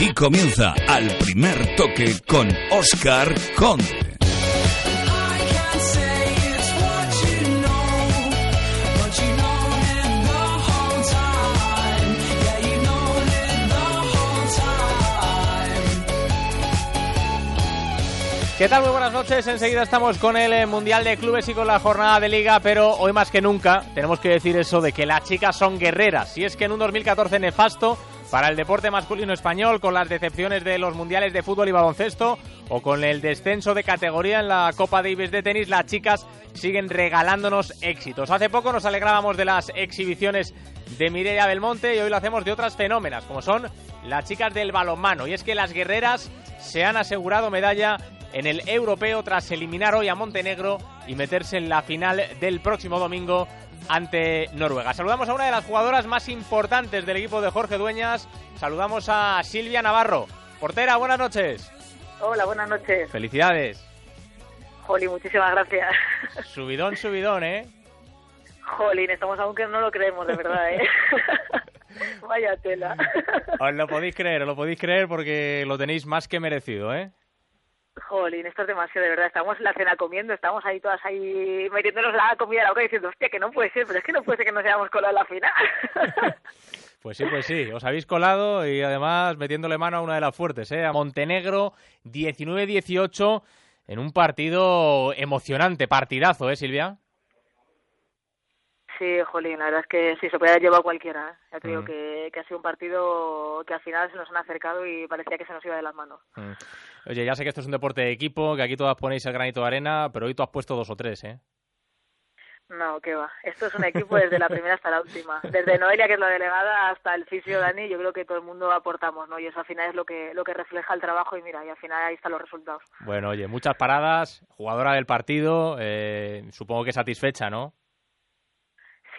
Aquí comienza al primer toque con Oscar Conde. ¿Qué tal? Muy buenas noches. Enseguida estamos con el eh, Mundial de Clubes y con la jornada de Liga, pero hoy más que nunca tenemos que decir eso de que las chicas son guerreras. Si es que en un 2014 nefasto para el deporte masculino español, con las decepciones de los mundiales de fútbol y baloncesto o con el descenso de categoría en la Copa Davis de tenis, las chicas siguen regalándonos éxitos. Hace poco nos alegrábamos de las exhibiciones de Mireia Belmonte y hoy lo hacemos de otras fenómenas, como son las chicas del balonmano. Y es que las guerreras se han asegurado medalla en el europeo tras eliminar hoy a Montenegro y meterse en la final del próximo domingo ante Noruega. Saludamos a una de las jugadoras más importantes del equipo de Jorge Dueñas. Saludamos a Silvia Navarro. Portera, buenas noches. Hola, buenas noches. Felicidades. Jolín, muchísimas gracias. Subidón, subidón, ¿eh? Jolín, estamos aunque no lo creemos, de verdad, ¿eh? Vaya tela. Os lo podéis creer, os lo podéis creer porque lo tenéis más que merecido, ¿eh? Jolín, esto es demasiado, de verdad. Estamos en la cena comiendo, estamos ahí todas ahí metiéndonos la comida a la boca diciendo, hostia, que no puede ser, pero es que no puede ser que nos hayamos colado en la final. Pues sí, pues sí, os habéis colado y además metiéndole mano a una de las fuertes, ¿eh? a Montenegro, 19-18, en un partido emocionante, partidazo, ¿eh, Silvia? Sí, jolín, la verdad es que sí, se puede haber llevado cualquiera. ¿eh? Ya te digo que, que, ha sido un partido que al final se nos han acercado y parecía que se nos iba de las manos. Mm. Oye, ya sé que esto es un deporte de equipo, que aquí todas ponéis el granito de arena, pero hoy tú has puesto dos o tres, ¿eh? No, qué va. Esto es un equipo desde la primera hasta la última. Desde Noelia, que es la delegada, hasta el fisio Dani, yo creo que todo el mundo aportamos, ¿no? Y eso al final es lo que, lo que refleja el trabajo y mira, y al final ahí están los resultados. Bueno, oye, muchas paradas, jugadora del partido, eh, supongo que satisfecha, ¿no?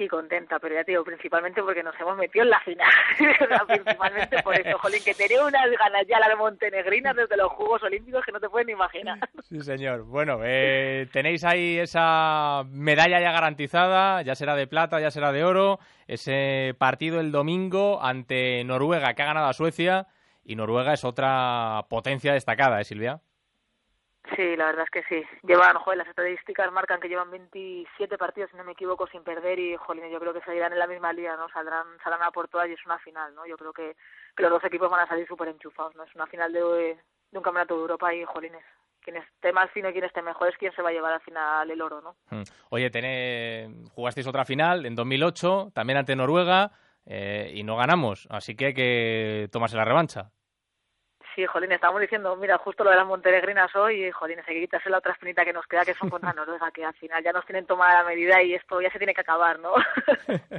Sí, contenta, pero ya te digo, principalmente porque nos hemos metido en la final. principalmente por eso, Jolín, que tenía unas ganas ya la de Montenegrina desde los Juegos Olímpicos que no te pueden imaginar. Sí, señor. Bueno, eh, tenéis ahí esa medalla ya garantizada, ya será de plata, ya será de oro. Ese partido el domingo ante Noruega, que ha ganado a Suecia, y Noruega es otra potencia destacada, ¿eh, Silvia? Sí, la verdad es que sí. Llevan, joder, las estadísticas marcan que llevan 27 partidos, si no me equivoco, sin perder y, joder, yo creo que seguirán en la misma liga, ¿no? Saldrán, saldrán a por todas y es una final, ¿no? Yo creo que, que los dos equipos van a salir súper enchufados, ¿no? Es una final de, de un campeonato de Europa y, jolines, quien esté más fino y quien esté mejor es quien se va a llevar al final el oro, ¿no? Hmm. Oye, tené, jugasteis otra final en 2008, también ante Noruega, eh, y no ganamos, así que hay que tomarse la revancha. Sí, Jolín, estábamos diciendo, mira, justo lo de las montenegrinas hoy, y Jolín, hay que quitarse la otra espinita que nos queda, que son contra Noruega, que al final ya nos tienen tomada la medida y esto ya se tiene que acabar, ¿no?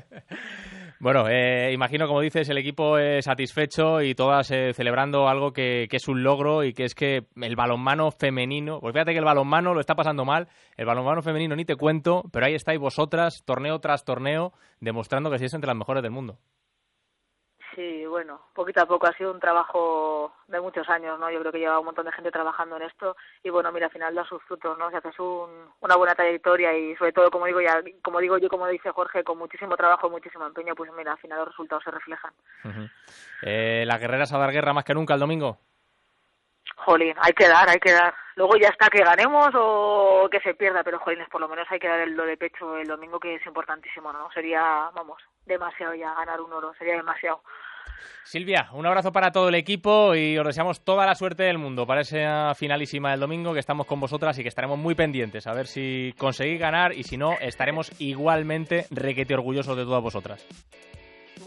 bueno, eh, imagino, como dices, el equipo es satisfecho y todas eh, celebrando algo que, que, es un logro y que es que el balonmano femenino, pues fíjate que el balonmano lo está pasando mal, el balonmano femenino ni te cuento, pero ahí estáis vosotras, torneo tras torneo, demostrando que sois entre las mejores del mundo. Sí, bueno, poquito a poco ha sido un trabajo de muchos años, ¿no? Yo creo que lleva un montón de gente trabajando en esto y bueno, mira, al final da sus frutos, ¿no? Si haces un, una buena trayectoria y sobre todo, como digo ya, como digo yo, como dice Jorge, con muchísimo trabajo y muchísimo empeño, pues mira, al final los resultados se reflejan. Uh -huh. eh, ¿Las guerreras a dar guerra más que nunca el domingo? Jolín, hay que dar, hay que dar. Luego ya está que ganemos o que se pierda, pero jolines, por lo menos hay que dar el do de pecho el domingo, que es importantísimo, ¿no? Sería, vamos, demasiado ya ganar un oro, sería demasiado. Silvia, un abrazo para todo el equipo y os deseamos toda la suerte del mundo para esa finalísima del domingo, que estamos con vosotras y que estaremos muy pendientes a ver si conseguís ganar y si no, estaremos igualmente requete orgullosos de todas vosotras.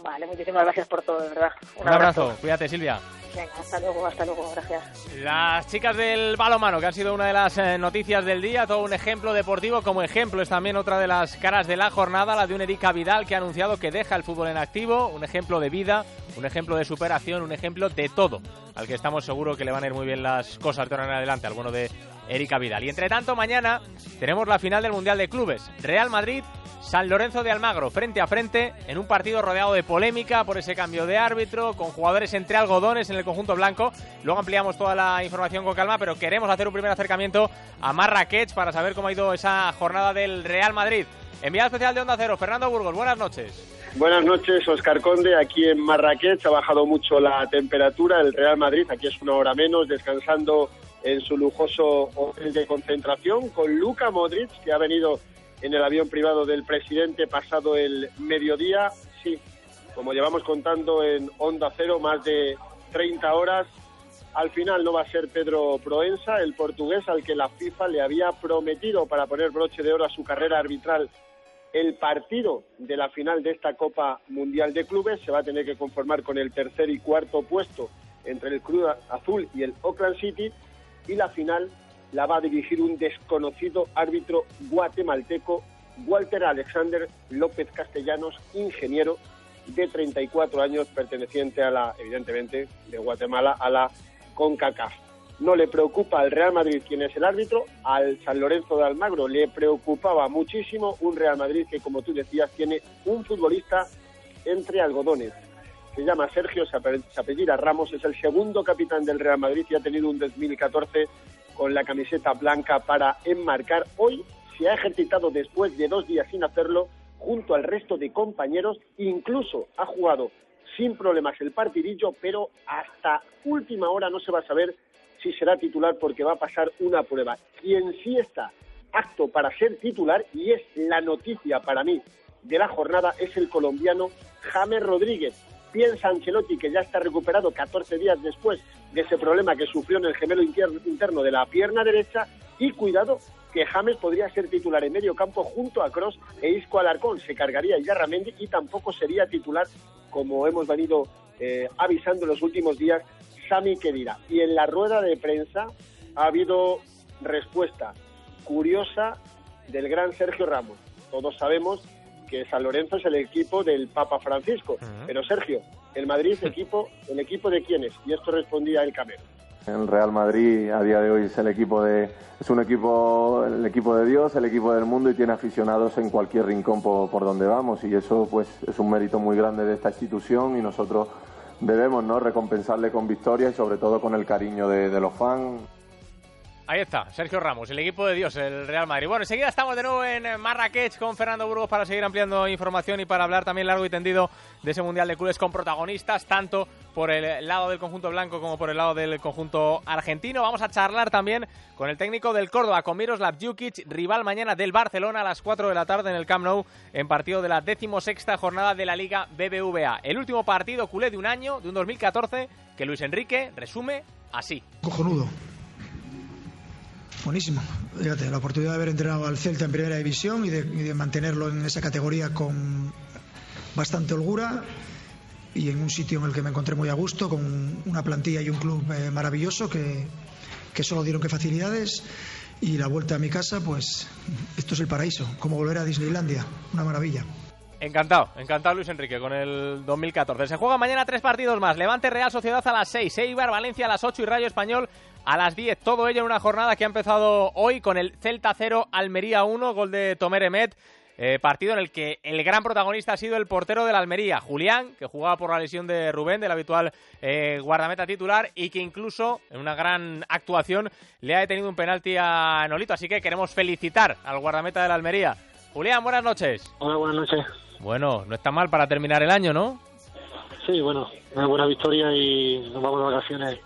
Vale, muchísimas gracias por todo, de verdad. Un, un abrazo. abrazo, cuídate Silvia. Venga, hasta luego, hasta luego, gracias. Las chicas del balonmano, que han sido una de las eh, noticias del día, todo un ejemplo deportivo. Como ejemplo es también otra de las caras de la jornada, la de un Erika Vidal, que ha anunciado que deja el fútbol en activo. Un ejemplo de vida, un ejemplo de superación, un ejemplo de todo. Al que estamos seguros que le van a ir muy bien las cosas de ahora en adelante, al bueno de Erika Vidal. Y entre tanto, mañana tenemos la final del Mundial de Clubes. Real Madrid San Lorenzo de Almagro, frente a frente, en un partido rodeado de polémica por ese cambio de árbitro, con jugadores entre algodones en el conjunto blanco. Luego ampliamos toda la información con calma, pero queremos hacer un primer acercamiento a Marrakech para saber cómo ha ido esa jornada del Real Madrid. Enviado especial de Onda Cero, Fernando Burgos, buenas noches. Buenas noches, Oscar Conde. Aquí en Marrakech ha bajado mucho la temperatura. El Real Madrid, aquí es una hora menos, descansando en su lujoso hotel de concentración con Luca Modric, que ha venido en el avión privado del presidente pasado el mediodía. Sí, como llevamos contando en Onda Cero, más de 30 horas. Al final no va a ser Pedro Proensa, el portugués al que la FIFA le había prometido para poner broche de oro a su carrera arbitral el partido de la final de esta Copa Mundial de Clubes. Se va a tener que conformar con el tercer y cuarto puesto entre el Cruz Azul y el Oakland City. Y la final la va a dirigir un desconocido árbitro guatemalteco, Walter Alexander López Castellanos, ingeniero de 34 años, perteneciente a la, evidentemente, de Guatemala, a la CONCACAF no le preocupa al Real Madrid quién es el árbitro, al San Lorenzo de Almagro le preocupaba muchísimo un Real Madrid que, como tú decías, tiene un futbolista entre algodones. Se llama Sergio, se Ramos, es el segundo capitán del Real Madrid y ha tenido un 2014 con la camiseta blanca para enmarcar. Hoy se ha ejercitado después de dos días sin hacerlo junto al resto de compañeros, incluso ha jugado sin problemas el partidillo, pero hasta última hora no se va a saber si será titular porque va a pasar una prueba. Quien sí está apto para ser titular, y es la noticia para mí de la jornada, es el colombiano James Rodríguez. Piensa Ancelotti que ya está recuperado 14 días después de ese problema que sufrió en el gemelo interno de la pierna derecha y cuidado que James podría ser titular en medio campo junto a Cross e Isco Alarcón. Se cargaría Yarramendi y tampoco sería titular, como hemos venido eh, avisando en los últimos días, Sami Kedira. Y en la rueda de prensa ha habido respuesta curiosa del gran Sergio Ramos. Todos sabemos que San Lorenzo es el equipo del Papa Francisco. Pero Sergio, el Madrid es equipo, el equipo de quiénes? Y esto respondía el Camero. El Real Madrid a día de hoy es el equipo de es un equipo el equipo de Dios, el equipo del mundo y tiene aficionados en cualquier rincón por, por donde vamos y eso pues es un mérito muy grande de esta institución y nosotros debemos ¿no? recompensarle con victoria y sobre todo con el cariño de, los fans. Ahí está, Sergio Ramos, el equipo de Dios, el Real Madrid. Bueno, enseguida estamos de nuevo en Marrakech con Fernando Burgos para seguir ampliando información y para hablar también largo y tendido de ese Mundial de Clubes con protagonistas, tanto por el lado del conjunto blanco como por el lado del conjunto argentino. Vamos a charlar también con el técnico del Córdoba, con Miroslav Jukic, rival mañana del Barcelona a las 4 de la tarde en el Camp Nou, en partido de la decimosexta jornada de la Liga BBVA. El último partido culé de un año, de un 2014, que Luis Enrique resume así. Cojonudo. Buenísimo. Fíjate, la oportunidad de haber entrenado al Celta en primera división y de mantenerlo en esa categoría con bastante holgura y en un sitio en el que me encontré muy a gusto, con una plantilla y un club eh, maravilloso que, que solo dieron que facilidades. Y la vuelta a mi casa, pues esto es el paraíso, como volver a Disneylandia, una maravilla. Encantado, encantado Luis Enrique con el 2014. Se juega mañana tres partidos más. Levante Real Sociedad a las 6, Eibar Valencia a las 8 y Rayo Español a las 10. Todo ello en una jornada que ha empezado hoy con el Celta 0, Almería 1, gol de Tomer Emet. Eh, partido en el que el gran protagonista ha sido el portero de la Almería, Julián, que jugaba por la lesión de Rubén, del habitual eh, guardameta titular, y que incluso en una gran actuación le ha detenido un penalti a Nolito. Así que queremos felicitar al guardameta de la Almería. Julián, buenas noches. Hola, buenas noches. Bueno, no está mal para terminar el año, ¿no? Sí, bueno, una buena victoria y nos vamos de vacaciones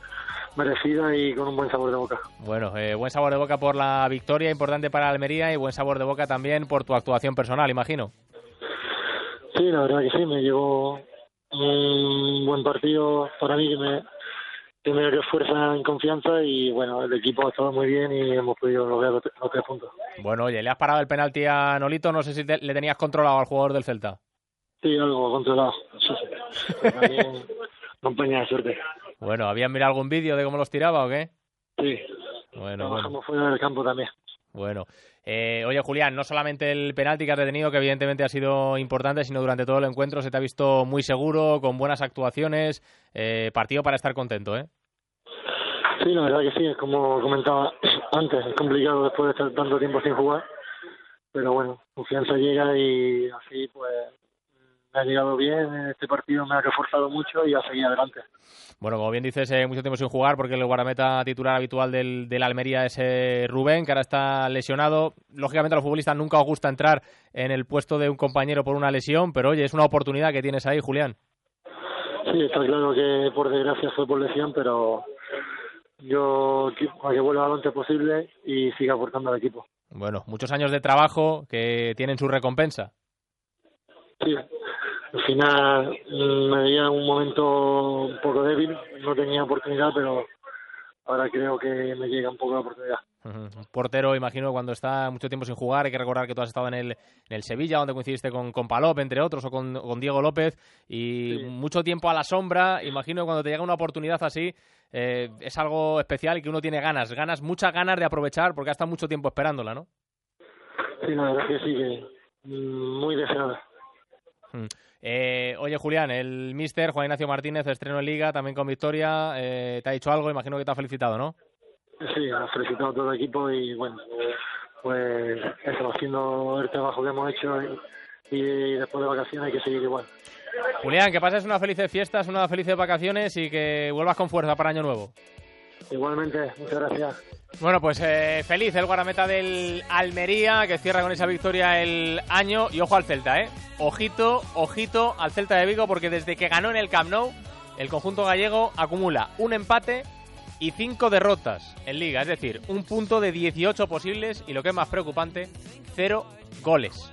merecida y con un buen sabor de boca. Bueno, eh, buen sabor de boca por la victoria importante para Almería y buen sabor de boca también por tu actuación personal, imagino. Sí, la verdad que sí, me llevó un buen partido para mí que me, que me dio fuerza en confianza y bueno, el equipo ha estado muy bien y hemos podido lograr los, tres puntos. Bueno, oye, le has parado el penalti a Nolito, no sé si le tenías controlado al jugador del Celta. Sí, algo controlado, sí, sí. También compañía de suerte. Bueno, ¿habían mirado algún vídeo de cómo los tiraba o qué? Sí. Bueno, Trabajamos fuera del campo también. Bueno. Eh, oye, Julián, no solamente el penalti que has detenido, que evidentemente ha sido importante, sino durante todo el encuentro se te ha visto muy seguro, con buenas actuaciones, eh, partido para estar contento, ¿eh? Sí, la verdad que sí, es como comentaba antes, es complicado después de estar tanto tiempo sin jugar, pero bueno, confianza llega y así pues me ha llegado bien, este partido me ha reforzado mucho y a seguir adelante. Bueno, como bien dices, eh, mucho tiempo sin jugar porque el guardameta titular habitual del, del Almería es eh, Rubén, que ahora está lesionado. Lógicamente a los futbolistas nunca os gusta entrar en el puesto de un compañero por una lesión, pero oye, es una oportunidad que tienes ahí, Julián. Sí, está claro que por desgracia fue por lesión, pero yo a que vuelva lo antes posible y siga aportando al equipo. Bueno, muchos años de trabajo que tienen su recompensa. Sí, al final mm, me veía en un momento un poco débil, no tenía oportunidad, pero ahora creo que me llega un poco la oportunidad. Un portero, imagino, cuando está mucho tiempo sin jugar, hay que recordar que tú has estado en el, en el Sevilla, donde coincidiste con, con Palop, entre otros, o con, con Diego López, y Sí. mucho tiempo a la sombra. Imagino que cuando te llega una oportunidad así, eh, es algo especial y que uno tiene ganas, ganas, muchas ganas de aprovechar, porque ha estado mucho tiempo esperándola, ¿no? Sí, la verdad que sí, que mm, muy deseada. Eh, oye, Julián, el mister Juan Ignacio Martínez, estreno en Liga, también con victoria, eh, te ha dicho algo, imagino que te ha felicitado, ¿no? Sí, hemos felicitado a todo el equipo y bueno, pues eso, haciendo el trabajo que hemos hecho y, y después de vacaciones hay que seguir igual. Julián, que pases unas felices fiestas, unas felices vacaciones y que vuelvas con fuerza para Año Nuevo. Igualmente, muchas gracias. Bueno, pues eh, feliz el guardameta del Almería que cierra con esa victoria el año. Y ojo al Celta, ¿eh? Ojito, ojito al Celta de Vigo porque desde que ganó en el Camp Nou, el conjunto gallego acumula un empate y cinco derrotas en Liga. Es decir, un punto de 18 posibles y lo que es más preocupante, cero goles.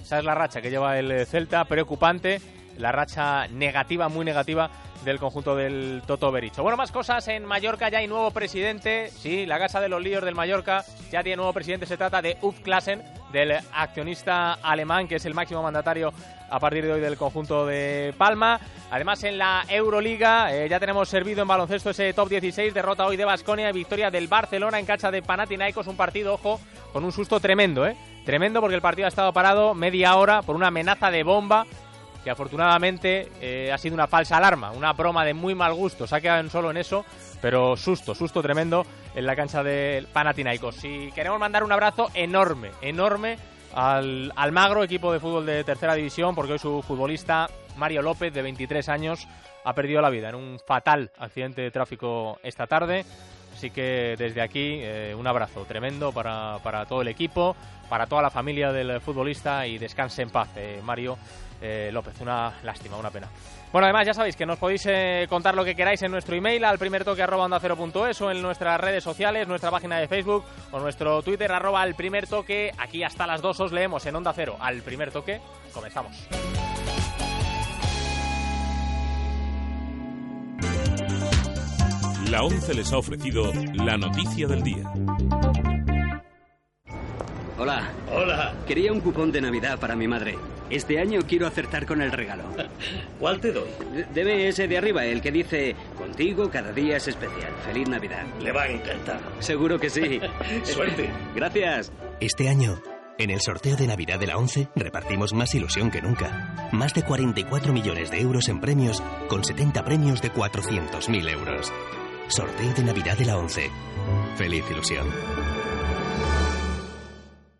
Esa es la racha que lleva el Celta, preocupante. La racha negativa, muy negativa del conjunto del Toto Bericho. Bueno, más cosas. En Mallorca ya hay nuevo presidente. Sí, la casa de los líos del Mallorca ya tiene nuevo presidente. Se trata de Uf Klassen, del accionista alemán, que es el máximo mandatario a partir de hoy del conjunto de Palma. Además, en la Euroliga eh, ya tenemos servido en baloncesto ese top 16. Derrota hoy de Basconia y victoria del Barcelona en cancha de Panathinaikos. Un partido, ojo, con un susto tremendo, ¿eh? Tremendo porque el partido ha estado parado media hora por una amenaza de bomba afortunadamente eh, ha sido una falsa alarma, una broma de muy mal gusto. Se ha quedado solo en eso, pero susto, susto tremendo en la cancha del Panathinaikos. Y queremos mandar un abrazo enorme, enorme al, al Magro, equipo de fútbol de tercera división, porque hoy su futbolista, Mario López, de 23 años, ha perdido la vida en un fatal accidente de tráfico esta tarde. Así que desde aquí eh, un abrazo tremendo para, para todo el equipo, para toda la familia del futbolista y descanse en paz, eh, Mario eh, López. Una lástima, una pena. Bueno, además ya sabéis que nos podéis eh, contar lo que queráis en nuestro email al primer toque arroba onda cero punto es, o en nuestras redes sociales, nuestra página de Facebook o nuestro Twitter arroba al primer toque. Aquí hasta las dos os leemos en Onda Cero al primer toque. Comenzamos. La 11 les ha ofrecido la noticia del día. Hola. Hola. Quería un cupón de Navidad para mi madre. Este año quiero acertar con el regalo. ¿Cuál te doy? Debe ese de arriba, el que dice, contigo cada día es especial. Feliz Navidad. Le va a encantar. Seguro que sí. Suerte. Gracias. Este año, en el sorteo de Navidad de la 11, repartimos más ilusión que nunca. Más de 44 millones de euros en premios, con 70 premios de 400.000 euros. Sorteo de Navidad de la 11. Feliz ilusión.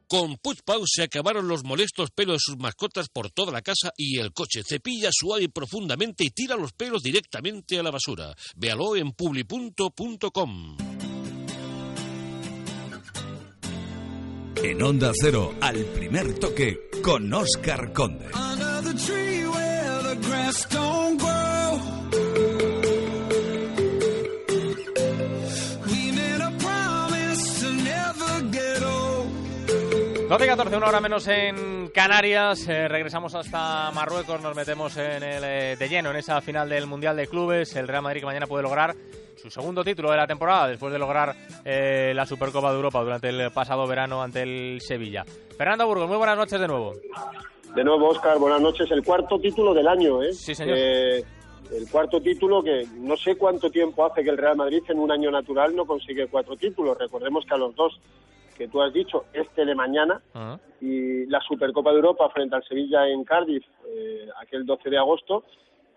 Con Pau se acabaron los molestos pelos de sus mascotas por toda la casa y el coche. Cepilla suave y profundamente y tira los pelos directamente a la basura. Véalo en publi.com. En Onda Cero, al primer toque, con Oscar Conde. 12 y 14, una hora menos en Canarias. Eh, regresamos hasta Marruecos, nos metemos en el, eh, de lleno en esa final del Mundial de Clubes. El Real Madrid que mañana puede lograr su segundo título de la temporada después de lograr eh, la Supercopa de Europa durante el pasado verano ante el Sevilla. Fernando Burgos, muy buenas noches de nuevo. De nuevo, Oscar, buenas noches. El cuarto título del año, ¿eh? Sí, señor. Eh, el cuarto título que no sé cuánto tiempo hace que el Real Madrid en un año natural no consigue cuatro títulos. Recordemos que a los dos que tú has dicho, este de mañana Ah. y la Supercopa de Europa frente al Sevilla en Cardiff, eh, aquel 12 de agosto,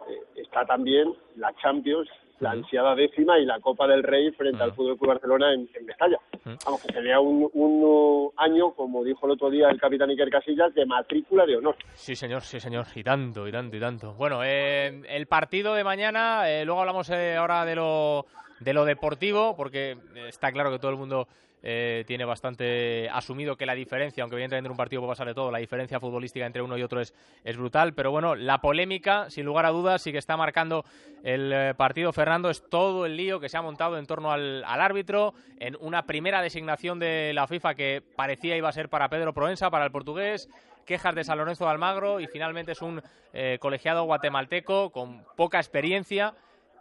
eh, está también la Champions la ansiada décima y la Copa del Rey frente al Fútbol Club Barcelona en, en Mestalla. Vamos, que sería un, un uh, año, como dijo el otro día el capitán Iker Casillas, de matrícula de honor. Sí, señor, sí, señor. Y tanto, y tanto, y tanto. Bueno, eh, el partido de mañana, eh, luego hablamos ahora de lo, de lo deportivo, porque está claro que todo el mundo eh, tiene bastante asumido que la diferencia, aunque evidentemente en un partido puede pasar de todo, la diferencia futbolística entre uno y otro es, es brutal. Pero bueno, la polémica, sin lugar a dudas, sí que está marcando el eh, partido Fernando, es todo el lío que se ha montado en torno al, al árbitro, en una primera designación de la FIFA que parecía iba a ser para Pedro Proensa, para el portugués, quejas de San Lorenzo de Almagro y finalmente es un eh, colegiado guatemalteco con poca experiencia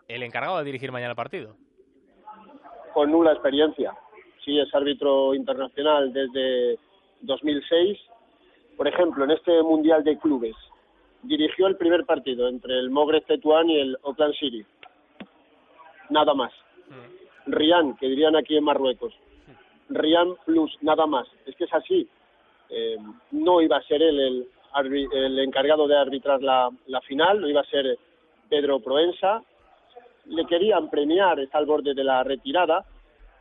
el encargado de dirigir mañana el partido. Con nula experiencia. Sí, es árbitro internacional desde 2006. Por ejemplo, en este Mundial de Clubes, dirigió el primer partido entre el Mogres Tetuán y el Oakland City. Nada más. Rian, que dirían aquí en Marruecos. Rian plus, nada más. Es que es así. Eh, no iba a ser él el, el encargado de arbitrar la, la final, no iba a ser Pedro Proensa. Le querían premiar, está al borde de la retirada,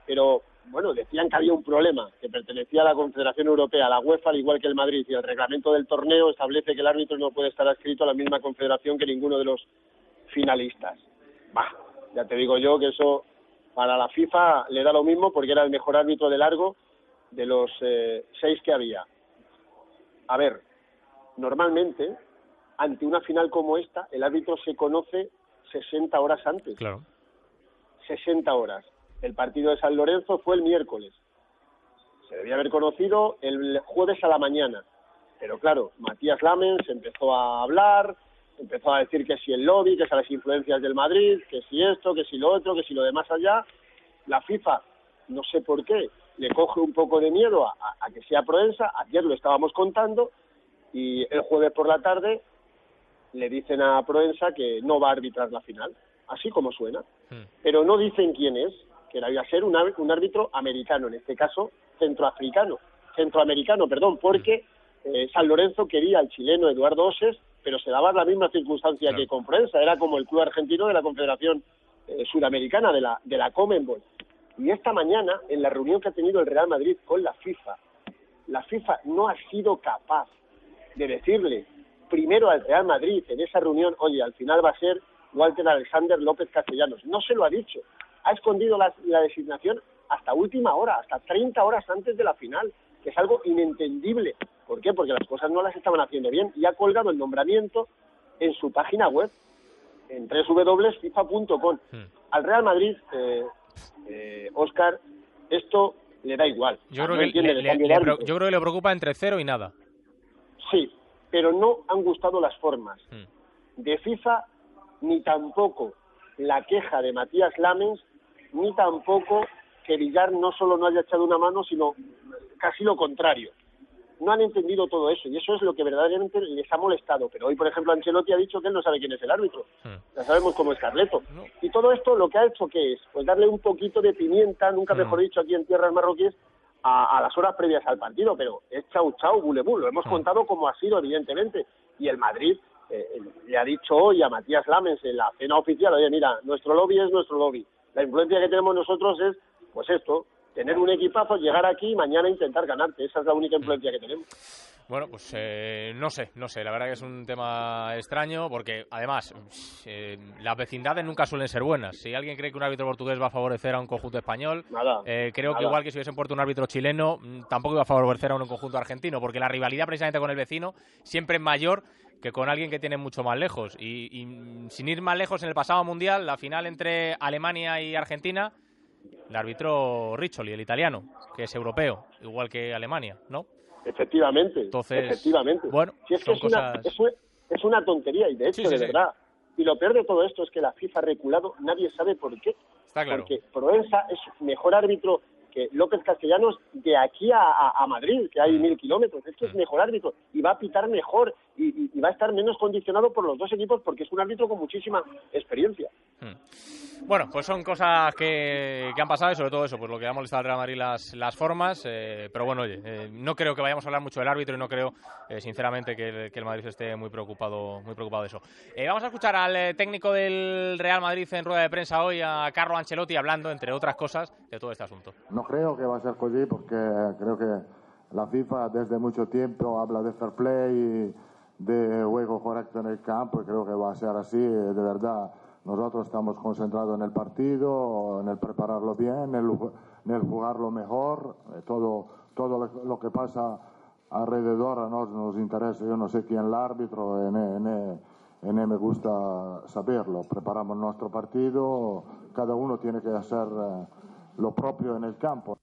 pero bueno, decían que había un problema, que pertenecía a la Confederación Europea, a la UEFA, al igual que el Madrid, y el reglamento del torneo establece que el árbitro no puede estar adscrito a la misma confederación que ninguno de los finalistas. Bah, ya te digo yo que eso para la FIFA le da lo mismo porque era el mejor árbitro de largo de los eh, seis que había. A ver, normalmente, ante una final como esta, el árbitro se conoce 60 horas antes. Claro. 60 horas. El partido de San Lorenzo fue el miércoles. Se debía haber conocido el jueves a la mañana. Pero claro, Matías Lamens empezó a hablar, empezó a decir que si el lobby, que si las influencias del Madrid, que si esto, que si lo otro, que si lo de más allá. La FIFA, no sé por qué, le coge un poco de miedo a, a- a que sea Proensa. Ayer lo estábamos contando y el jueves por la tarde le dicen a Proensa que no va a arbitrar la final, así como suena. Pero no dicen quién es, que iba a ser un, un árbitro americano, en este caso centroafricano, centroamericano, perdón, porque eh, San Lorenzo quería al chileno Eduardo Oses, pero se daba la misma circunstancia que con era como el club argentino de la Confederación eh, Sudamericana, de la, de la Commonwealth. Y esta mañana, en la reunión que ha tenido el Real Madrid con la FIFA, la FIFA no ha sido capaz de decirle primero al Real Madrid en esa reunión, oye, al final va a ser Walter Alexander López Castellanos. No se lo ha dicho. Ha escondido la, la designación hasta última hora, hasta 30 horas antes de la final, que es algo inentendible. ¿Por qué? Porque las cosas no las estaban haciendo bien y ha colgado el nombramiento en su página web, en www.fifa.com. Al Real Madrid, eh, eh, Oscar, esto le da igual. Yo creo, no que le, pro- yo creo que le preocupa entre cero y nada. Sí, pero no han gustado las formas de FIFA, ni tampoco la queja de Matías Lamens, ni tampoco que Villar no solo no haya echado una mano, sino casi lo contrario. No han entendido todo eso y eso es lo que verdaderamente les ha molestado. Pero hoy, por ejemplo, Ancelotti ha dicho que él no sabe quién es el árbitro. Ya sabemos cómo es Carleto. Y todo esto lo que ha hecho que es pues darle un poquito de pimienta, nunca mejor dicho aquí en tierras marroquíes, a, a las horas previas al partido, pero es chau chau, bulebú, lo hemos contado como ha sido evidentemente. Y el Madrid eh, le ha dicho hoy a Matías Lamens en la cena oficial, oye mira, nuestro lobby es nuestro lobby. La influencia que tenemos nosotros es, pues esto, tener un equipazo, llegar aquí y mañana intentar ganarte. Esa es la única influencia que tenemos. Bueno, pues eh, no sé, no sé. La verdad que es un tema extraño porque, además, eh, las vecindades nunca suelen ser buenas. Si alguien cree que un árbitro portugués va a favorecer a un conjunto español, eh, creo que nada. igual que si hubiesen puesto un árbitro chileno, mm, tampoco iba a favorecer a un conjunto argentino, porque la rivalidad precisamente con el vecino siempre es mayor que con alguien que tiene mucho más lejos. Y, y, mm, sin ir más lejos, en el pasado mundial, la final entre Alemania y Argentina, el árbitro Riccioli, el italiano, que es europeo, igual que Alemania, ¿no? Efectivamente, Entonces, efectivamente. bueno, Si es que son es una, cosas- es, una, es una tontería y de hecho, Sí, sí, de sí. verdad. Y lo peor de todo esto es que la FIFA ha reculado, nadie sabe por qué. Está claro. Porque Proensa es mejor árbitro que López Castellanos de aquí a, a- a Madrid, que hay mil kilómetros, es que es mejor árbitro y va a pitar mejor y, y- y va a estar menos condicionado por los dos equipos porque es un árbitro con muchísima experiencia. Bueno, pues son cosas que, que han pasado y sobre todo eso, pues lo que ha molestado al Real Madrid las, las formas. eh, pero bueno, oye, eh, no creo que vayamos a hablar mucho del árbitro y no creo, eh, sinceramente, que el, que el Madrid esté muy preocupado, muy preocupado de eso. Eh, vamos a escuchar al eh, técnico del Real Madrid en rueda de prensa hoy, a Carlo Ancelotti, hablando, entre otras cosas, de todo este asunto. No creo que va a ser così porque creo que la FIFA desde mucho tiempo habla de fair play y de juego correcto en el campo y creo que va a ser así. De verdad, nosotros estamos concentrados en el partido, en el prepararlo bien, en el, en el jugarlo mejor. Eh, Todo, todo lo, que pasa alrededor a nos nos interesa. Yo no sé quién el árbitro, en, en, en me gusta saberlo. Preparamos nuestro partido, cada uno tiene que hacer eh, lo propio en el campo.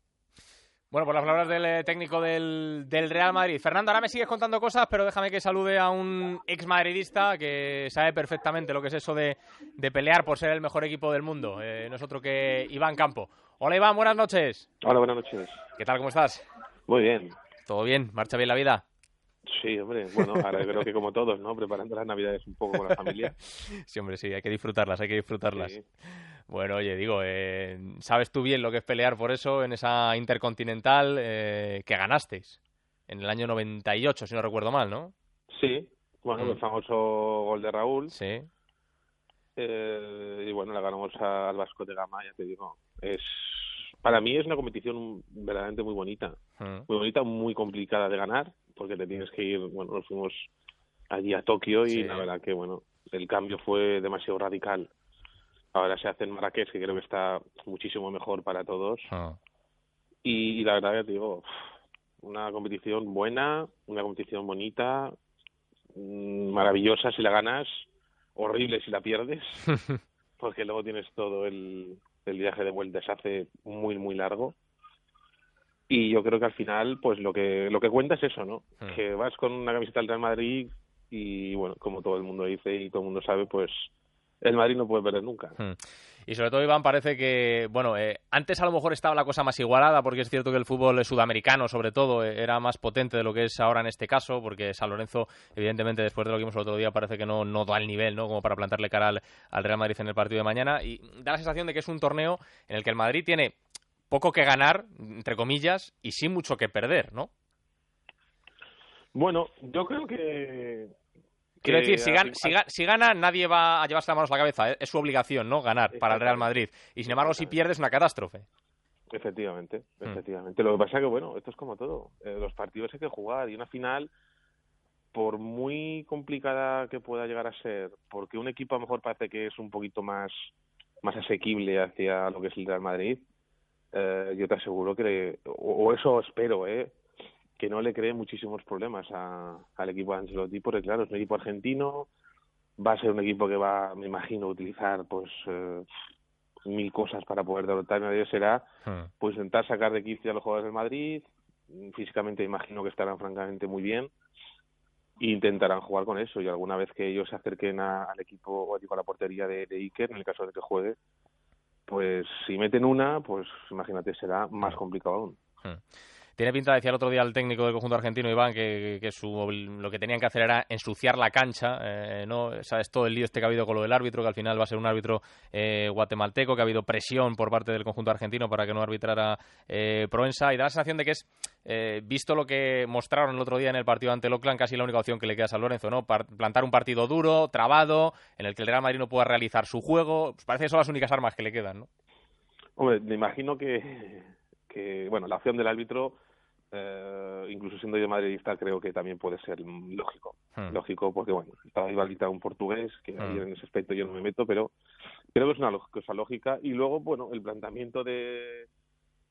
Bueno, por las palabras del eh, técnico del, del Real Madrid. Fernando, ahora me sigues contando cosas, pero déjame que salude a un ex madridista que sabe perfectamente lo que es eso de, de pelear por ser el mejor equipo del mundo. Eh, no es otro que Iván Campo. Hola Iván, buenas noches. Hola, buenas noches. ¿Qué tal, cómo estás? Muy bien. ¿Todo bien? ¿Marcha bien la vida? Sí, hombre, bueno, ahora creo que como todos, ¿no? Preparando las navidades un poco con la familia. Sí, hombre, sí, hay que disfrutarlas, hay que disfrutarlas. Sí. Bueno, oye, digo, eh, ¿sabes tú bien lo que es pelear por eso en esa Intercontinental eh, que ganasteis? En el año 98, si no recuerdo mal, ¿no? Sí, bueno, Mm. el famoso gol de Raúl. Sí. Eh, y bueno, la ganamos al Vasco de Gama, ya te digo. Es, para mí es una competición verdaderamente muy bonita. Mm. Muy bonita, muy complicada de ganar, porque te tienes que ir, bueno, nos fuimos allí a Tokio y Sí. la verdad que, bueno, el cambio fue demasiado radical. Ahora se hace en Marrakech, que creo que está muchísimo mejor para todos. Ah. Y, y la verdad que te digo, una competición buena, una competición bonita, mm, maravillosa si la ganas, horrible si la pierdes, porque luego tienes todo el, el viaje de vuelta, se hace muy, muy largo. Y yo creo que al final, pues lo que, lo que cuenta es eso, ¿no? Mm. Que vas con una camiseta del Real Madrid y, bueno, como todo el mundo dice y todo el mundo sabe, pues el Madrid no puede perder nunca. Hmm. Y sobre todo, Iván, parece que, bueno, eh, antes a lo mejor estaba la cosa más igualada, porque es cierto que el fútbol sudamericano, sobre todo, eh, era más potente de lo que es ahora en este caso, porque San Lorenzo, evidentemente, después de lo que vimos el otro día, parece que no, no da el nivel, ¿no? Como para plantarle cara al, al Real Madrid en el partido de mañana. Y da la sensación de que es un torneo en el que el Madrid tiene poco que ganar, entre comillas, y sí mucho que perder, ¿no? Bueno, yo creo que... Quiero decir, si, gana, nadie va a llevarse las manos a la cabeza. ¿eh? Es su obligación, ¿no? Ganar para el Real Madrid. Y sin embargo, si pierde, es una catástrofe. Efectivamente, Mm. efectivamente. Lo que pasa es que, bueno, esto es como todo. Eh, los partidos hay que jugar y una final, por muy complicada que pueda llegar a ser, porque un equipo a lo mejor parece que es un poquito más, más asequible hacia lo que es el Real Madrid, eh, yo te aseguro que, o eso espero, ¿eh? Que no le cree muchísimos problemas a- al equipo de Ancelotti, porque claro, es un equipo argentino, va a ser un equipo que va, me imagino, a utilizar pues eh, mil cosas para poder derrotar, y nadie será pues intentar sacar de quicio a los jugadores del Madrid, físicamente imagino que estarán francamente muy bien, e intentarán jugar con eso, y alguna vez que ellos se acerquen a- al equipo o a la portería de, de Iker, en el caso de que juegue, pues si meten una, pues imagínate, será más complicado aún. Tiene pinta, decía el otro día el técnico del conjunto argentino, Iván, que, que su, lo que tenían que hacer era ensuciar la cancha, eh, ¿no? Sabes todo el lío este que ha habido con lo del árbitro, que al final va a ser un árbitro eh, guatemalteco, que ha habido presión por parte del conjunto argentino para que no arbitrara eh, Proensa, y da la sensación de que es, eh, visto lo que mostraron el otro día en el partido ante el Oakland, casi la única opción que le queda a San Lorenzo, ¿no? Plantar un partido duro, trabado, en el que el Real Madrid no pueda realizar su juego, pues parece que son las únicas armas que le quedan, ¿no? Hombre, me imagino que bueno, la opción del árbitro, eh, incluso siendo yo madridista, creo que también puede ser lógico. Hmm. Lógico, porque bueno, estaba Ibalita un portugués, que ahí Hmm. en ese aspecto yo no me meto, pero creo que es una cosa lógica. Y luego, bueno, el planteamiento de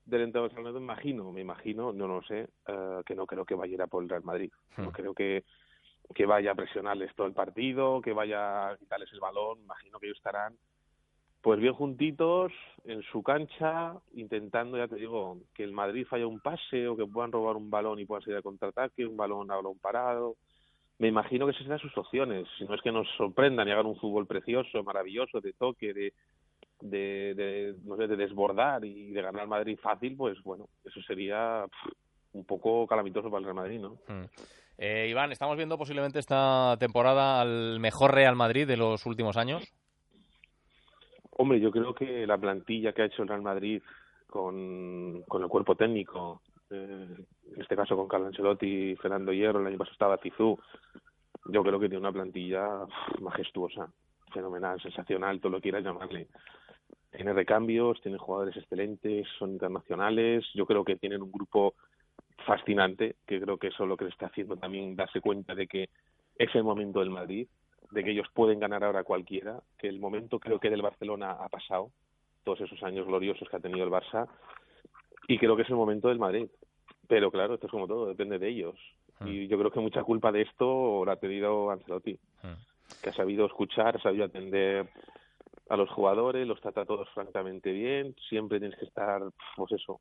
del entrenador me imagino, me imagino, no lo sé, eh, que no creo que vaya a ir a por el Real Madrid. No Hmm. creo que, que vaya a presionarles todo el partido, que vaya a quitarles el balón. Imagino que ellos estarán pues bien juntitos en su cancha, intentando, ya te digo, que el Madrid falle un pase o que puedan robar un balón y puedan salir al contraataque, un balón a balón parado. Me imagino que esas serán sus opciones, si no es que nos sorprendan y hagan un fútbol precioso, maravilloso, de toque, de, de, de, no sé, de desbordar y de ganar Madrid fácil, pues bueno, eso sería un poco calamitoso para el Real Madrid, ¿no? Mm. Eh, Iván, ¿estamos viendo posiblemente esta temporada al mejor Real Madrid de los últimos años? Hombre, yo creo que la plantilla que ha hecho el Real Madrid con, el cuerpo técnico, eh, en este caso con Carlo Ancelotti Fernando Hierro, el año pasado estaba Tizú, yo creo que tiene una plantilla majestuosa, fenomenal, sensacional, todo lo quieras llamarle. Tiene recambios, tiene jugadores excelentes, son internacionales, yo creo que tienen un grupo fascinante, que creo que eso es lo que le está haciendo también darse cuenta de que es el momento del Madrid, de que ellos pueden ganar ahora cualquiera, que el momento creo que del Barcelona ha pasado, todos esos años gloriosos que ha tenido el Barça, y creo que es el momento del Madrid. Pero claro, esto es como todo, depende de ellos. Y yo creo que mucha culpa de esto la ha tenido Ancelotti, que ha sabido escuchar, ha sabido atender a los jugadores, los trata a todos francamente bien, siempre tienes que estar, pues eso,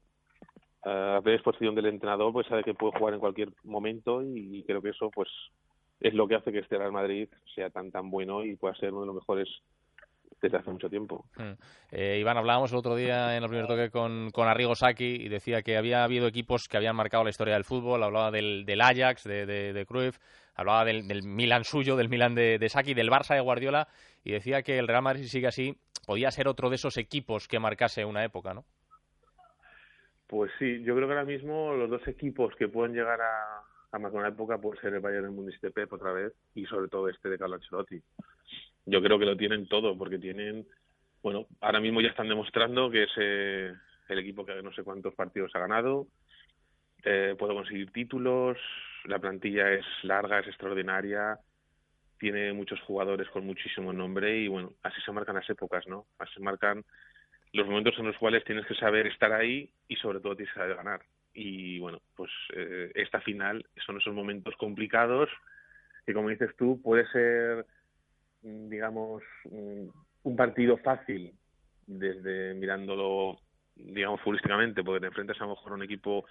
a la disposición del entrenador, pues sabe que puede jugar en cualquier momento y, creo que eso, pues, es lo que hace que este Real Madrid sea tan tan bueno y pueda ser uno de los mejores desde hace mucho tiempo. Mm. Eh, Iván, hablábamos el otro día en el primer toque con, con Arrigo Sacchi y decía que había habido equipos que habían marcado la historia del fútbol, hablaba del, del Ajax, de, de, de Cruyff, hablaba del, del, Milan suyo, del Milan de, de Sacchi, del Barça de Guardiola y decía que el Real Madrid, si sigue así, podía ser otro de esos equipos que marcase una época, ¿no? Pues sí, yo creo que ahora mismo los dos equipos que pueden llegar a, a marcar una época pueden ser el Bayern Múnich de Pep otra vez y sobre todo este de Carlo Ancelotti. Yo creo que lo tienen todo porque tienen, bueno, ahora mismo ya están demostrando que es eh, el equipo que no sé cuántos partidos ha ganado, eh, puede conseguir títulos, la plantilla es larga, es extraordinaria, tiene muchos jugadores con muchísimo nombre y bueno, así se marcan las épocas, ¿no? Así se marcan los momentos en los cuales tienes que saber estar ahí y sobre todo tienes que saber ganar. Y bueno, pues eh, esta final son esos momentos complicados que como dices tú puede ser, mm, digamos, mm, un partido fácil desde mirándolo, digamos, futbolísticamente, porque te enfrentas a lo mejor a un equipo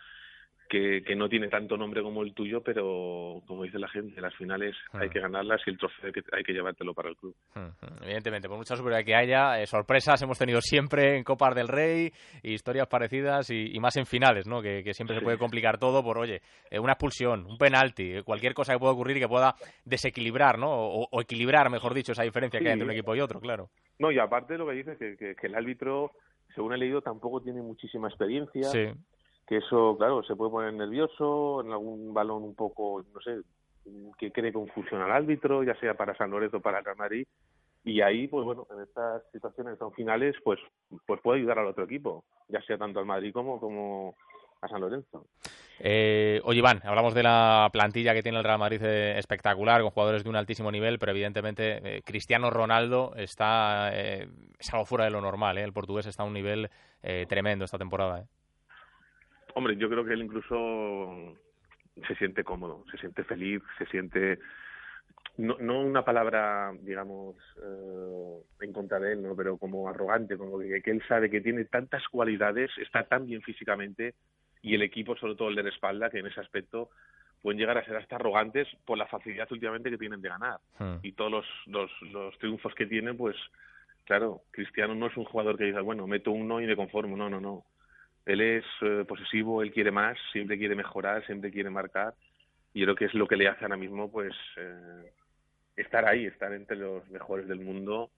que, que, no tiene tanto nombre como el tuyo, pero como dice la gente, las finales uh -huh. hay que ganarlas y el trofeo hay que, hay que llevártelo para el club. Uh -huh. Evidentemente, por mucha superioridad que haya, eh, sorpresas hemos tenido siempre en Copas del Rey, historias parecidas y, y más en finales, ¿no? Que, que siempre sí. se puede complicar todo por, oye, eh, una expulsión, un penalti, eh, cualquier cosa que pueda ocurrir y que pueda desequilibrar, ¿no? O, o equilibrar, mejor dicho, esa diferencia sí. que hay entre un equipo y otro, claro. No, y aparte lo que dices que, que, que el árbitro, según he leído, tampoco tiene muchísima experiencia. Sí que eso, claro, se puede poner nervioso en algún balón un poco, no sé, que cree confusión al árbitro, ya sea para San Lorenzo o para Real Madrid, y ahí, pues bueno, en estas situaciones son finales, pues, pues puede ayudar al otro equipo, ya sea tanto al Madrid como, como a San Lorenzo. Eh, oye, Iván, hablamos de la plantilla que tiene el Real Madrid eh, espectacular, con jugadores de un altísimo nivel, pero evidentemente eh, Cristiano Ronaldo está eh, es algo fuera de lo normal. El portugués está a un nivel tremendo esta temporada. ¿eh? Hombre, yo creo que él incluso se siente cómodo, se siente feliz, se siente no, no una palabra, digamos, eh, en contra de él, ¿no? pero como arrogante, como que, que, él sabe que tiene tantas cualidades, está tan bien físicamente y el equipo, sobre todo el de la espalda, que en ese aspecto pueden llegar a ser hasta arrogantes por la facilidad últimamente que tienen de ganar. Hmm. Y todos los, los, los triunfos que tienen, pues claro, Cristiano no es un jugador que diga, bueno, meto uno y me conformo, no, no, no él es eh, posesivo, él quiere más, siempre quiere mejorar, siempre quiere marcar. Y yo creo que es lo que le hace ahora mismo, pues, eh, estar ahí, estar entre los mejores del mundo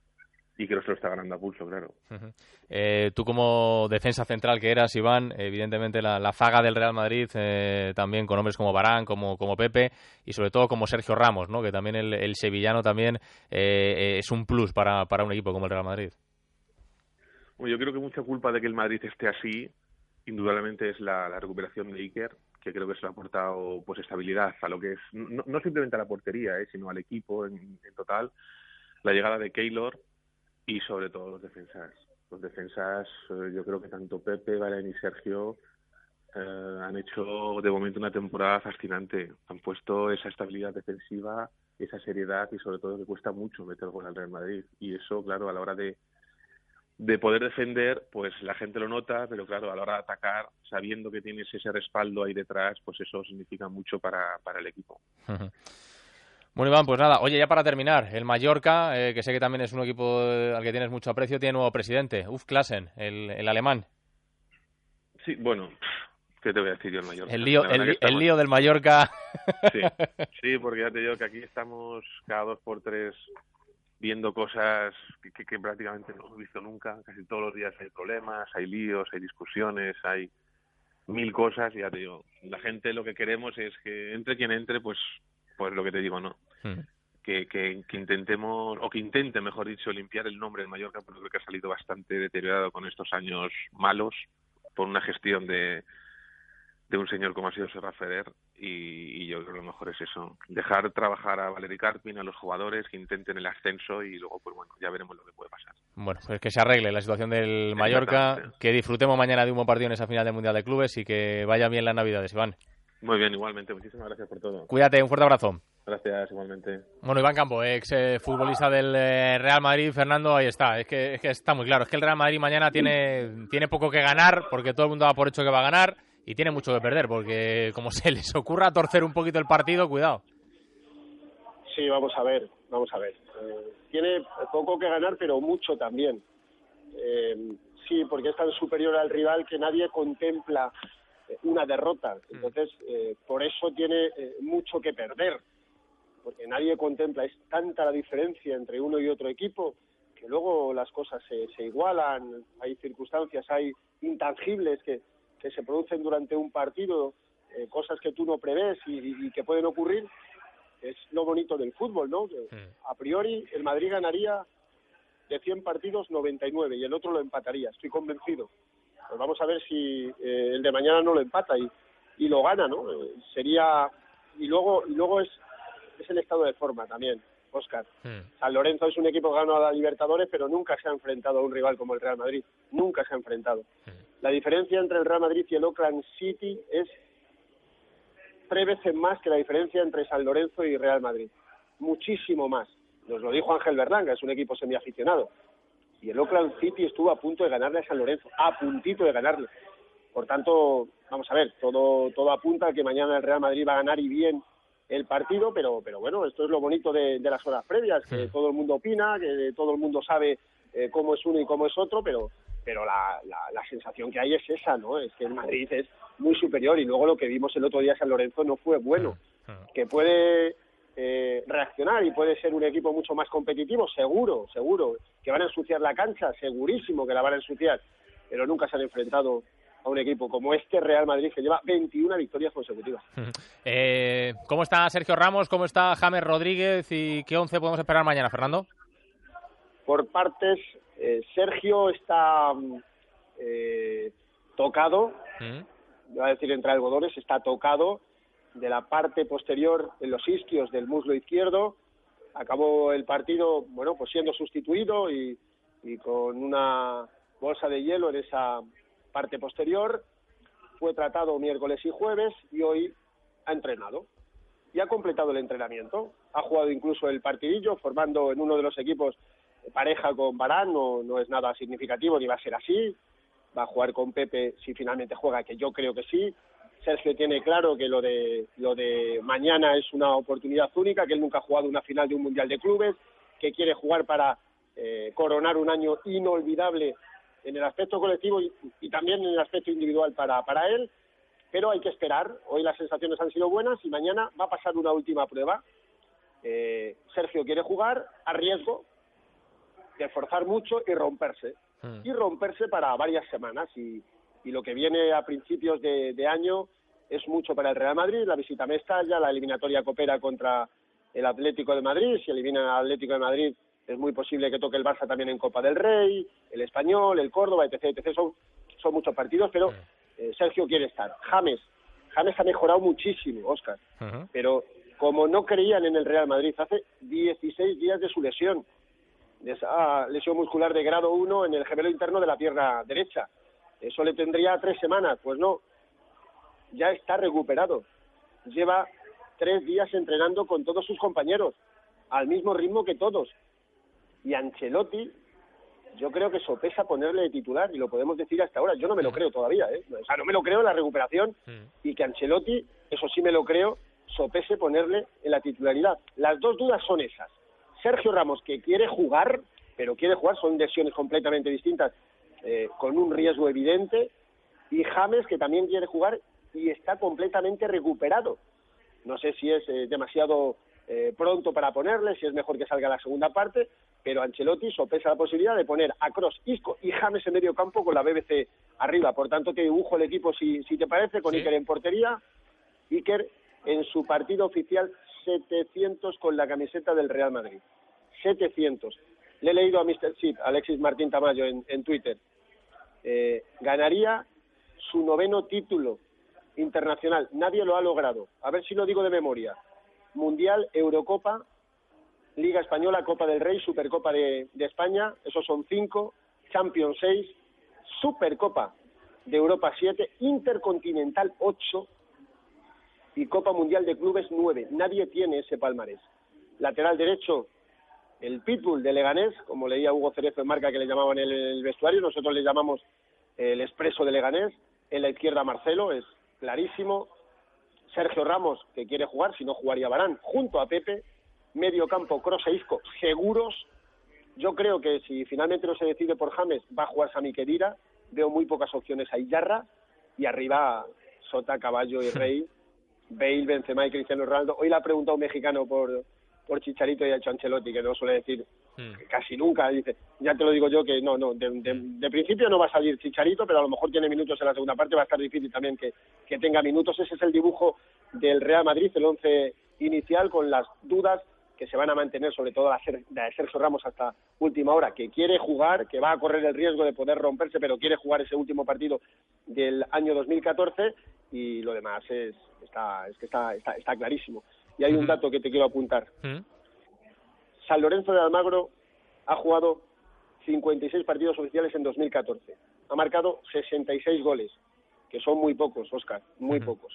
y creo que se lo está ganando a pulso, claro. Uh -huh. eh, tú como defensa central que eras, Iván, evidentemente la, la zaga del Real Madrid, eh, también con hombres como Barán, como, como Pepe y sobre todo como Sergio Ramos, ¿no? que también el, el sevillano también eh, es un plus para, para un equipo como el Real Madrid. Bueno, yo creo que mucha culpa de que el Madrid esté así indudablemente es la, recuperación de Iker, que creo que le ha aportado pues estabilidad a lo que es, no, no simplemente a la portería, eh, sino al equipo en, en, total, la llegada de Keylor y sobre todo los defensas. Los defensas, eh, yo creo que tanto Pepe, Valen y Sergio eh, han hecho de momento una temporada fascinante. Han puesto esa estabilidad defensiva, esa seriedad y sobre todo que cuesta mucho meter gol al Real Madrid. Y eso, claro, a la hora de, de poder defender, pues la gente lo nota, pero claro, a la hora de atacar, sabiendo que tienes ese respaldo ahí detrás, pues eso significa mucho para, para el equipo. Bueno, Iván, pues nada, oye, ya para terminar, el Mallorca, eh, que sé que también es un equipo al que tienes mucho aprecio, tiene nuevo presidente, Uf Klassen, el, el alemán. Sí, bueno, ¿qué te voy a decir yo el Mallorca? El lío, el, lío del Mallorca. Sí, sí, porque ya te digo que aquí estamos cada dos por tres viendo cosas que, que- que prácticamente no hemos visto nunca. Casi todos los días hay problemas, hay líos, hay discusiones, hay mil cosas. Y ya te digo, la gente lo que queremos es que entre quien entre, pues, pues lo que te digo, no. Que, que, que intentemos, o que intente, mejor dicho, limpiar el nombre del Mallorca, porque creo que ha salido bastante deteriorado con estos años malos por una gestión de, de un señor como ha sido Serra Ferrer y, y yo creo que lo mejor es eso, dejar trabajar a Valery Carpin, a los jugadores que intenten el ascenso y luego pues bueno, ya veremos lo que puede pasar. Bueno, pues que se arregle la situación del Mallorca, que disfrutemos mañana de un buen partido en esa final del Mundial de Clubes y que vaya bien las Navidades, Iván. Muy bien, igualmente, muchísimas gracias por todo. Cuídate, un fuerte abrazo. Gracias, igualmente. Bueno, Iván Campo, ex eh, futbolista del eh, Real Madrid, Fernando, ahí está. Es que, es que está muy claro. Es que el Real Madrid mañana tiene, tiene poco que ganar porque todo el mundo da por hecho que va a ganar y tiene mucho que perder porque como se les ocurra torcer un poquito el partido, cuidado. Sí, vamos a ver, vamos a ver. Eh, tiene poco que ganar, pero mucho también. Eh, sí, porque es tan superior al rival que nadie contempla eh, una derrota. Entonces, eh, por eso tiene eh, mucho que perder. Porque nadie contempla, es tanta la diferencia entre uno y otro equipo que luego las cosas se, se igualan, hay circunstancias, hay intangibles que, que se producen durante un partido, eh, cosas que tú no prevés y- y- que pueden ocurrir es lo bonito del fútbol, ¿no? Que A priori, el Madrid ganaría de 100 partidos 99 y el otro lo empataría, estoy convencido. Pues vamos a ver si eh, el de mañana no lo empata y, y lo gana, ¿no? Eh, sería. Y luego, y luego es, es el estado de forma también, Oscar. San Lorenzo es un equipo que ganó a la Libertadores, pero nunca se ha enfrentado a un rival como el Real Madrid. Nunca se ha enfrentado. La diferencia entre el Real Madrid y el Oakland City es tres veces más que la diferencia entre San Lorenzo y Real Madrid. Muchísimo más. Nos lo dijo Ángel Berlanga, es un equipo semiaficionado. Y el Oakland City estuvo a punto de ganarle a San Lorenzo, a puntito de ganarle. Por tanto, vamos a ver, todo, todo apunta a que mañana el Real Madrid va a ganar y bien el partido, pero, pero bueno, esto es lo bonito de, de las horas previas, que todo el mundo opina, que todo el mundo sabe eh, cómo es uno y cómo es otro, pero, pero la, la, la sensación que hay es esa, ¿no? Es que el Madrid es muy superior y luego lo que vimos el otro día San Lorenzo no fue bueno. Que puede eh, reaccionar y puede ser un equipo mucho más competitivo, seguro, seguro. Que van a ensuciar la cancha, segurísimo que la van a ensuciar, pero nunca se han enfrentado a un equipo como este Real Madrid que lleva 21 victorias consecutivas. Eh, ¿Cómo está Sergio Ramos? ¿Cómo está James Rodríguez? ¿Y qué once podemos esperar mañana, Fernando? por partes. Eh, Sergio está mm, eh, tocado, iba a decir entre algodones, está tocado de la parte posterior en los isquios del muslo izquierdo. Acabó el partido, bueno, pues siendo sustituido y, y con una bolsa de hielo en esa parte posterior. Fue tratado miércoles y jueves y hoy ha entrenado y ha completado el entrenamiento. Ha jugado incluso el partidillo, formando en uno de los equipos pareja con Barán, no, no es nada significativo ni va a ser así. Va a jugar con Pepe si finalmente juega, que yo creo que sí. Sergio tiene claro que lo de, lo de mañana es una oportunidad única, que él nunca ha jugado una final de un Mundial de Clubes, que quiere jugar para eh, coronar un año inolvidable en el aspecto colectivo y, también en el aspecto individual para, para él pero hay que esperar. Hoy las sensaciones han sido buenas y mañana va a pasar una última prueba. Eh, Sergio quiere jugar a riesgo de forzar mucho y romperse. Y romperse para varias semanas. Y, y lo que viene a principios de, de año es mucho para el Real Madrid. La visita a Mestalla, la eliminatoria coopera contra el Atlético de Madrid. Si eliminan al Atlético de Madrid, es muy posible que toque el Barça también en Copa del Rey, el Español, el Córdoba, etc. etc. Son, son muchos partidos, pero eh, Sergio quiere estar. James, James ha mejorado muchísimo, Oscar, pero como no creían en el Real Madrid hace 16 días de su lesión, de esa lesión muscular de grado 1 en el gemelo interno de la pierna derecha. Eso le tendría tres semanas, pues no, ya está recuperado. Lleva tres días entrenando con todos sus compañeros, al mismo ritmo que todos. Y Ancelotti, yo creo que sopesa ponerle de titular, y lo podemos decir hasta ahora. Yo no me lo creo todavía, ¿eh? O sea, no me lo creo en la recuperación, y que Ancelotti, eso sí me lo creo, sopese ponerle en la titularidad. Las dos dudas son esas. Sergio Ramos, que quiere jugar, pero quiere jugar, son lesiones completamente distintas, eh, con un riesgo evidente, y James, que también quiere jugar y está completamente recuperado. No sé si es eh, demasiado eh, pronto para ponerle, si es mejor que salga la segunda parte, pero Ancelotti sopesa la posibilidad de poner a Cross, Isco y James en medio campo con la BBC arriba. Por tanto, te dibujo el equipo, si, si te parece, con Sí. Iker en portería, Iker en su partido oficial 700 con la camiseta del Real Madrid. 700. Le he leído a Mr. Chip, Alexis Martín Tamayo, en, Twitter. Eh, ganaría su noveno título internacional. Nadie lo ha logrado. A ver si lo digo de memoria. Mundial, Eurocopa, Liga Española, Copa del Rey, Supercopa de, de España, esos son cinco, Champions 6, Supercopa de Europa 7, Intercontinental 8 y Copa Mundial de Clubes 9. Nadie tiene ese palmarés. Lateral derecho, el Pitbull de Leganés, como leía Hugo Cerezo en marca que le llamaban en el vestuario, nosotros le llamamos el Expreso de Leganés. En la izquierda Marcelo, es clarísimo. Sergio Ramos, que quiere jugar, si no jugaría Barán, junto a Pepe. Medio campo, Kroos e Isco, seguros. Yo creo que si finalmente no se decide por James, va a jugar Sami Khedira. Veo muy pocas opciones a Iyarra. Y arriba, Sota, Caballo y Rey. Bale, Benzema y Cristiano Ronaldo. Hoy le ha preguntado un mexicano por, por Chicharito y ha hecho Ancelotti, que no suele decir casi nunca. Dice, ya te lo digo yo que no, no, de, de- de principio no va a salir Chicharito, pero a lo mejor tiene minutos en la segunda parte, va a estar difícil también que, que tenga minutos. Ese es el dibujo del Real Madrid, el once inicial, con las dudas que se van a mantener, sobre todo la, Ser- la de Sergio Ramos hasta última hora, que quiere jugar, que va a correr el riesgo de poder romperse, pero quiere jugar ese último partido del año 2014 y lo demás es está es que está, está, está clarísimo. Y hay un dato que te quiero apuntar. San Lorenzo de Almagro ha jugado 56 partidos oficiales en 2014. Ha marcado 66 goles, que son muy pocos, Oscar, muy pocos.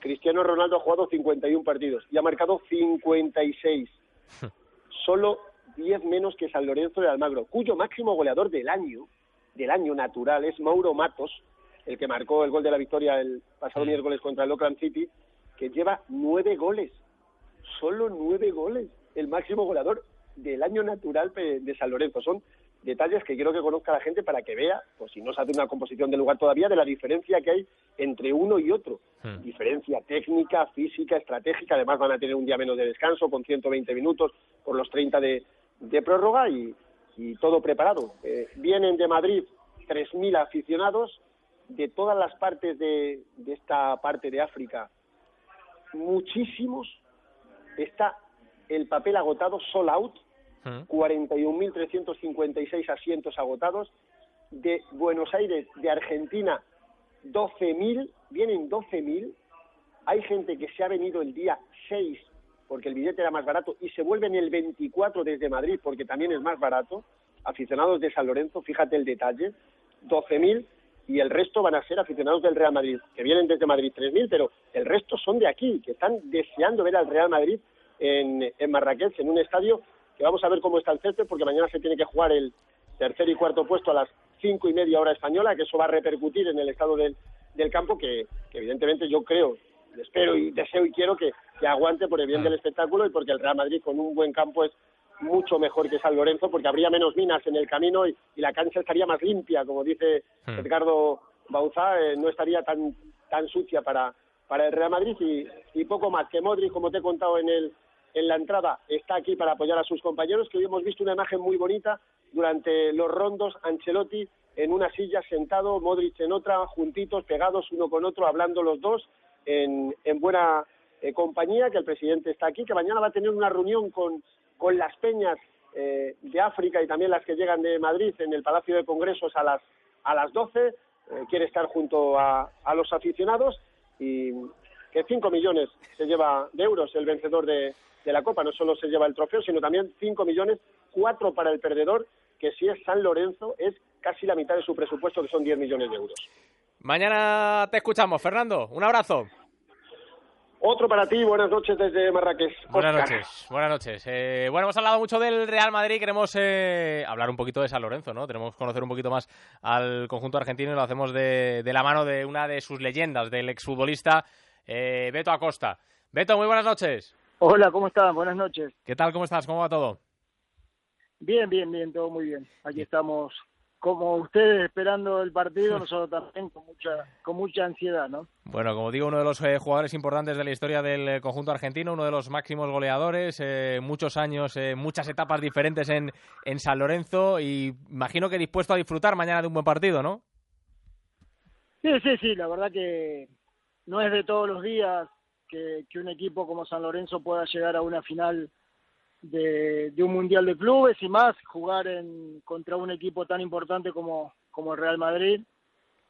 Cristiano Ronaldo ha jugado 51 partidos y ha marcado 56. Solo 10 menos que San Lorenzo de Almagro, cuyo máximo goleador del año, del año natural, es Mauro Matos, el que marcó el gol de la victoria el pasado miércoles contra el Oakland City, que lleva nueve goles. Solo nueve goles. El máximo goleador del año natural de San Lorenzo. Son detalles que quiero que conozca la gente para que vea, pues si no se hace una composición del lugar todavía, de la diferencia que hay entre uno y otro. Diferencia técnica, física, estratégica. Además van a tener un día menos de descanso con 120 minutos por los 30 de, de prórroga y, y todo preparado. Eh, vienen de Madrid 3.000 aficionados de todas las partes de, de esta parte de África. Muchísimos. Está el papel agotado, sold out, 41.356 asientos agotados. De Buenos Aires, de Argentina, 12.000, vienen 12.000. Hay gente que se ha venido el día 6 porque el billete era más barato y se vuelven el 24 desde Madrid porque también es más barato. Aficionados de San Lorenzo, fíjate el detalle, 12.000 y el resto van a ser aficionados del Real Madrid, que vienen desde Madrid 3.000, pero el resto son de aquí, que están deseando ver al Real Madrid en, en Marrakech, en un estadio que vamos a ver cómo está el césped, porque mañana se tiene que jugar el tercer y cuarto puesto a las cinco y media hora española, que eso va a repercutir en el estado del, del campo, que, que evidentemente yo creo, espero y deseo y quiero que, que aguante por el bien del espectáculo y porque el Real Madrid con un buen campo es mucho mejor que San Lorenzo, porque habría menos minas en el camino y, y la cancha estaría más limpia, como dice Hmm. Edgardo Bauzá, eh, no estaría tan tan sucia para, para el Real Madrid y, y poco más que Modric, como te he contado en el en la entrada, está aquí para apoyar a sus compañeros, que hoy hemos visto una imagen muy bonita durante los rondos, Ancelotti en una silla sentado, Modric en otra, juntitos, pegados uno con otro, hablando los dos en, en buena eh, compañía, que el presidente está aquí, que mañana va a tener una reunión con, con las peñas eh, de África y también las que llegan de Madrid en el Palacio de Congresos a las, a las 12. Eh, quiere estar junto a, a los aficionados y que 5 millones se lleva de euros el vencedor de, de la Copa. No solo se lleva el trofeo, sino también 5 millones, 4 para el perdedor, que si es San Lorenzo es casi la mitad de su presupuesto, que son 10 millones de euros. Mañana te escuchamos, Fernando. Un abrazo. Otro para ti, buenas noches desde Marrakech. Buenas noches, buenas noches. Eh, bueno, hemos hablado mucho del Real Madrid, queremos eh, hablar un poquito de San Lorenzo, ¿no? Tenemos que conocer un poquito más al conjunto argentino y lo hacemos de, de la mano de una de sus leyendas, del exfutbolista eh, Beto Acosta. Beto, muy buenas noches. Hola, ¿cómo están? Buenas noches. ¿Qué tal? ¿Cómo estás? ¿Cómo va todo? Bien, bien, bien, todo muy bien. Aquí estamos, como ustedes esperando el partido, nosotros también con mucha, con mucha ansiedad, ¿no? Bueno, como digo, uno de los eh, jugadores importantes de la historia del eh, conjunto argentino, uno de los máximos goleadores, eh, muchos años, eh, muchas etapas diferentes en, en San Lorenzo y imagino que dispuesto a disfrutar mañana de un buen partido, ¿no? Sí, sí, sí, la verdad que no es de todos los días que, que un equipo como San Lorenzo pueda llegar a una final de, de un Mundial de Clubes y más jugar en, contra un equipo tan importante como, como el Real Madrid.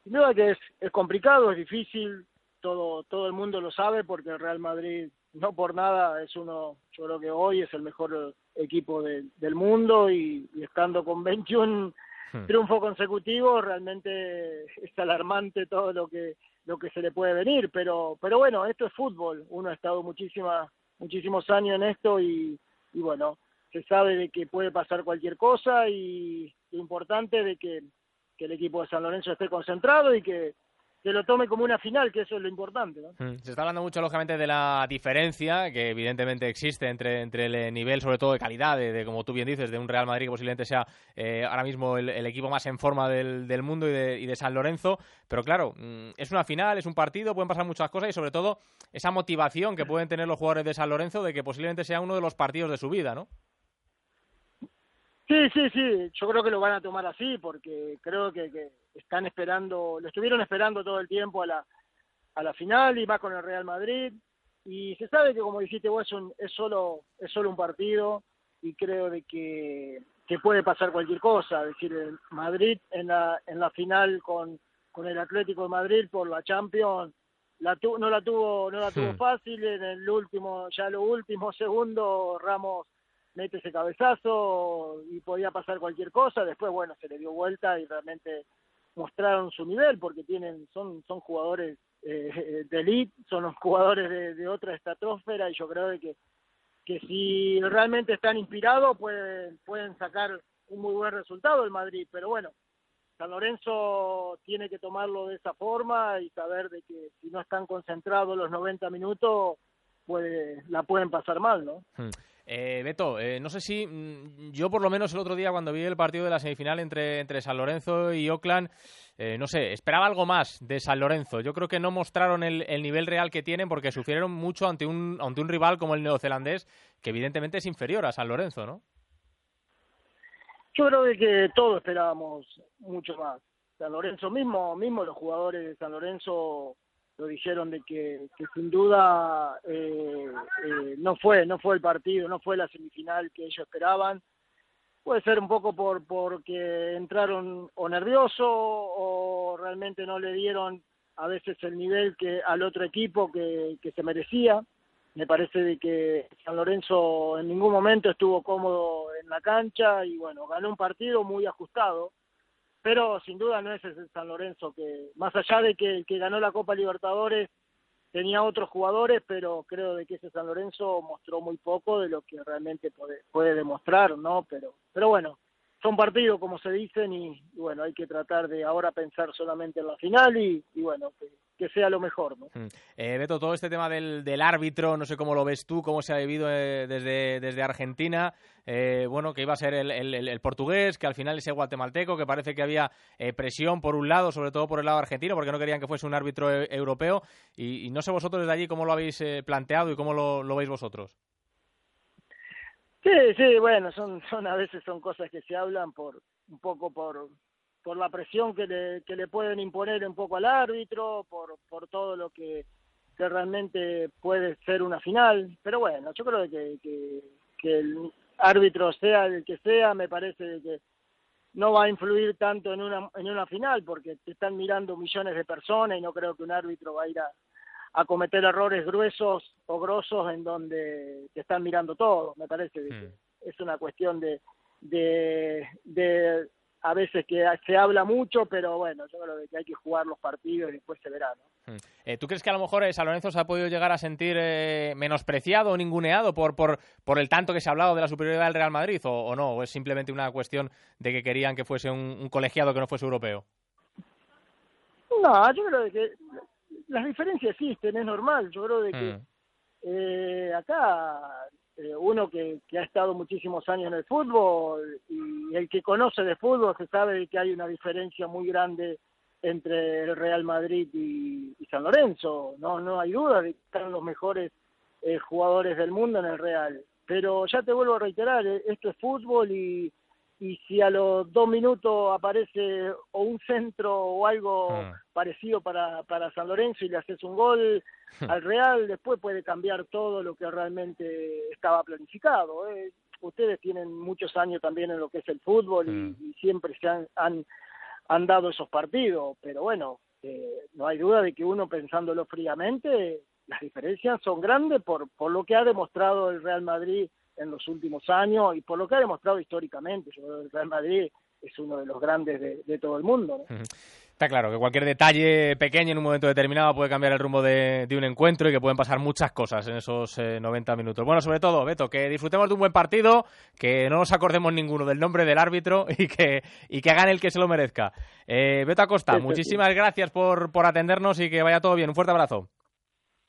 Sin duda que es, es complicado, es difícil, todo, todo el mundo lo sabe porque el Real Madrid no por nada es uno, yo creo que hoy es el mejor equipo de- del mundo y, y estando con 21 triunfos consecutivos realmente es alarmante todo lo que lo que se le puede venir. Pero pero bueno esto es fútbol. Uno ha estado muchísimas muchísimos años en esto y, y bueno se sabe de que puede pasar cualquier cosa y lo importante de que, que el equipo de San Lorenzo esté concentrado y que, que lo tome como una final que eso es lo importante ¿no? Mm. Se está hablando mucho, lógicamente, de la diferencia que evidentemente existe entre, entre el eh, nivel, sobre todo de calidad, de, de, como tú bien dices, de un Real Madrid que posiblemente sea eh, ahora mismo el, equipo más en forma del, del mundo y de, y de San Lorenzo. Pero claro, mm, es una final, es un partido, pueden pasar muchas cosas y sobre todo esa motivación que pueden tener los jugadores de San Lorenzo de que posiblemente sea uno de los partidos de su vida, ¿no? Sí, sí, sí, yo creo que lo van a tomar así porque creo que, que están esperando, lo estuvieron esperando todo el tiempo a la, a la final y más con el Real Madrid y se sabe que como dijiste vos es, un, es solo es solo un partido y creo de que, que puede pasar cualquier cosa, es decir, el Madrid en la en la final con, con el Atlético de Madrid por la Champions la tu, no la tuvo no la tuvo Hmm. fácil en el último ya lo último segundo Ramos mete ese cabezazo y podía pasar cualquier cosa, después bueno, se le dio vuelta y realmente mostraron su nivel porque tienen son son jugadores eh, de elite, son los jugadores de, de otra estratosfera y yo creo que que si realmente están inspirados pueden pueden sacar un muy buen resultado el Madrid, pero bueno, San Lorenzo tiene que tomarlo de esa forma y saber de que si no están concentrados los 90 minutos puede la pueden pasar mal, ¿no? Hmm. Eh, Beto, eh, no sé si mm, yo por lo menos el otro día cuando vi el partido de la semifinal entre, entre San Lorenzo y Oakland, eh, no sé, esperaba algo más de San Lorenzo. Yo creo que no mostraron el, el nivel real que tienen porque sufrieron mucho ante un, ante un rival como el neozelandés, que evidentemente es inferior a San Lorenzo, ¿no? Yo creo de que todos esperábamos mucho más. San Lorenzo mismo, mismo los jugadores de San Lorenzo lo dijeron de que, que sin duda eh, eh, no fue no fue el partido, no fue la semifinal que ellos esperaban. Puede ser un poco por porque entraron o nervioso o realmente no le dieron a veces el nivel que al otro equipo que, que se merecía. Me parece de que San Lorenzo en ningún momento estuvo cómodo en la cancha y bueno, ganó un partido muy ajustado pero sin duda no es ese San Lorenzo que más allá de que el que ganó la Copa Libertadores tenía otros jugadores pero creo de que ese San Lorenzo mostró muy poco de lo que realmente puede, puede demostrar no pero pero bueno son partidos como se dicen y, bueno hay que tratar de ahora pensar solamente en la final y, y bueno que, sea lo mejor no Mm. Eh, Beto, todo este tema del, del árbitro, no sé cómo lo ves tú, cómo se ha vivido eh, desde, desde Argentina. Eh, bueno, que iba a ser el, el- portugués, que al final es el guatemalteco, que parece que había eh, presión por un lado, sobre todo por el lado argentino, porque no querían que fuese un árbitro e- europeo. Y, y no sé vosotros desde allí cómo lo habéis eh, planteado y cómo lo, lo veis vosotros. Sí, sí, bueno, son, son a veces son cosas que se hablan por un poco por, por la presión que le, que le pueden imponer un poco al árbitro, por, por todo lo que, que realmente puede ser una final. Pero bueno, yo creo que, que, que el árbitro sea el que sea, me parece que no va a influir tanto en una, en una final porque te están mirando millones de personas y no creo que un árbitro va a ir a, a cometer errores gruesos o grosos en donde te están mirando todo. Me parece que es una cuestión de, de, de a veces que se habla mucho, pero bueno, yo creo que hay que jugar los partidos y después se verá. ¿no? Mm. Eh, ¿Tú crees que a lo mejor eh, San Lorenzo se ha podido llegar a sentir eh, menospreciado o ninguneado por, por, por el tanto que se ha hablado de la superioridad del Real Madrid o, o no? ¿O es simplemente una cuestión de que querían que fuese un, un colegiado que no fuese europeo? No, yo creo que las diferencias existen, es normal. Yo creo de que Mm. eh, acá eh, uno que, que ha estado muchísimos años en el fútbol y el que conoce de fútbol se sabe que hay una diferencia muy grande entre el Real Madrid y, y San Lorenzo. No, no hay duda de que están los mejores eh, jugadores del mundo en el Real. Pero ya te vuelvo a reiterar, eh, esto es fútbol y, y si a los dos minutos aparece o un centro o algo parecido para, para San Lorenzo y le haces un gol al Real, después puede cambiar todo lo que realmente estaba planificado. ¿eh? Ustedes tienen muchos años también en lo que es el fútbol y, y siempre se han, han, han dado esos partidos, pero bueno, eh, no hay duda de que uno pensándolo fríamente, las diferencias son grandes por, por lo que ha demostrado el Real Madrid en los últimos años y por lo que ha demostrado históricamente. Yo creo que el Real Madrid es uno de los grandes de, de todo el mundo. ¿no? Está claro que cualquier detalle pequeño en un momento determinado puede cambiar el rumbo de, de un encuentro y que pueden pasar muchas cosas en esos eh, 90 minutos. Bueno, sobre todo, Beto, que disfrutemos de un buen partido, que no nos acordemos ninguno del nombre del árbitro y que, y que hagan el que se lo merezca. Eh, Beto Acosta, Sí, sí, sí. muchísimas gracias por, por atendernos y que vaya todo bien. Un fuerte abrazo.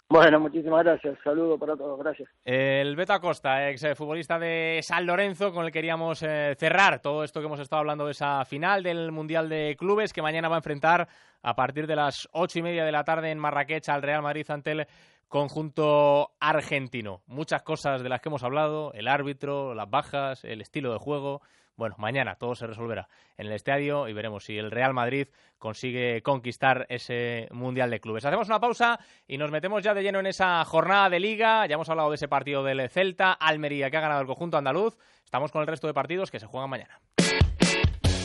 Bueno, muchísimas gracias. Saludo para todos. Gracias. El Beto Acosta, ex futbolista de San Lorenzo, con el que queríamos eh, cerrar todo esto que hemos estado hablando de esa final del Mundial de Clubes, que mañana va a enfrentar a partir de las ocho y media de la tarde en Marrakech al Real Madrid ante el conjunto argentino. Muchas cosas de las que hemos hablado, el árbitro, las bajas, el estilo de juego. Bueno, mañana todo se resolverá en el estadio y veremos si el Real Madrid consigue conquistar ese Mundial de Clubes. Hacemos una pausa y nos metemos ya de lleno en esa jornada de liga. Ya hemos hablado de ese partido del Celta, Almería, que ha ganado el conjunto andaluz. Estamos con el resto de partidos que se juegan mañana.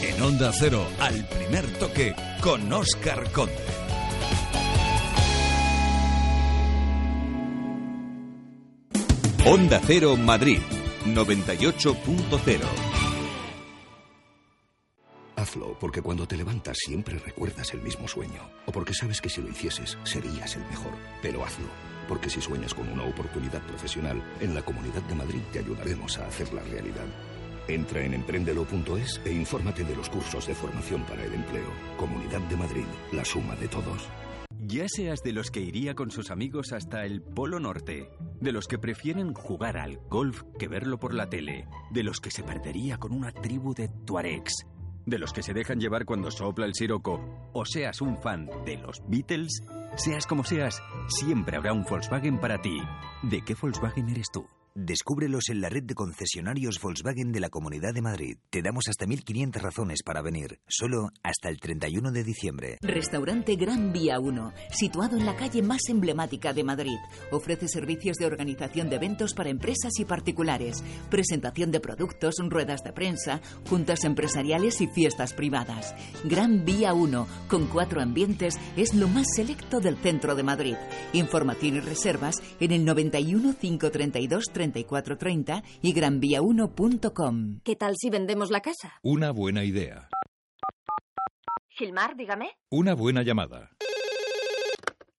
En Onda Cero, al primer toque, con Oscar Conde. Onda Cero Madrid, 98.0. Hazlo porque cuando te levantas siempre recuerdas el mismo sueño. O porque sabes que si lo hicieses serías el mejor. Pero hazlo. Porque si sueñas con una oportunidad profesional, en la Comunidad de Madrid te ayudaremos a hacerla realidad. Entra en emprendelo.es e infórmate de los cursos de formación para el empleo. Comunidad de Madrid, la suma de todos. Ya seas de los que iría con sus amigos hasta el Polo Norte, de los que prefieren jugar al golf que verlo por la tele, de los que se perdería con una tribu de tuaregs, de los que se dejan llevar cuando sopla el siroco, o seas un fan de los Beatles, seas como seas, siempre habrá un Volkswagen para ti. ¿De qué Volkswagen eres tú? Descúbrelos en la red de concesionarios Volkswagen de la Comunidad de Madrid. Te damos hasta 1.500 razones para venir, solo hasta el 31 de diciembre. Restaurante Gran Vía 1, situado en la calle más emblemática de Madrid. Ofrece servicios de organización de eventos para empresas y particulares, presentación de productos, ruedas de prensa, juntas empresariales y fiestas privadas. Gran Vía 1, con cuatro ambientes, es lo más selecto del centro de Madrid. Información y reservas en el 91 532 3430 y granvía1.com. ¿Qué tal si vendemos la casa? Una buena idea. Gilmar, dígame. Una buena llamada.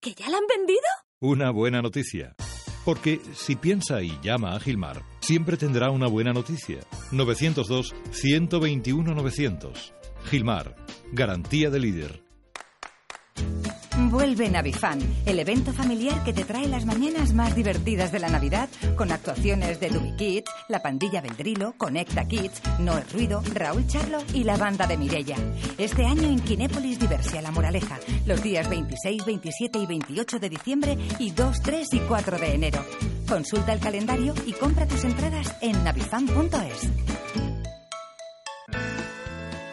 ¿Que ya la han vendido? Una buena noticia. Porque si piensa y llama a Gilmar, siempre tendrá una buena noticia. 902-121-900. Gilmar, garantía de líder. Vuelve Navifan, el evento familiar que te trae las mañanas más divertidas de la Navidad, con actuaciones de Dubi Kids, la pandilla Vendrilo, Conecta Kids, Noel Ruido, Raúl Charlo y la banda de Mirella. Este año en Kinépolis Diversia La Moraleja, los días 26, 27 y 28 de diciembre y 2, 3 y 4 de enero. Consulta el calendario y compra tus entradas en navifan.es.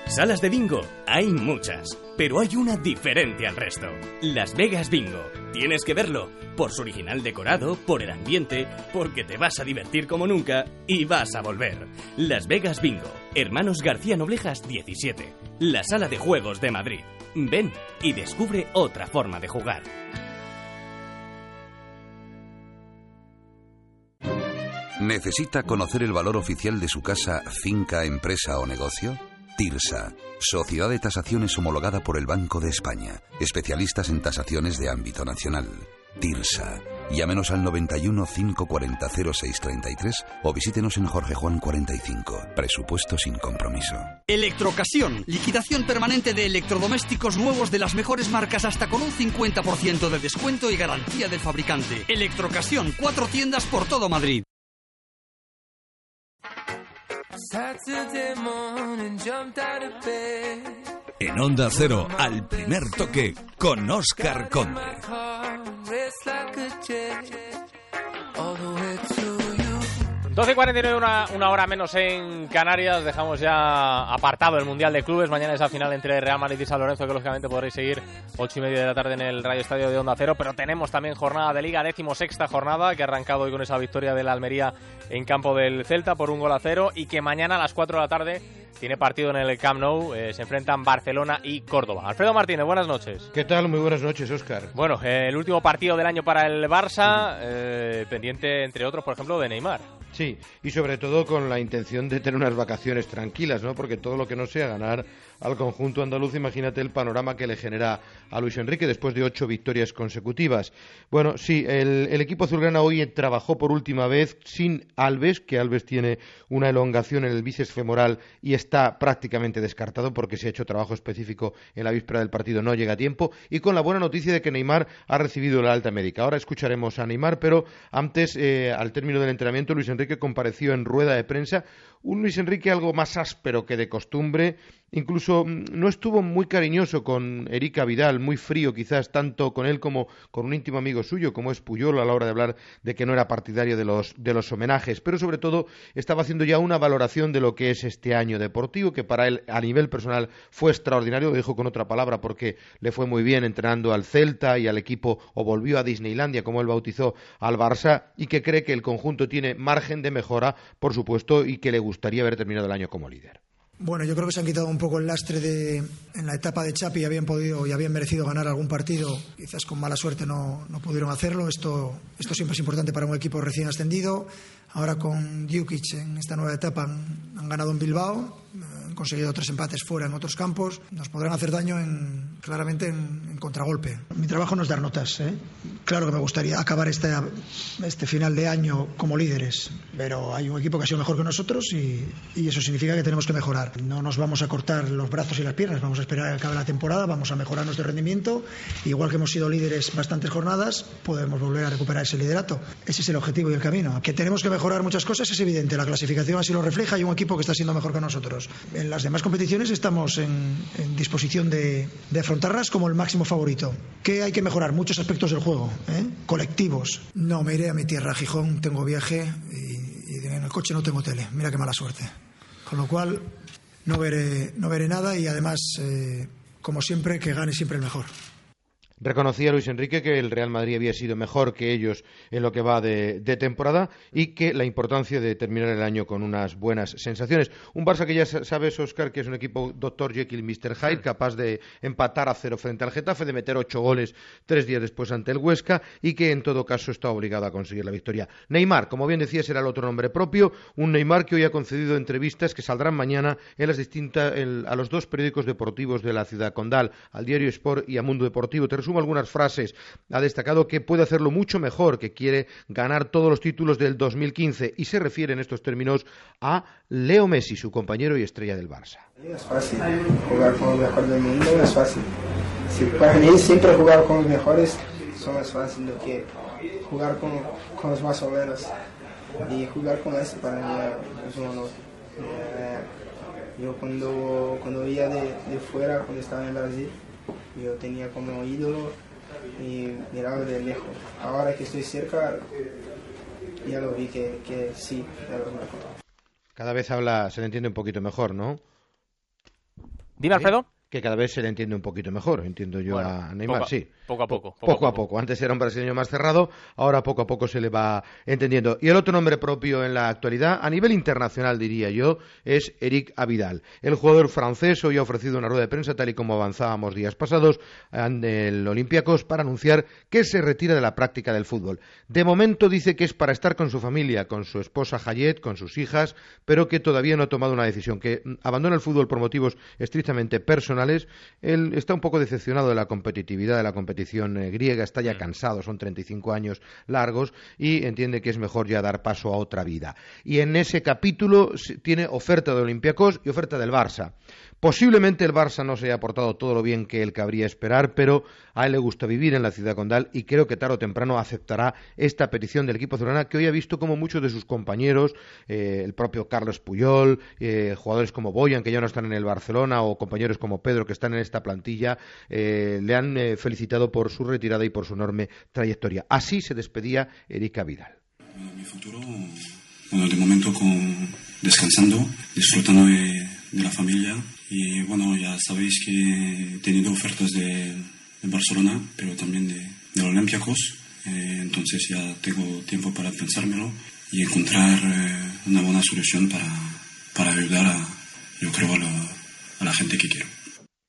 Salas de bingo hay muchas, pero hay una diferente al resto. Las Vegas Bingo. Tienes que verlo, por su original decorado, por el ambiente, porque te vas a divertir como nunca y vas a volver. Las Vegas Bingo. Hermanos García Noblejas 17. La sala de juegos de Madrid. Ven y descubre otra forma de jugar. ¿Necesita conocer el valor oficial de su casa, finca, empresa o negocio? TIRSA, Sociedad de Tasaciones homologada por el Banco de España, especialistas en tasaciones de ámbito nacional. TIRSA, Llámenos al 91 540 0633 o visítenos en Jorge Juan 45. Presupuesto sin compromiso. Electrocasión. Liquidación permanente de electrodomésticos nuevos de las mejores marcas hasta con un 50% de descuento y garantía del fabricante. Electrocasión. Cuatro tiendas por todo Madrid. En Onda Cero, al primer toque, con Oscar Conde. 12 y 49, una, una hora menos en Canarias. Dejamos ya apartado el Mundial de Clubes. Mañana esa final entre Real Madrid y San Lorenzo, que lógicamente podréis seguir 8 y media de la tarde en el Radio Estadio de Onda Cero. Pero tenemos también jornada de Liga, décimo sexta jornada, que ha arrancado hoy con esa victoria de la Almería en campo del Celta por un gol a cero. Y que mañana a las 4 de la tarde tiene partido en el Camp Nou. Eh, se enfrentan Barcelona y Córdoba. Alfredo Martínez, buenas noches. ¿Qué tal? Muy buenas noches, Oscar. Bueno, eh, el último partido del año para el Barça, eh, pendiente entre otros, por ejemplo, de Neymar. Sí, y sobre todo con la intención de tener unas vacaciones tranquilas, ¿no? Porque todo lo que no sea ganar al conjunto andaluz, imagínate el panorama que le genera a Luis Enrique después de ocho victorias consecutivas. Bueno, sí, el, equipo azulgrana hoy trabajó por última vez sin Alves, que Alves tiene una elongación en el bíceps femoral y está prácticamente descartado porque se ha hecho trabajo específico en la víspera del partido, no llega a tiempo, y con la buena noticia de que Neymar ha recibido la alta médica. Ahora escucharemos a Neymar, pero antes, eh, al término del entrenamiento, Luis Enrique compareció en rueda de prensa un Luis Enrique algo más áspero que de costumbre, incluso mm, no estuvo muy cariñoso con Erika Vidal, muy frío quizás tanto con él como con un íntimo amigo suyo como es Puyol a la hora de hablar de que no era partidario de los, de los homenajes, pero sobre todo estaba haciendo ya una valoración de lo que es este año deportivo, que para él a nivel personal fue extraordinario, lo dijo con otra palabra porque le fue muy bien entrenando al Celta y al equipo o volvió a Disneylandia como él bautizó al Barça y que cree que el conjunto tiene margen de mejora, por supuesto, y que le gustaría haber terminado el año como líder. Bueno, yo creo que se han quitado un poco el lastre de en la etapa de Chapi habían podido y habían merecido ganar algún partido, quizás con mala suerte no, no pudieron hacerlo. Esto, esto siempre es importante para un equipo recién ascendido. Ahora con Djukic en esta nueva etapa han, han ganado en Bilbao, han conseguido tres empates fuera en otros campos. Nos podrán hacer daño en, claramente en, en contragolpe. Mi trabajo no es dar notas. ¿eh? Claro que me gustaría acabar este, este final de año como líderes, pero hay un equipo que ha sido mejor que nosotros y, y eso significa que tenemos que mejorar. No nos vamos a cortar los brazos y las piernas, vamos a esperar a que acabe la temporada, vamos a mejorar nuestro rendimiento. Igual que hemos sido líderes bastantes jornadas, podemos volver a recuperar ese liderato. Ese es el objetivo y el camino. Que tenemos que mejorar muchas cosas es evidente, la clasificación así lo refleja, hay un equipo que está siendo mejor que nosotros. En las demás competiciones estamos en, disposición de, afrontarlas como el máximo favorito. ¿Qué hay que mejorar? Muchos aspectos del juego, ¿eh? colectivos. No, me iré a mi tierra, a Gijón, tengo viaje y, y en el coche no tengo tele. Mira qué mala suerte. Con lo cual, no veré, no veré nada y además, eh, como siempre, que gane siempre el mejor. Reconocía Luis Enrique que el Real Madrid había sido mejor que ellos en lo que va de, de, temporada y que la importancia de terminar el año con unas buenas sensaciones. Un Barça que ya sabes, Oscar, que es un equipo Dr. Jekyll, Mr. Hyde, capaz de empatar a cero frente al Getafe, de meter ocho goles tres días después ante el Huesca y que en todo caso está obligado a conseguir la victoria. Neymar, como bien decías, era el otro nombre propio, un Neymar que hoy ha concedido entrevistas que saldrán mañana en las distintas, en, a los dos periódicos deportivos de la ciudad condal, al diario Sport y a Mundo Deportivo. Te resumo algunas frases. Ha destacado que puede hacerlo mucho mejor, que quiere ganar todos los títulos del 2015 y se refiere en estos términos a Leo Messi, su compañero y estrella del Barça. Es fácil jugar con los mejores del mundo, es fácil. Si para mí siempre jugar con los mejores son más fácil do que jugar con, con los más o menos. Y jugar con Messi para mí es un honor. Eh, yo cuando, cuando veía de, de fuera, cuando estaba en Brasil, yo tenía como ídolo y miraba de lejos. Ahora que estoy cerca, ya lo vi que, que sí, ya lo mejor. Cada vez habla, se le entiende un poquito mejor, ¿no? Dime, Alfredo. Que cada vez se le entiende un poquito mejor, entiendo yo bueno, a Neymar, poco, sí. Poco a poco. Poco, poco a poco. Antes era un brasileño más cerrado, ahora poco a poco se le va entendiendo. Y el otro nombre propio en la actualidad, a nivel internacional diría yo, es Eric Abidal. El jugador francés hoy ha ofrecido una rueda de prensa, tal y como avanzábamos días pasados, en el Olympiacos, para anunciar que se retira de la práctica del fútbol. De momento dice que es para estar con su familia, con su esposa Hayet, con sus hijas, pero que todavía no ha tomado una decisión, que abandona el fútbol por motivos estrictamente personales personales, él está un poco decepcionado de la competitividad de la competición eh, griega, está ya cansado, son 35 años largos y entiende que es mejor ya dar paso a otra vida. Y en ese capítulo tiene oferta de Olympiacos y oferta del Barça. Posiblemente el Barça no se haya portado todo lo bien que él cabría esperar, pero a él le gusta vivir en la ciudad condal y creo que tarde o temprano aceptará esta petición del equipo azulgrana que hoy ha visto como muchos de sus compañeros, eh, el propio Carlos Puyol, eh, jugadores como Boyan que ya no están en el Barcelona o compañeros como Pedro que están en esta plantilla, eh, le han felicitado por su retirada y por su enorme trayectoria. Así se despedía Erika Vidal. Mi futuro, bueno, de momento descansando, disfrutando de la familia y bueno, ya sabéis que he tenido ofertas de, Barcelona, pero también de, de Olympiacos. Eh, entonces ya tengo tiempo para pensármelo y encontrar eh, una buena solución para, para ayudar a, yo creo, a la, a la gente que quiero.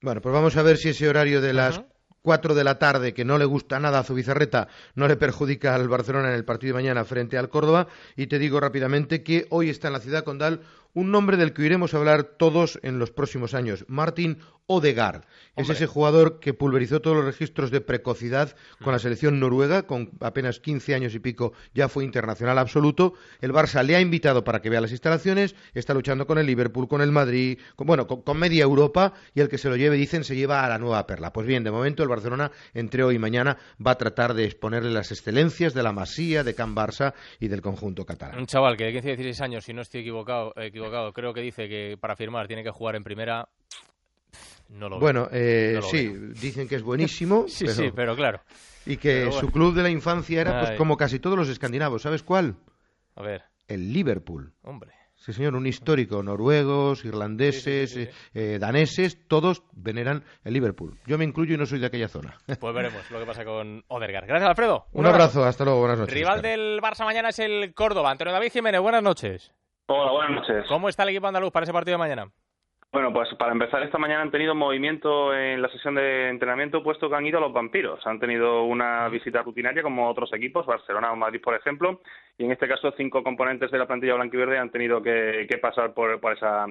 Bueno, pues vamos a ver si ese horario de las 4 de la tarde, que no le gusta nada a Zubizarreta, no le perjudica al Barcelona en el partido de mañana frente al Córdoba. Y te digo rápidamente que hoy está en la ciudad condal un nombre del que iremos a hablar todos en los próximos años, Martin Odegaard. Es ese jugador que pulverizó todos los registros de precocidad con la mm. selección noruega, con apenas 15 años y pico ya fue internacional absoluto. El Barça le ha invitado para que vea las instalaciones, está luchando con el Liverpool, con el Madrid, con, bueno, con, media Europa y el que se lo lleve, dicen, se lleva a la nueva perla. Pues bien, de momento el Barcelona, entre hoy y mañana, va a tratar de exponerle las excelencias de la Masía, de Can Barça y del conjunto catalán. Un chaval que de 15 16 años, si no estoy equivocado, equivocado, creo que dice que para firmar tiene que jugar en primera bueno, eh, sí, dicen que es buenísimo. sí, sí, pero claro. Y que su club de la infancia era pues como casi todos los escandinavos. ¿Sabes cuál? A ver. El Liverpool. Hombre. Sí, señor, un histórico. Noruegos, irlandeses, eh, daneses, todos veneran el Liverpool. Yo me incluyo y no soy de aquella zona. Pues veremos lo que pasa con Odergar. Gracias, Alfredo. Un, abrazo. hasta luego, buenas noches. Rival del Barça mañana es el Córdoba. Antonio David Jiménez, buenas noches. Hola, buenas noches. ¿Cómo está el equipo andaluz para ese partido de mañana? Bueno, pues para empezar, esta mañana han tenido movimiento en la sesión de entrenamiento, puesto que han ido los vampiros. Han tenido una visita rutinaria como otros equipos, Barcelona o Madrid, por ejemplo, y en este caso cinco componentes de la plantilla blanquiverde han tenido que, pasar por, esa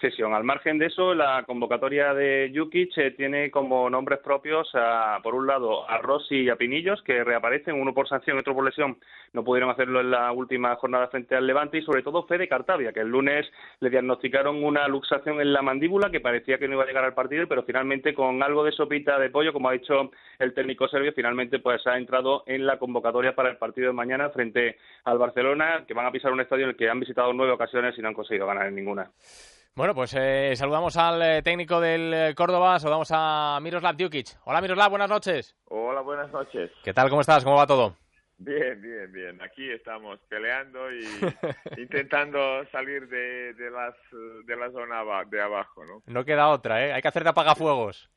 sesión. Al margen de eso, la convocatoria de Jukic eh, tiene como nombres propios, a, por un lado, a Rossi y a Pinillos, que reaparecen, uno por sanción y otro por lesión. No pudieron hacerlo en la última jornada frente al Levante, y sobre todo Fede Cartavia, que el lunes le diagnosticaron una luxación en la mandíbula que parecía que no iba a llegar al partido, pero finalmente con algo de sopita de pollo, como ha dicho el técnico serbio, finalmente pues ha entrado en la convocatoria para el partido de mañana frente al Barcelona, que van a pisar un estadio en el que han visitado nueve ocasiones y no han conseguido ganar en ninguna. Bueno, pues eh, saludamos al eh, técnico del eh, Córdoba, saludamos a Miroslav Djukic. Hola Miroslav, buenas noches. Hola, buenas noches. ¿Qué tal, cómo estás, cómo va todo? Bien, bien, bien. Aquí estamos peleando y intentando salir de, de, las, de la zona de abajo, ¿no? No queda otra, ¿eh? Hay que hacer de apagafuegos.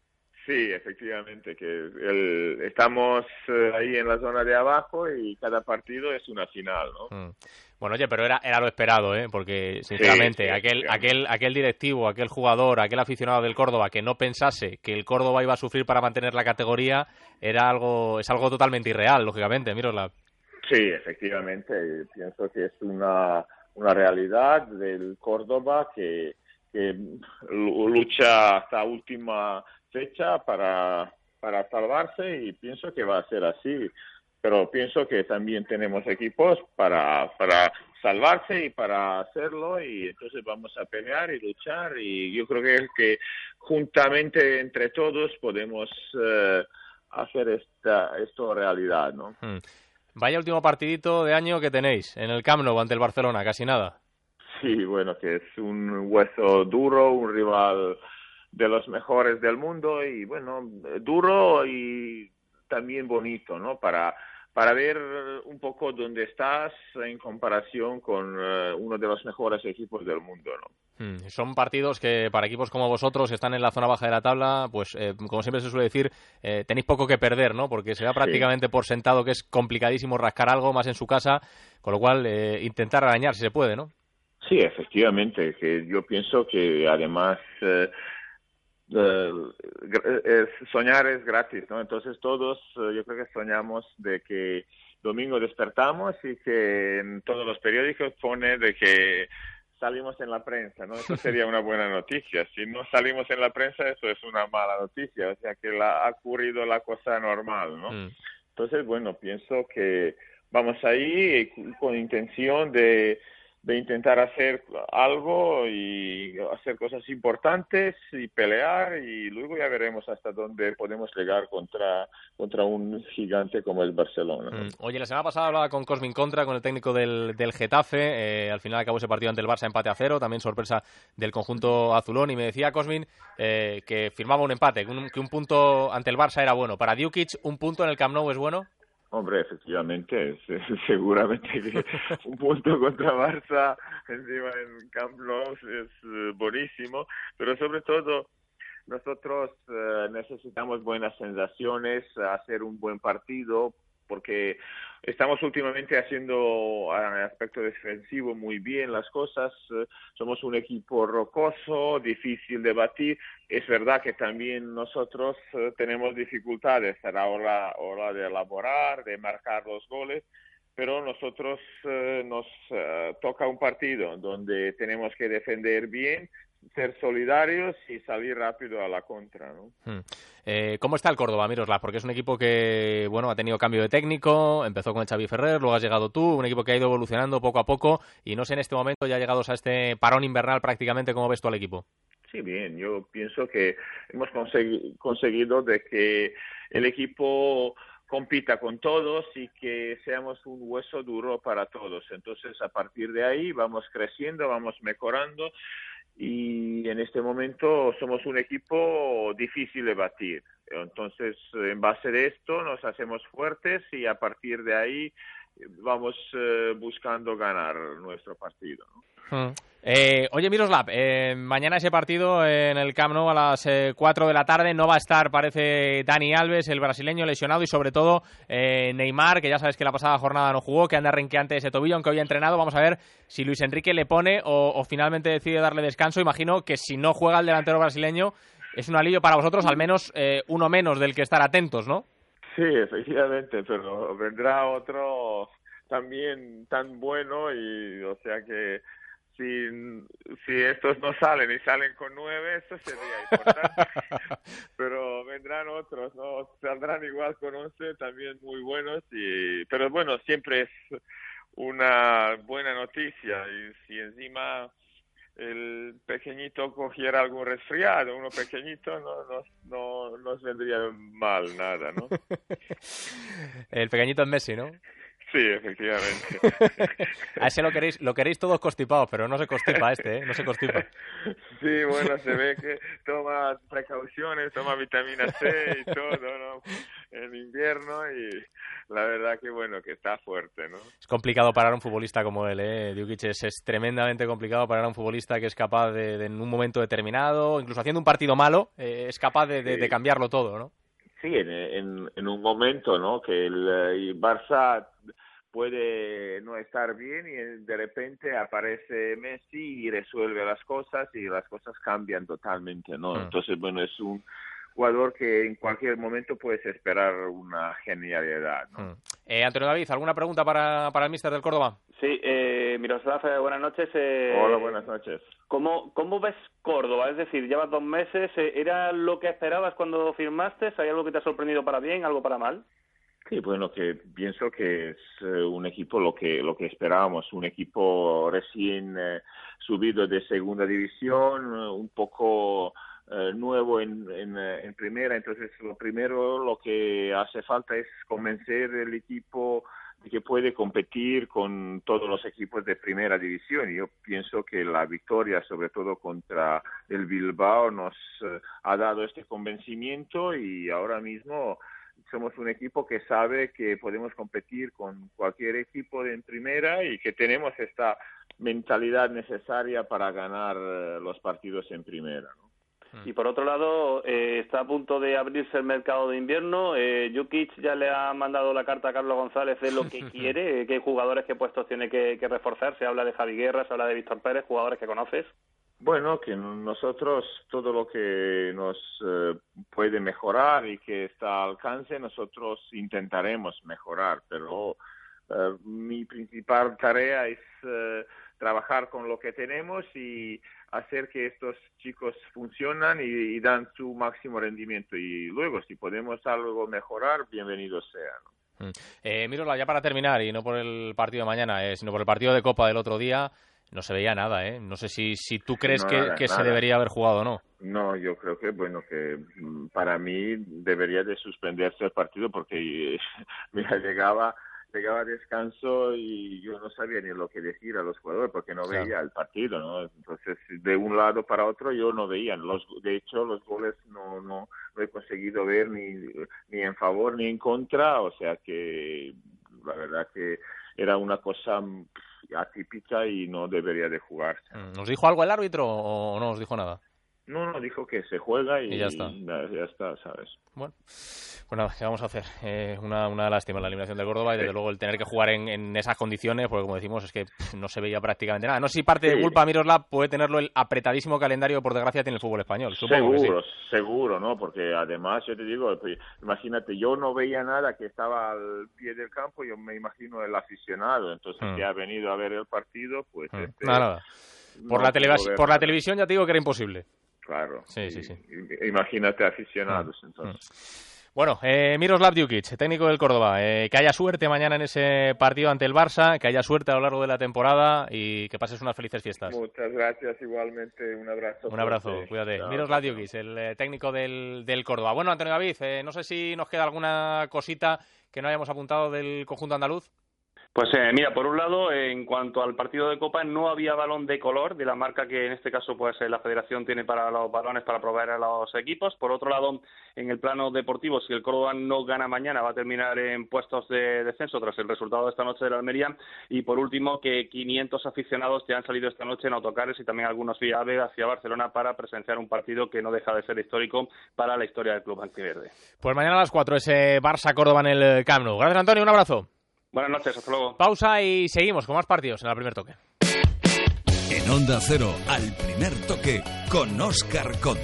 Sí, efectivamente, que el, estamos eh, ahí en la zona de abajo y cada partido es una final, ¿no? Mm. Bueno, oye, pero era, era lo esperado, ¿eh? Porque, sinceramente, aquel, aquel, aquel directivo, aquel jugador, aquel aficionado del Córdoba que no pensase que el Córdoba iba a sufrir para mantener la categoría, era algo, es algo totalmente irreal, lógicamente, Miroslav. Sí, efectivamente, pienso que es una, una realidad del Córdoba que, que lucha hasta última fecha para, para salvarse y pienso que va a ser así pero pienso que también tenemos equipos para, para salvarse y para hacerlo y entonces vamos a pelear y luchar y yo creo que, que juntamente entre todos podemos eh, hacer esta, esto realidad, ¿no? Hmm. Vaya último partidito de año que tenéis en el Camp Nou ante el Barcelona, casi nada. Sí, bueno, que es un hueso duro, un rival de los mejores del mundo y bueno, duro y también bonito, ¿no? Para para ver un poco dónde estás en comparación con eh, uno de los mejores equipos del mundo, ¿no? Hmm, son partidos que para equipos como vosotros que están en la zona baja de la tabla, pues eh, como siempre se suele decir, eh, tenéis poco que perder, ¿no? Porque se da prácticamente por sentado que es complicadísimo rascar algo más en su casa, con lo cual intentar arañar si se puede, ¿no? Sí, efectivamente, que yo pienso que además eh, soñar es gratis, ¿no? Entonces todos, eh, yo creo que soñamos de que domingo despertamos y que en todos los periódicos pone de que salimos en la prensa, ¿no? Eso sería una buena noticia. Si no salimos en la prensa, eso es una mala noticia. O sea que la, ha ocurrido la cosa normal, ¿no? Mm. Entonces, bueno, pienso que vamos ahí con intención de, de intentar hacer algo y hacer cosas importantes y pelear y luego ya veremos hasta dónde podemos llegar contra, contra un gigante como el Barcelona. Mm. Oye, la semana pasada hablaba con Cosmin Contra, con el técnico del, del Getafe. eh, al final acabó ese partido ante el Barça empate a cero. También sorpresa del conjunto azulón. Y me decía Cosmin eh, que firmaba un empate, que un, que un punto ante el Barça era bueno. Para Djukic, ¿un punto en el Camp Nou es bueno? Hombre, efectivamente, es- seguramente que un punto contra Barça encima en Camp Nou es eh, buenísimo, pero sobre todo nosotros eh, necesitamos buenas sensaciones, hacer un buen partido, porque estamos últimamente haciendo en el aspecto defensivo muy bien las cosas, eh, somos un equipo rocoso, difícil de batir, es verdad que también nosotros eh, tenemos dificultades a la hora, hora de elaborar, de marcar los goles, pero nosotros eh, nos eh, toca un partido donde tenemos que defender bien, ser solidarios y salir rápido a la contra, ¿no? Hmm. Eh, ¿Cómo está el Córdoba, Miroslav? Porque es un equipo que, bueno, ha tenido cambio de técnico, empezó con el Xavi Ferrer, luego has llegado tú, un equipo que ha ido evolucionando poco a poco y no sé en este momento, ya llegados a este parón invernal prácticamente, ¿cómo ves tú al equipo? Sí, bien, yo pienso que hemos consegui- conseguido de que el equipo compita con todos y que seamos un hueso duro para todos. Entonces, a partir de ahí vamos creciendo, vamos mejorando y en este momento somos un equipo difícil de batir. Entonces, en base de esto nos hacemos fuertes y a partir de ahí vamos eh, buscando ganar nuestro partido. Hmm. Eh, oye, Miroslav, eh, mañana ese partido en el Camp Nou a las eh, 4 de la tarde no va a estar, parece, Dani Alves, el brasileño lesionado y sobre todo eh, Neymar, que ya sabes que la pasada jornada no jugó, que anda renqueante ese tobillo, aunque hoy ha entrenado. Vamos a ver si Luis Enrique le pone o, o finalmente decide darle descanso. Imagino que si no juega el delantero brasileño es un alivio para vosotros, al menos eh, uno menos del que estar atentos, ¿no? Sí, efectivamente, pero vendrá otro también tan bueno y o sea que si, si estos no salen y salen con nueve, eso sería importante. pero vendrán otros, ¿no? Saldrán igual con once, también muy buenos. y Pero bueno, siempre es una buena noticia y si encima el pequeñito cogiera algún resfriado, uno pequeñito, no nos, no nos vendría mal nada, ¿no? El pequeñito es Messi, ¿no? Sí, efectivamente. A ese lo queréis, lo queréis todos constipados, pero no se constipa este, ¿eh? No se constipa. Sí, bueno, se ve que toma precauciones, toma vitamina C y todo, ¿no? En invierno y la verdad que bueno, que está fuerte, ¿no? Es complicado parar a un futbolista como él, ¿eh? Djukic es, es tremendamente complicado parar a un futbolista que es capaz de, de, en un momento determinado, incluso haciendo un partido malo, eh, es capaz de, de, de cambiarlo todo, ¿no? Sí, en, en, en un momento, ¿no? Que el, el Barça puede no estar bien y de repente aparece Messi y resuelve las cosas y las cosas cambian totalmente, ¿no? Mm. Entonces, bueno, es un jugador que en cualquier momento puedes esperar una genialidad, ¿no? Mm. Eh, Antonio David, ¿alguna pregunta para, para el míster del Córdoba? Sí, eh, Miroslav, eh, buenas noches. Eh, Hola, buenas noches. ¿cómo, ¿Cómo ves Córdoba? Es decir, llevas dos meses, eh, ¿era lo que esperabas cuando firmaste? ¿Hay algo que te ha sorprendido para bien, algo para mal? Sí, bueno, que pienso que es eh, un equipo lo que lo que esperábamos, un equipo recién eh, subido de segunda división, eh, un poco nuevo en, en, primera, entonces lo primero lo que hace falta es convencer el equipo de que puede competir con todos los equipos de primera división. Y yo pienso que la victoria, sobre todo contra el Bilbao, nos ha dado este convencimiento y ahora mismo somos un equipo que sabe que podemos competir con cualquier equipo de en primera y que tenemos esta mentalidad necesaria para ganar eh, los partidos en primera. ¿no? Y por otro lado, eh, está a punto de abrirse el mercado de invierno. Eh, Jukic ya le ha mandado la carta a Carlos González de lo que quiere, eh, qué jugadores, qué puestos tiene que, que reforzar. Se habla de Javi Guerra, se habla de Víctor Pérez, jugadores que conoces. Bueno, que nosotros todo lo que nos eh, puede mejorar y que está al alcance, nosotros intentaremos mejorar, pero eh, mi principal tarea es eh, trabajar con lo que tenemos y hacer que estos chicos funcionan y, dan su máximo rendimiento. Y luego, si podemos algo mejorar, bienvenido sea. ¿no? Mm. Eh, Mirola, ya para terminar, y no por el partido de mañana, eh, sino por el partido de Copa del otro día, no se veía nada, ¿eh? No sé si, si tú crees No, que, nada, que se nada. debería haber jugado o no. No, yo creo que, bueno, que mm, para mí debería de suspenderse el partido porque, mira, llegaba llegaba descanso y yo no sabía ni lo que decir a los jugadores porque no Claro. veía el partido, ¿no? Entonces, de un lado para otro yo no veía. Los, de hecho, los goles no, no, no he conseguido ver ni, ni en favor ni en contra, o sea que la verdad que era una cosa mm, atípica y no debería de jugarse. Mm, ¿Nos dijo algo el árbitro o no nos dijo nada? No, no, dijo que se juega y, Y ya está. ya- ya está, ¿sabes? Bueno, pues nada, ¿qué vamos a hacer? Eh, una, una lástima la eliminación de Córdoba y desde luego el tener que jugar en, en esas condiciones, porque como decimos, es que pff, no se veía prácticamente nada. No sé si parte de culpa Miroslav puede tenerlo el apretadísimo calendario, por desgracia, tiene el fútbol español. Supongo que sí. Seguro, seguro, ¿no? Porque además, yo te digo, pues, imagínate, yo no veía nada que estaba al pie del campo, yo me imagino el aficionado, entonces Mm. que ha venido a ver el partido, pues... Mm, este, Nada, nada. Por, no la, por la televisión ya te digo que era imposible. Claro. Sí, sí, sí. Imagínate aficionados, entonces. Bueno, eh, Miroslav Djukic, técnico del Córdoba, eh, que haya suerte mañana en ese partido ante el Barça, que haya suerte a lo largo de la temporada y que pases unas felices fiestas. Muchas gracias, igualmente, un abrazo. Un abrazo, fuerte. cuídate. Miroslav Djukic, el eh, técnico del, del Córdoba. Bueno, Antonio David, eh, no sé si nos queda alguna cosita que no hayamos apuntado del conjunto andaluz. Pues eh, mira, por un lado, en cuanto al partido de Copa, no había balón de color de la marca que en este caso pues eh, la Federación tiene para los balones para proveer a los equipos. Por otro lado, en el plano deportivo, si el Córdoba no gana mañana, va a terminar en puestos de descenso tras el resultado de esta noche de la Almería. Y por último, que 500 aficionados ya han salido esta noche en autocares y también algunos vía hacia Barcelona para presenciar un partido que no deja de ser histórico para la historia del club antiverde. Pues mañana a las 4 ese Barça-Córdoba en el Camp Nou. Gracias, Antonio, un abrazo. Buenas noches, hasta luego. Pausa y seguimos con más partidos en el primer toque. En Onda Cero, al primer toque, con Oscar Conde.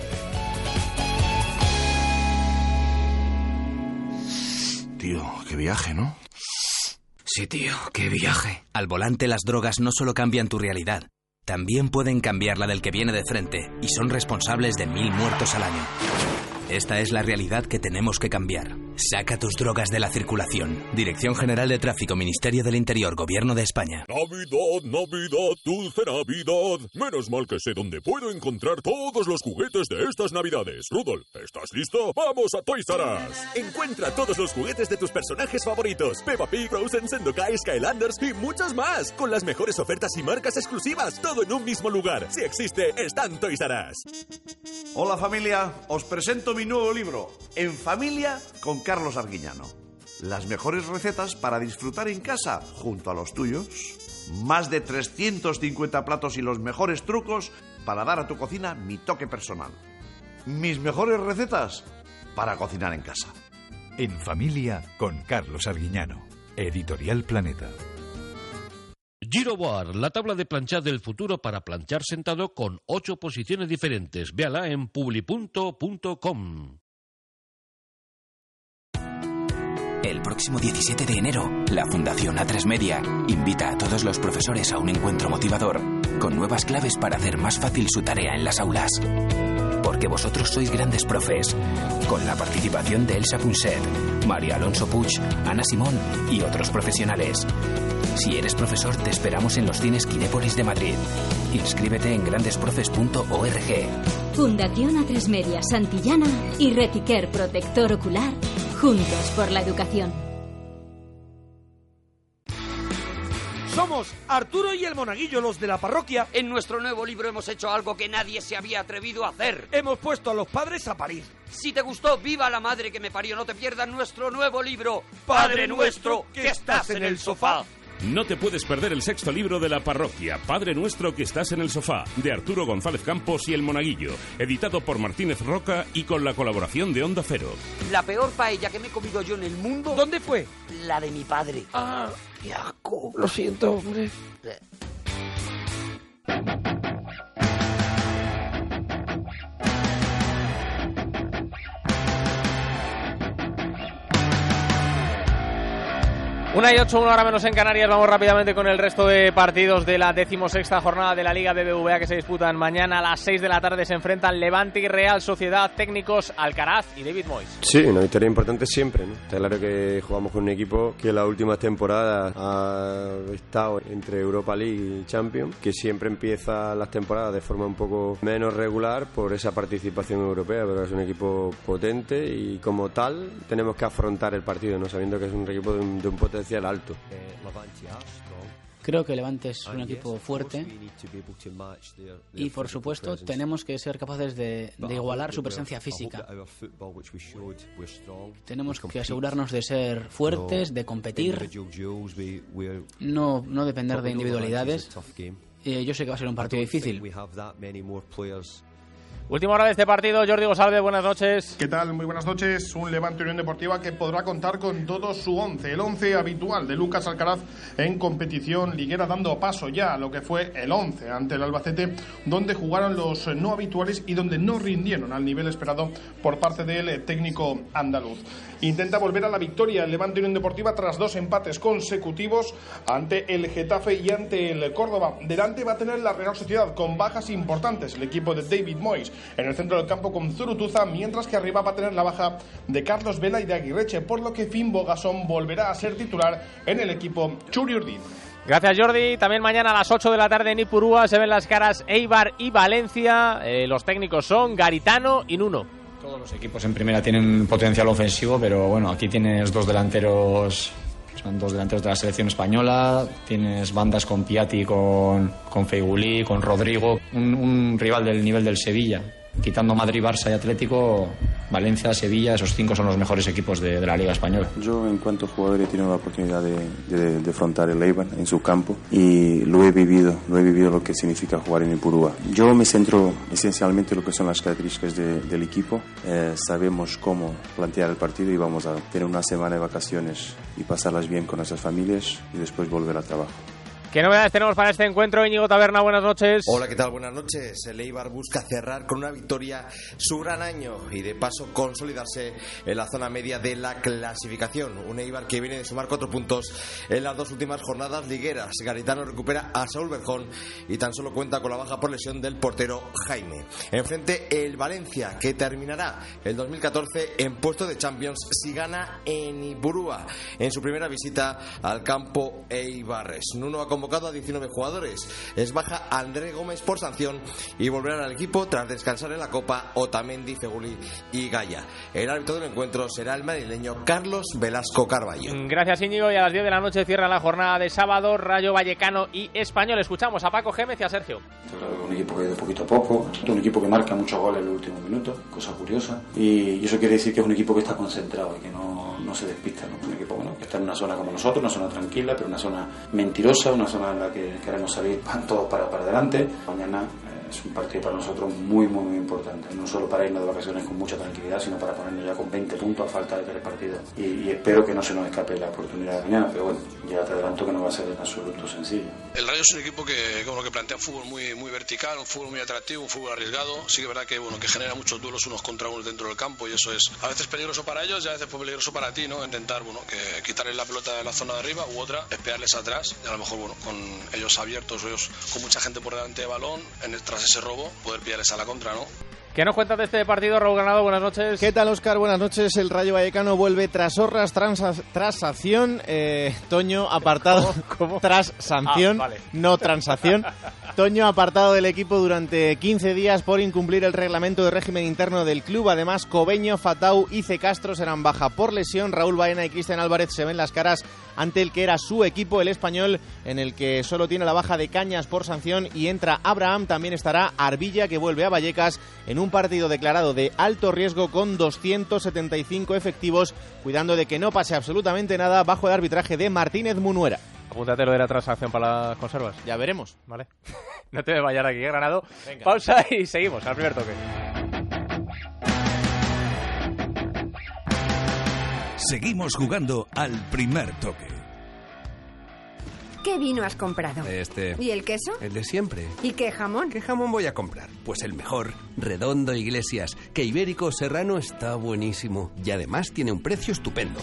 Tío, qué viaje, ¿no? Sí, tío, qué viaje. Al volante las drogas no solo cambian tu realidad, también pueden cambiar la del que viene de frente y son responsables de mil muertos al año. Esta es la realidad que tenemos que cambiar. Saca tus drogas de la circulación. Dirección General de Tráfico, Ministerio del Interior, Gobierno de España. Navidad, Navidad, dulce Navidad. Menos mal que sé dónde puedo encontrar todos los juguetes de estas Navidades. Rudolf, ¿estás listo? ¡Vamos a Toys R Us! Encuentra todos los juguetes de tus personajes favoritos. Peppa Pig, Frozen, Sendokai, Skylanders y muchos más. Con las mejores ofertas y marcas exclusivas. Todo en un mismo lugar. Si existe, está en Toys R Us. Hola familia, os presento mi nuevo libro, En familia con Carlos Arguiñano. Las mejores recetas para disfrutar en casa junto a los tuyos. Más de 350 platos y los mejores trucos para dar a tu cocina mi toque personal. Mis mejores recetas para cocinar en casa. En familia con Carlos Arguiñano. Editorial Planeta. Giroboard, la tabla de planchar del futuro para planchar sentado con ocho posiciones diferentes. Véala en publipunto.com. El próximo 17 de enero, la Fundación A3 Media invita a todos los profesores a un encuentro motivador con nuevas claves para hacer más fácil su tarea en las aulas. Porque vosotros sois grandes profes, con la participación de Elsa Punset, María Alonso Puig, Ana Simón y otros profesionales. Si eres profesor, te esperamos en los cines Kinépolis de Madrid. Inscríbete en grandesprofes.org. Fundación A3 Media Santillana y Retiquer Protector Ocular, juntos por la educación. Somos Arturo y el Monaguillo, los de la parroquia. En nuestro nuevo libro hemos hecho algo que nadie se había atrevido a hacer. Hemos puesto a los padres a parir. Si te gustó, viva la madre que me parió. No te pierdas nuestro nuevo libro, Padre nuestro, que estás en el sofá. No te puedes perder el sexto libro de la parroquia, Padre Nuestro que estás en el sofá, de Arturo González Campos y El Monaguillo, editado por Martínez Roca y con la colaboración de Onda Cero. La peor paella que me he comido yo en el mundo. ¿Dónde fue? La de mi padre. Ah, qué asco. Lo siento, hombre. Una y ocho, una hora menos en Canarias. Vamos rápidamente con el resto de partidos de la decimosexta jornada de la Liga BBVA que se disputan mañana a las 6 de la tarde. Se enfrentan Levante y Real Sociedad, técnicos Alcaraz y David Moyes. Sí, una victoria importante siempre. ¿no? Está claro que jugamos con un equipo que en las últimas temporadas ha estado entre Europa League y Champions, que siempre empieza las temporadas de forma un poco menos regular por esa participación europea, pero es un equipo potente y como tal tenemos que afrontar el partido, no sabiendo que es un equipo de un, de un alto. Creo que Levante es un equipo fuerte y, por supuesto, tenemos que ser capaces de, de, igualar su presencia física. Tenemos que asegurarnos de ser fuertes, de competir, no, no depender de individualidades. Eh, yo sé que va a ser un partido difícil. Última hora de este partido, Jordi Gosalve, buenas noches. ¿Qué tal? Muy buenas noches. Un Levante Unión Deportiva que podrá contar con todo su once, el once habitual de Lucas Alcaraz en competición liguera, dando paso ya a lo que fue el once ante el Albacete, donde jugaron los no habituales y donde no rindieron al nivel esperado por parte del técnico andaluz. Intenta volver a la victoria el Levante Unión Deportiva tras dos empates consecutivos ante el Getafe y ante el Córdoba. Delante va a tener la Real Sociedad con bajas importantes, el equipo de David Moyes en el centro del campo con Zurutuza, mientras que arriba va a tener la baja de Carlos Vela y de Aguirreche, por lo que Finn Bogasón volverá a ser titular en el equipo Churi Urdin. Gracias Jordi. También mañana a las 8 de la tarde en Ipurúa se ven las caras Eibar y Valencia. Eh, los técnicos son Garitano y Nuno. Todos los equipos en primera tienen potencial ofensivo, pero bueno, aquí tienes dos delanteros son dos delanteros de la selección española. Tienes bandas con Piatti, con, con Feigulí, con Rodrigo. Un, un rival del nivel del Sevilla. Quitando Madrid, Barça y Atlético, Valencia, Sevilla, esos cinco son los mejores equipos de, la Liga Española. Yo, en cuanto jugador, he tenido la oportunidad de, de, afrontar el Eibar en su campo y lo he vivido, lo he vivido lo que significa jugar en Ipurúa. Yo me centro esencialmente en lo que son las características de, del equipo. Eh, sabemos cómo plantear el partido y vamos a tener una semana de vacaciones y pasarlas bien con nuestras familias y después volver al trabajo. ¿Qué novedades tenemos para este encuentro? Íñigo Taberna, buenas noches. Hola, ¿qué tal? Buenas noches. El Eibar busca cerrar con una victoria su gran año y de paso consolidarse en la zona media de la clasificación. Un Eibar que viene de sumar cuatro puntos en las dos últimas jornadas ligueras. Garitano recupera a Saúl Berjón y tan solo cuenta con la baja por lesión del portero Jaime. Enfrente el Valencia, que terminará el 2014 en puesto de Champions si gana en Ipurúa en su primera visita al campo Eibarres. Nuno ha convocado a 19 jugadores. Es baja André Gómez por sanción y volverán al equipo tras descansar en la Copa Otamendi, Feguli y Gaya. El árbitro del encuentro será el madrileño Carlos Velasco Carballo. Gracias Íñigo y a las 10 de la noche cierra la jornada de sábado Rayo Vallecano y Español. Escuchamos a Paco Gémez y a Sergio. Un equipo que de poquito a poco, un equipo que marca muchos goles en los últimos minutos, cosa curiosa. Y eso quiere decir que es un equipo que está concentrado y que no, no se despista. ¿no? Un equipo que está en una zona como nosotros, una zona tranquila, pero una zona mentirosa, una zona en la que queremos salir todos para, para adelante. Mañana es un partido para nosotros muy, muy, muy importante. No solo para irnos de vacaciones con mucha tranquilidad, sino para ponernos ya con 20 puntos a falta de tres partidos. Y, y espero que no se nos escape la oportunidad de mañana, pero bueno, ya te adelanto que no va a ser en absoluto sencillo. El Rayo es un equipo que, como que plantea un fútbol muy, muy vertical, un fútbol muy atractivo, un fútbol arriesgado. Sí que es verdad que, bueno, que genera muchos duelos unos contra unos dentro del campo y eso es a veces peligroso para ellos y a veces pues peligroso para ti, ¿no? Intentar, bueno, que quitarles la pelota de la zona de arriba u otra, esperarles atrás y a lo mejor, bueno, con ellos abiertos ellos con mucha gente por delante de balón, en el, tras ese robo, poder pillarles a la contra, ¿no? ¿Qué nos cuentas de este partido, Raúl Granado? Buenas noches. ¿Qué tal, Oscar? Buenas noches. El Rayo Vallecano vuelve tras horras, sanción. Eh, Toño apartado ¿Cómo? tras sanción, Ah, vale. no transacción. Toño apartado del equipo durante 15 días por incumplir el reglamento de régimen interno del club. Además, Cobeño, Fatau y C. Castro serán baja por lesión. Raúl Baena y Cristian Álvarez se ven las caras ante el que era su equipo, el español, en el que solo tiene la baja de Cañas por sanción y entra Abraham. También estará Arbilla, que vuelve a Vallecas en un partido declarado de alto riesgo con 275 efectivos, cuidando de que no pase absolutamente nada bajo el arbitraje de Martínez Munuera. Apúntate lo de la transacción para las conservas. Ya veremos. Vale. no te vayas aquí, ¿eh, Granado. Pausa y seguimos al primer toque. Seguimos jugando al primer toque. ¿Qué vino has comprado? Este. ¿Y el queso? El de siempre. ¿Y qué jamón? ¿Qué jamón voy a comprar? Pues el mejor, Redondo Iglesias, que Ibérico Serrano está buenísimo y además tiene un precio estupendo.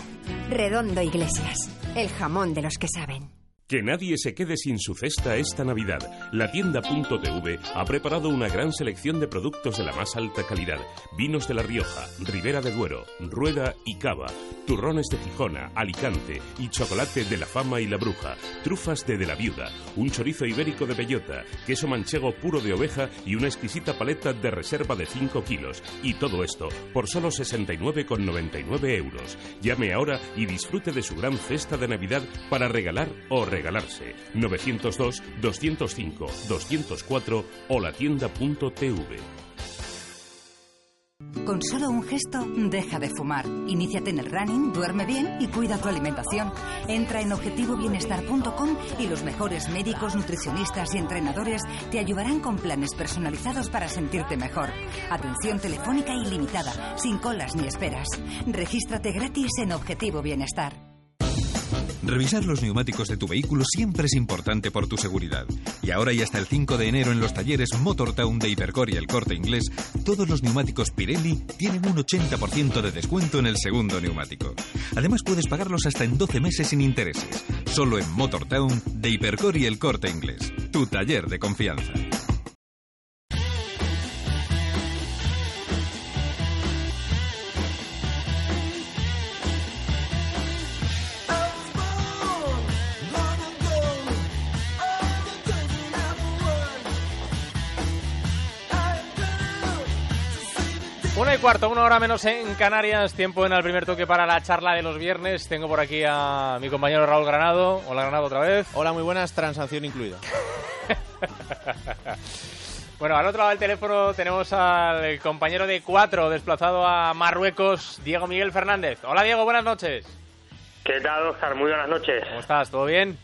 Redondo Iglesias. el jamón de los que saben. Que nadie se quede sin su cesta esta Navidad. La tienda.tv ha preparado una gran selección de productos de la más alta calidad. Vinos de La Rioja, Ribera de Duero, Rueda y Cava, turrones de Gijona, Alicante y chocolate de la Fama y la Bruja, trufas de De la Viuda, un chorizo ibérico de bellota, queso manchego puro de oveja y una exquisita paleta de reserva de 5 kilos. Y todo esto por solo 69,99 euros. Llame ahora y disfrute de su gran cesta de Navidad para regalar o regalar regalarse. 902 205 204 o la tienda.tv. Con solo un gesto, deja de fumar. Iníciate en el running, duerme bien y cuida tu alimentación. Entra en objetivobienestar.com y los mejores médicos, nutricionistas y entrenadores te ayudarán con planes personalizados para sentirte mejor. Atención telefónica ilimitada, sin colas ni esperas. Regístrate gratis en Objetivo Bienestar. Revisar los neumáticos de tu vehículo siempre es importante por tu seguridad. Y ahora y hasta el 5 de enero en los talleres Motortown de Hipercore y el Corte Inglés, todos los neumáticos Pirelli tienen un 80% de descuento en el segundo neumático. Además puedes pagarlos hasta en 12 meses sin intereses. Solo en Motortown de Hipercore y el Corte Inglés. Tu taller de confianza. Una y cuarto, una hora menos en Canarias, tiempo en el primer toque para la charla de los viernes. Tengo por aquí a mi compañero Raúl Granado. Hola Granado otra vez. Hola, muy buenas, transacción incluida. bueno, al otro lado del teléfono tenemos al compañero de cuatro desplazado a Marruecos, Diego Miguel Fernández. Hola Diego, buenas noches. ¿Qué tal, Oscar? Muy buenas noches. ¿Cómo estás? ¿Todo bien?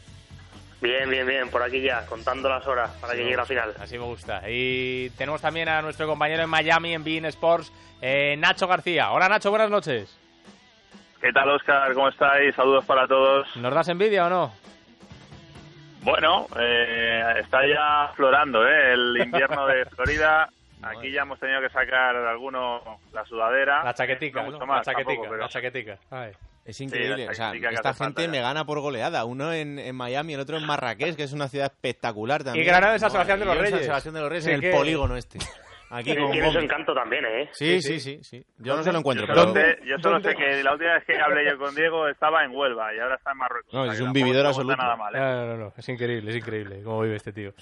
Bien, bien, bien, por aquí ya, contando las horas para que llegue la final. Así me gusta. Y tenemos también a nuestro compañero en Miami, en Bean Sports, eh, Nacho García. Hola Nacho, buenas noches. ¿Qué tal, Oscar? ¿Cómo estáis? Saludos para todos. ¿Nos das envidia o no? Bueno, eh, está ya florando ¿eh? el invierno de Florida. Aquí ya hemos tenido que sacar alguno la sudadera. La chaquetica, no mucho la más, chaquetica, tampoco, pero- la chaquetica. Ay. Es increíble. o sea, esta gente falta me gana por goleada. Uno en, en Miami, el otro en Marrakech, que es una ciudad espectacular también. Granada en San Sebastián de los y Reyes. San Sebastián de los Reyes, Sí en el que- polígono este. Aquí con tiene su encanto también, ¿eh? Sí, sí, sí, sí. Yo no se lo encuentro, Yo pero... solo, sé, yo solo sé que la última vez que hablé yo con Diego estaba en Huelva y ahora está en Marruecos. No, es un vividor absoluto. Nada mal, ¿eh? No, no, no, es increíble, es increíble cómo vive este tío.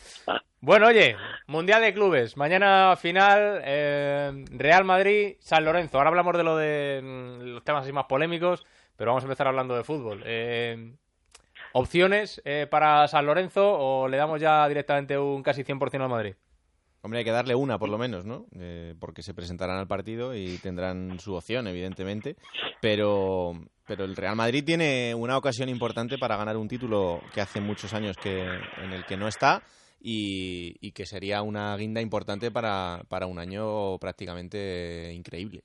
Bueno, oye, Mundial de Clubes, mañana final, eh, Real Madrid, San Lorenzo. Ahora hablamos de lo de mm, los temas así más polémicos, pero vamos a empezar hablando de fútbol. Eh, ¿Opciones eh, para San Lorenzo o le damos ya directamente un casi 100% al Madrid? Hombre, hay que darle una por lo menos, ¿no? Eh, porque se presentarán al partido y tendrán su opción, evidentemente. Pero, pero el Real Madrid tiene una ocasión importante para ganar un título que hace muchos años que en el que no está y, y que sería una guinda importante para, para un año prácticamente increíble.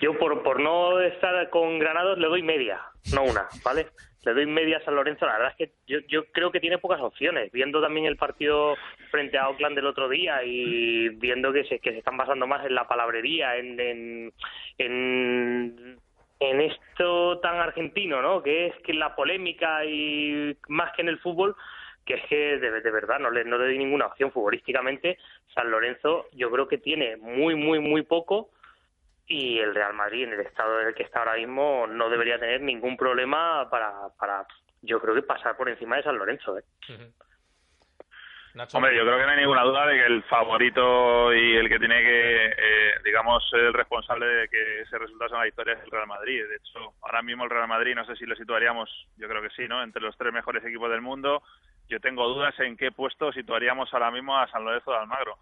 Yo, por, por no estar con Granados, le doy media, no una, ¿vale? Le doy media a San Lorenzo. La verdad es que yo, yo creo que tiene pocas opciones. Viendo también el partido frente a Oakland del otro día y viendo que se, que se están basando más en la palabrería, en, en, en, en esto tan argentino, ¿no? Que es que la polémica y más que en el fútbol, que es que de, de verdad no le, no le doy ninguna opción futbolísticamente. San Lorenzo yo creo que tiene muy, muy, muy poco y el Real Madrid en el estado en el que está ahora mismo no debería tener ningún problema para, para yo creo que pasar por encima de San Lorenzo. ¿eh? Hombre, yo creo que no hay ninguna duda de que el favorito y el que tiene que, eh, digamos, ser el responsable de que ese resultado sea una victoria es el Real Madrid. De hecho, ahora mismo el Real Madrid, no sé si lo situaríamos, yo creo que sí, ¿no? Entre los tres mejores equipos del mundo. Yo tengo dudas en qué puesto situaríamos ahora mismo a San Lorenzo de Almagro.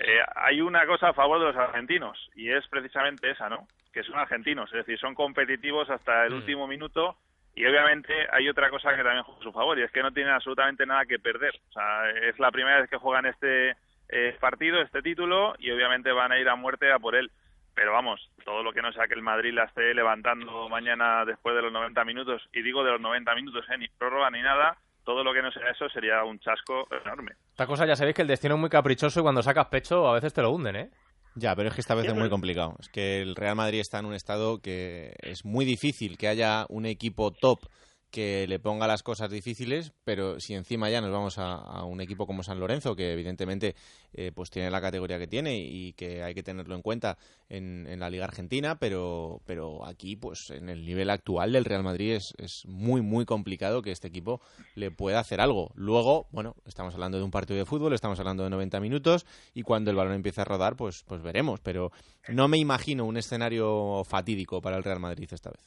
Eh, hay una cosa a favor de los argentinos y es precisamente esa, ¿no? Que son argentinos, es decir, son competitivos hasta el último minuto y obviamente hay otra cosa que también juega a su favor y es que no tienen absolutamente nada que perder. O sea, es la primera vez que juegan este eh, partido, este título y obviamente van a ir a muerte a por él. Pero vamos, todo lo que no sea que el Madrid la esté levantando mañana después de los 90 minutos, y digo de los 90 minutos, ¿eh? ni prórroga ni nada, todo lo que no sea eso sería un chasco enorme. Esta cosa ya sabéis que el destino es muy caprichoso y cuando sacas pecho a veces te lo hunden, ¿eh? Ya, pero es que esta vez es muy complicado. Es que el Real Madrid está en un estado que es muy difícil que haya un equipo top que le ponga las cosas difíciles, pero si encima ya nos vamos a, un equipo como San Lorenzo, que evidentemente eh, pues tiene la categoría que tiene y que hay que tenerlo en cuenta en, la Liga Argentina, pero, pero aquí, pues en el nivel actual del Real Madrid es, es muy, muy complicado que este equipo le pueda hacer algo. Luego, bueno, estamos hablando de un partido de fútbol, estamos hablando de 90 minutos y cuando el balón empiece a rodar, pues, pues veremos, pero no me imagino un escenario fatídico para el Real Madrid esta vez.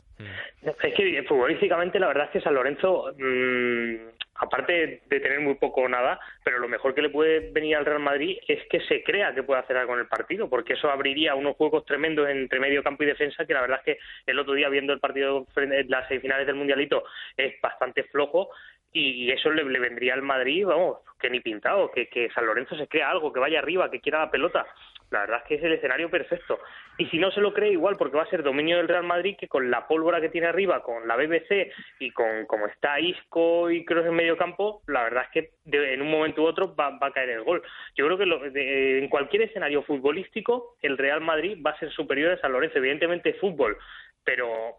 Es que futbolísticamente la verdad que San Lorenzo, mm, aparte de tener muy poco o nada, pero lo mejor que le puede venir al Real Madrid es que se crea que puede hacer algo en el partido, porque eso abriría unos juegos tremendos entre medio campo y defensa, que la verdad es que el otro día viendo el partido de las semifinales del Mundialito es bastante flojo y eso le, vendría al Madrid, vamos, que ni pintado, que, que San Lorenzo se crea algo, que vaya arriba, que quiera la pelota. La verdad es que es el escenario perfecto. Y si no se lo cree, igual, porque va a ser dominio del Real Madrid, que con la pólvora que tiene arriba, con la BBC y con como está Isco y Kroos en medio campo, la verdad es que en un momento u otro va, a caer el gol. Yo creo que en cualquier escenario futbolístico, el Real Madrid va a ser superior a San Lorenzo. Evidentemente, fútbol, pero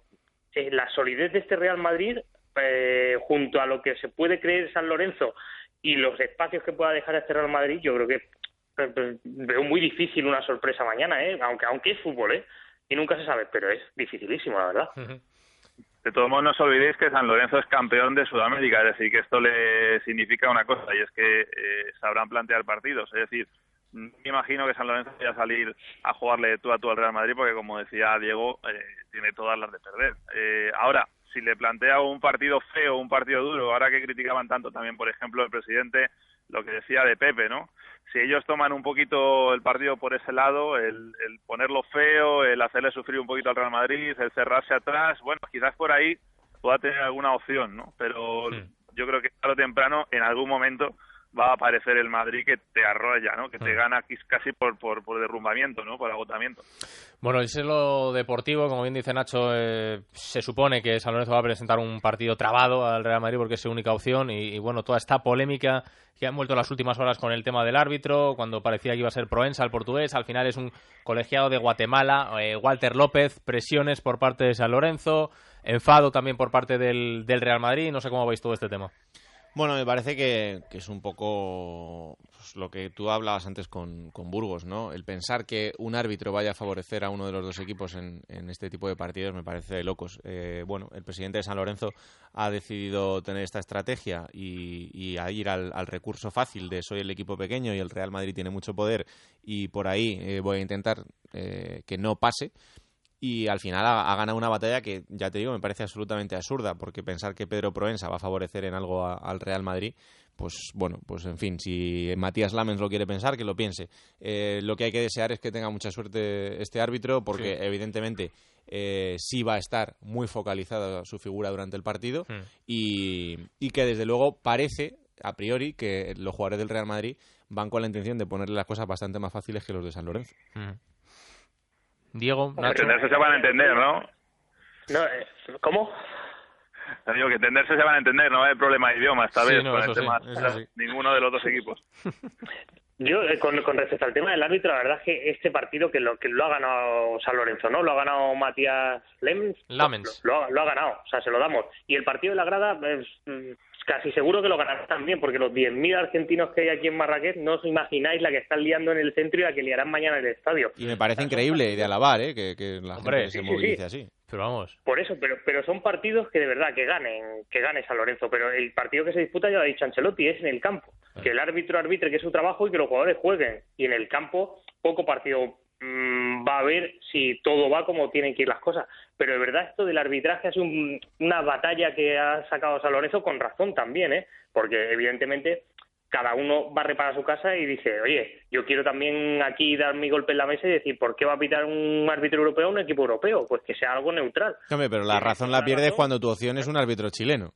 eh, la solidez de este Real Madrid, eh, junto a lo que se puede creer San Lorenzo y los espacios que pueda dejar este Real Madrid, yo creo que veo muy difícil una sorpresa mañana, ¿eh? aunque, aunque es fútbol, ¿eh? y nunca se sabe, pero es dificilísimo, la verdad. De todos modos, no os olvidéis que San Lorenzo es campeón de Sudamérica, es decir, que esto le significa una cosa, y es que eh, sabrán plantear partidos. Es decir, me imagino que San Lorenzo vaya a salir a jugarle tú a tú al Real Madrid, porque como decía Diego, eh, tiene todas las de perder. Eh, ahora, si le plantea un partido feo, un partido duro, ahora que criticaban tanto también, por ejemplo, el presidente, lo que decía de Pepe, ¿no? si ellos toman un poquito el partido por ese lado, el, ponerlo feo, el hacerle sufrir un poquito al Real Madrid, el cerrarse atrás, bueno, quizás por ahí pueda tener alguna opción, ¿no? Pero yo creo que tarde o temprano, en algún momento, va a aparecer el Madrid que te arrolla, ¿no? Que te gana casi por, por, por derrumbamiento, ¿no? Por agotamiento. Bueno, ese es lo deportivo, como bien dice Nacho, eh, se supone que San Lorenzo va a presentar un partido trabado al Real Madrid porque es su única opción y, bueno, toda esta polémica que han vuelto las últimas horas con el tema del árbitro, cuando parecía que iba a ser Proensa el portugués, al final es un colegiado de Guatemala, eh, Walter López, presiones por parte de San Lorenzo, enfado también por parte del, del Real Madrid, no sé cómo veis todo este tema. Bueno, me parece que, es un poco pues, lo que tú hablabas antes con, Burgos, ¿no? El pensar que un árbitro vaya a favorecer a uno de los dos equipos en, este tipo de partidos me parece locos. Eh, bueno, el presidente de San Lorenzo ha decidido tener esta estrategia y, a ir al, recurso fácil de soy el equipo pequeño y el Real Madrid tiene mucho poder y por ahí eh, voy a intentar eh, que no pase y al final ha, ganado una batalla que, ya te digo, me parece absolutamente absurda, porque pensar que Pedro Proensa va a favorecer en algo al Real Madrid, pues bueno, pues en fin, si Matías Lamens lo quiere pensar, que lo piense. Eh, lo que hay que desear es que tenga mucha suerte este árbitro, porque evidentemente eh, sí va a estar muy focalizada su figura durante el partido hmm. y, que desde luego parece, a priori, que los jugadores del Real Madrid van con la intención de ponerle las cosas bastante más fáciles que los de San Lorenzo. Hmm. Diego, Nacho. Entenderse se van a entender, ¿no? no eh, ¿Cómo? digo que entenderse se van a entender, no hay problema de idioma esta vez con el tema, ninguno de los dos equipos. Yo, eh, con, respecto al tema del árbitro, la verdad es que este partido que lo, que lo ha ganado San Lorenzo, ¿no? Lo ha ganado Matías Lemens. Lamens. Lo, lo, ha ganado, o sea, se lo damos. Y el partido de la grada, es, mm, casi seguro que lo ganará también, porque los 10.000 argentinos que hay aquí en Marrakech no os imagináis la que están liando en el centro y la que liarán mañana en el estadio. Y me parece increíble y de alabar, ¿eh? Que, la gente se movilice así. Pero vamos. Por eso, pero, pero son partidos que de verdad que ganen, que gane San Lorenzo. Pero el partido que se disputa, ya lo ha dicho Ancelotti, es en el campo. Que el árbitro arbitre, que es su trabajo, y que los jugadores jueguen. Y en el campo, poco partido Mm, va a ver si todo va como tienen que ir las cosas. Pero de verdad esto del arbitraje es una batalla que ha sacado San Lorenzo con razón también, ¿eh? Porque evidentemente cada uno va a reparar su casa y dice, oye, yo quiero también aquí dar mi golpe en la mesa y decir, ¿por qué va a pitar un árbitro europeo a un equipo europeo? Pues que sea algo neutral. Hombre, pero la razón la pierdes cuando tu opción es un árbitro chileno.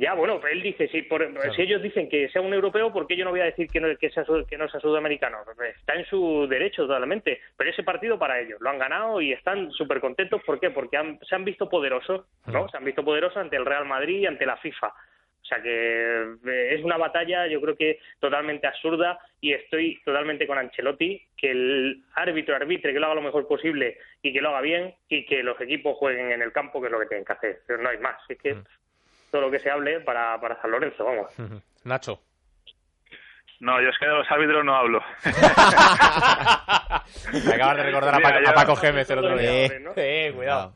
Ya, bueno, él dice, si, si ellos dicen que sea un europeo, ¿por qué yo no voy a decir que no, que sea, que no sea sudamericano? Está en su derecho totalmente, pero ese partido para ellos, lo han ganado y están súper contentos. ¿Por qué? Porque se han visto poderosos, ¿no? Se han visto poderosos ante el Real Madrid y ante la FIFA. O sea que eh, es una batalla, yo creo que totalmente absurda y estoy totalmente con Ancelotti, que el árbitro arbitre, que lo haga lo mejor posible y que lo haga bien y que los equipos jueguen en el campo, que es lo que tienen que hacer. Pero no hay más, es que todo lo que se hable para, para San Lorenzo, vamos. Nacho. No, yo es que de los árbitros no hablo. Me acabas de recordar a, Mira, Paco, yo- a Paco Gémez el otro día. Eh, Eh, cuidado.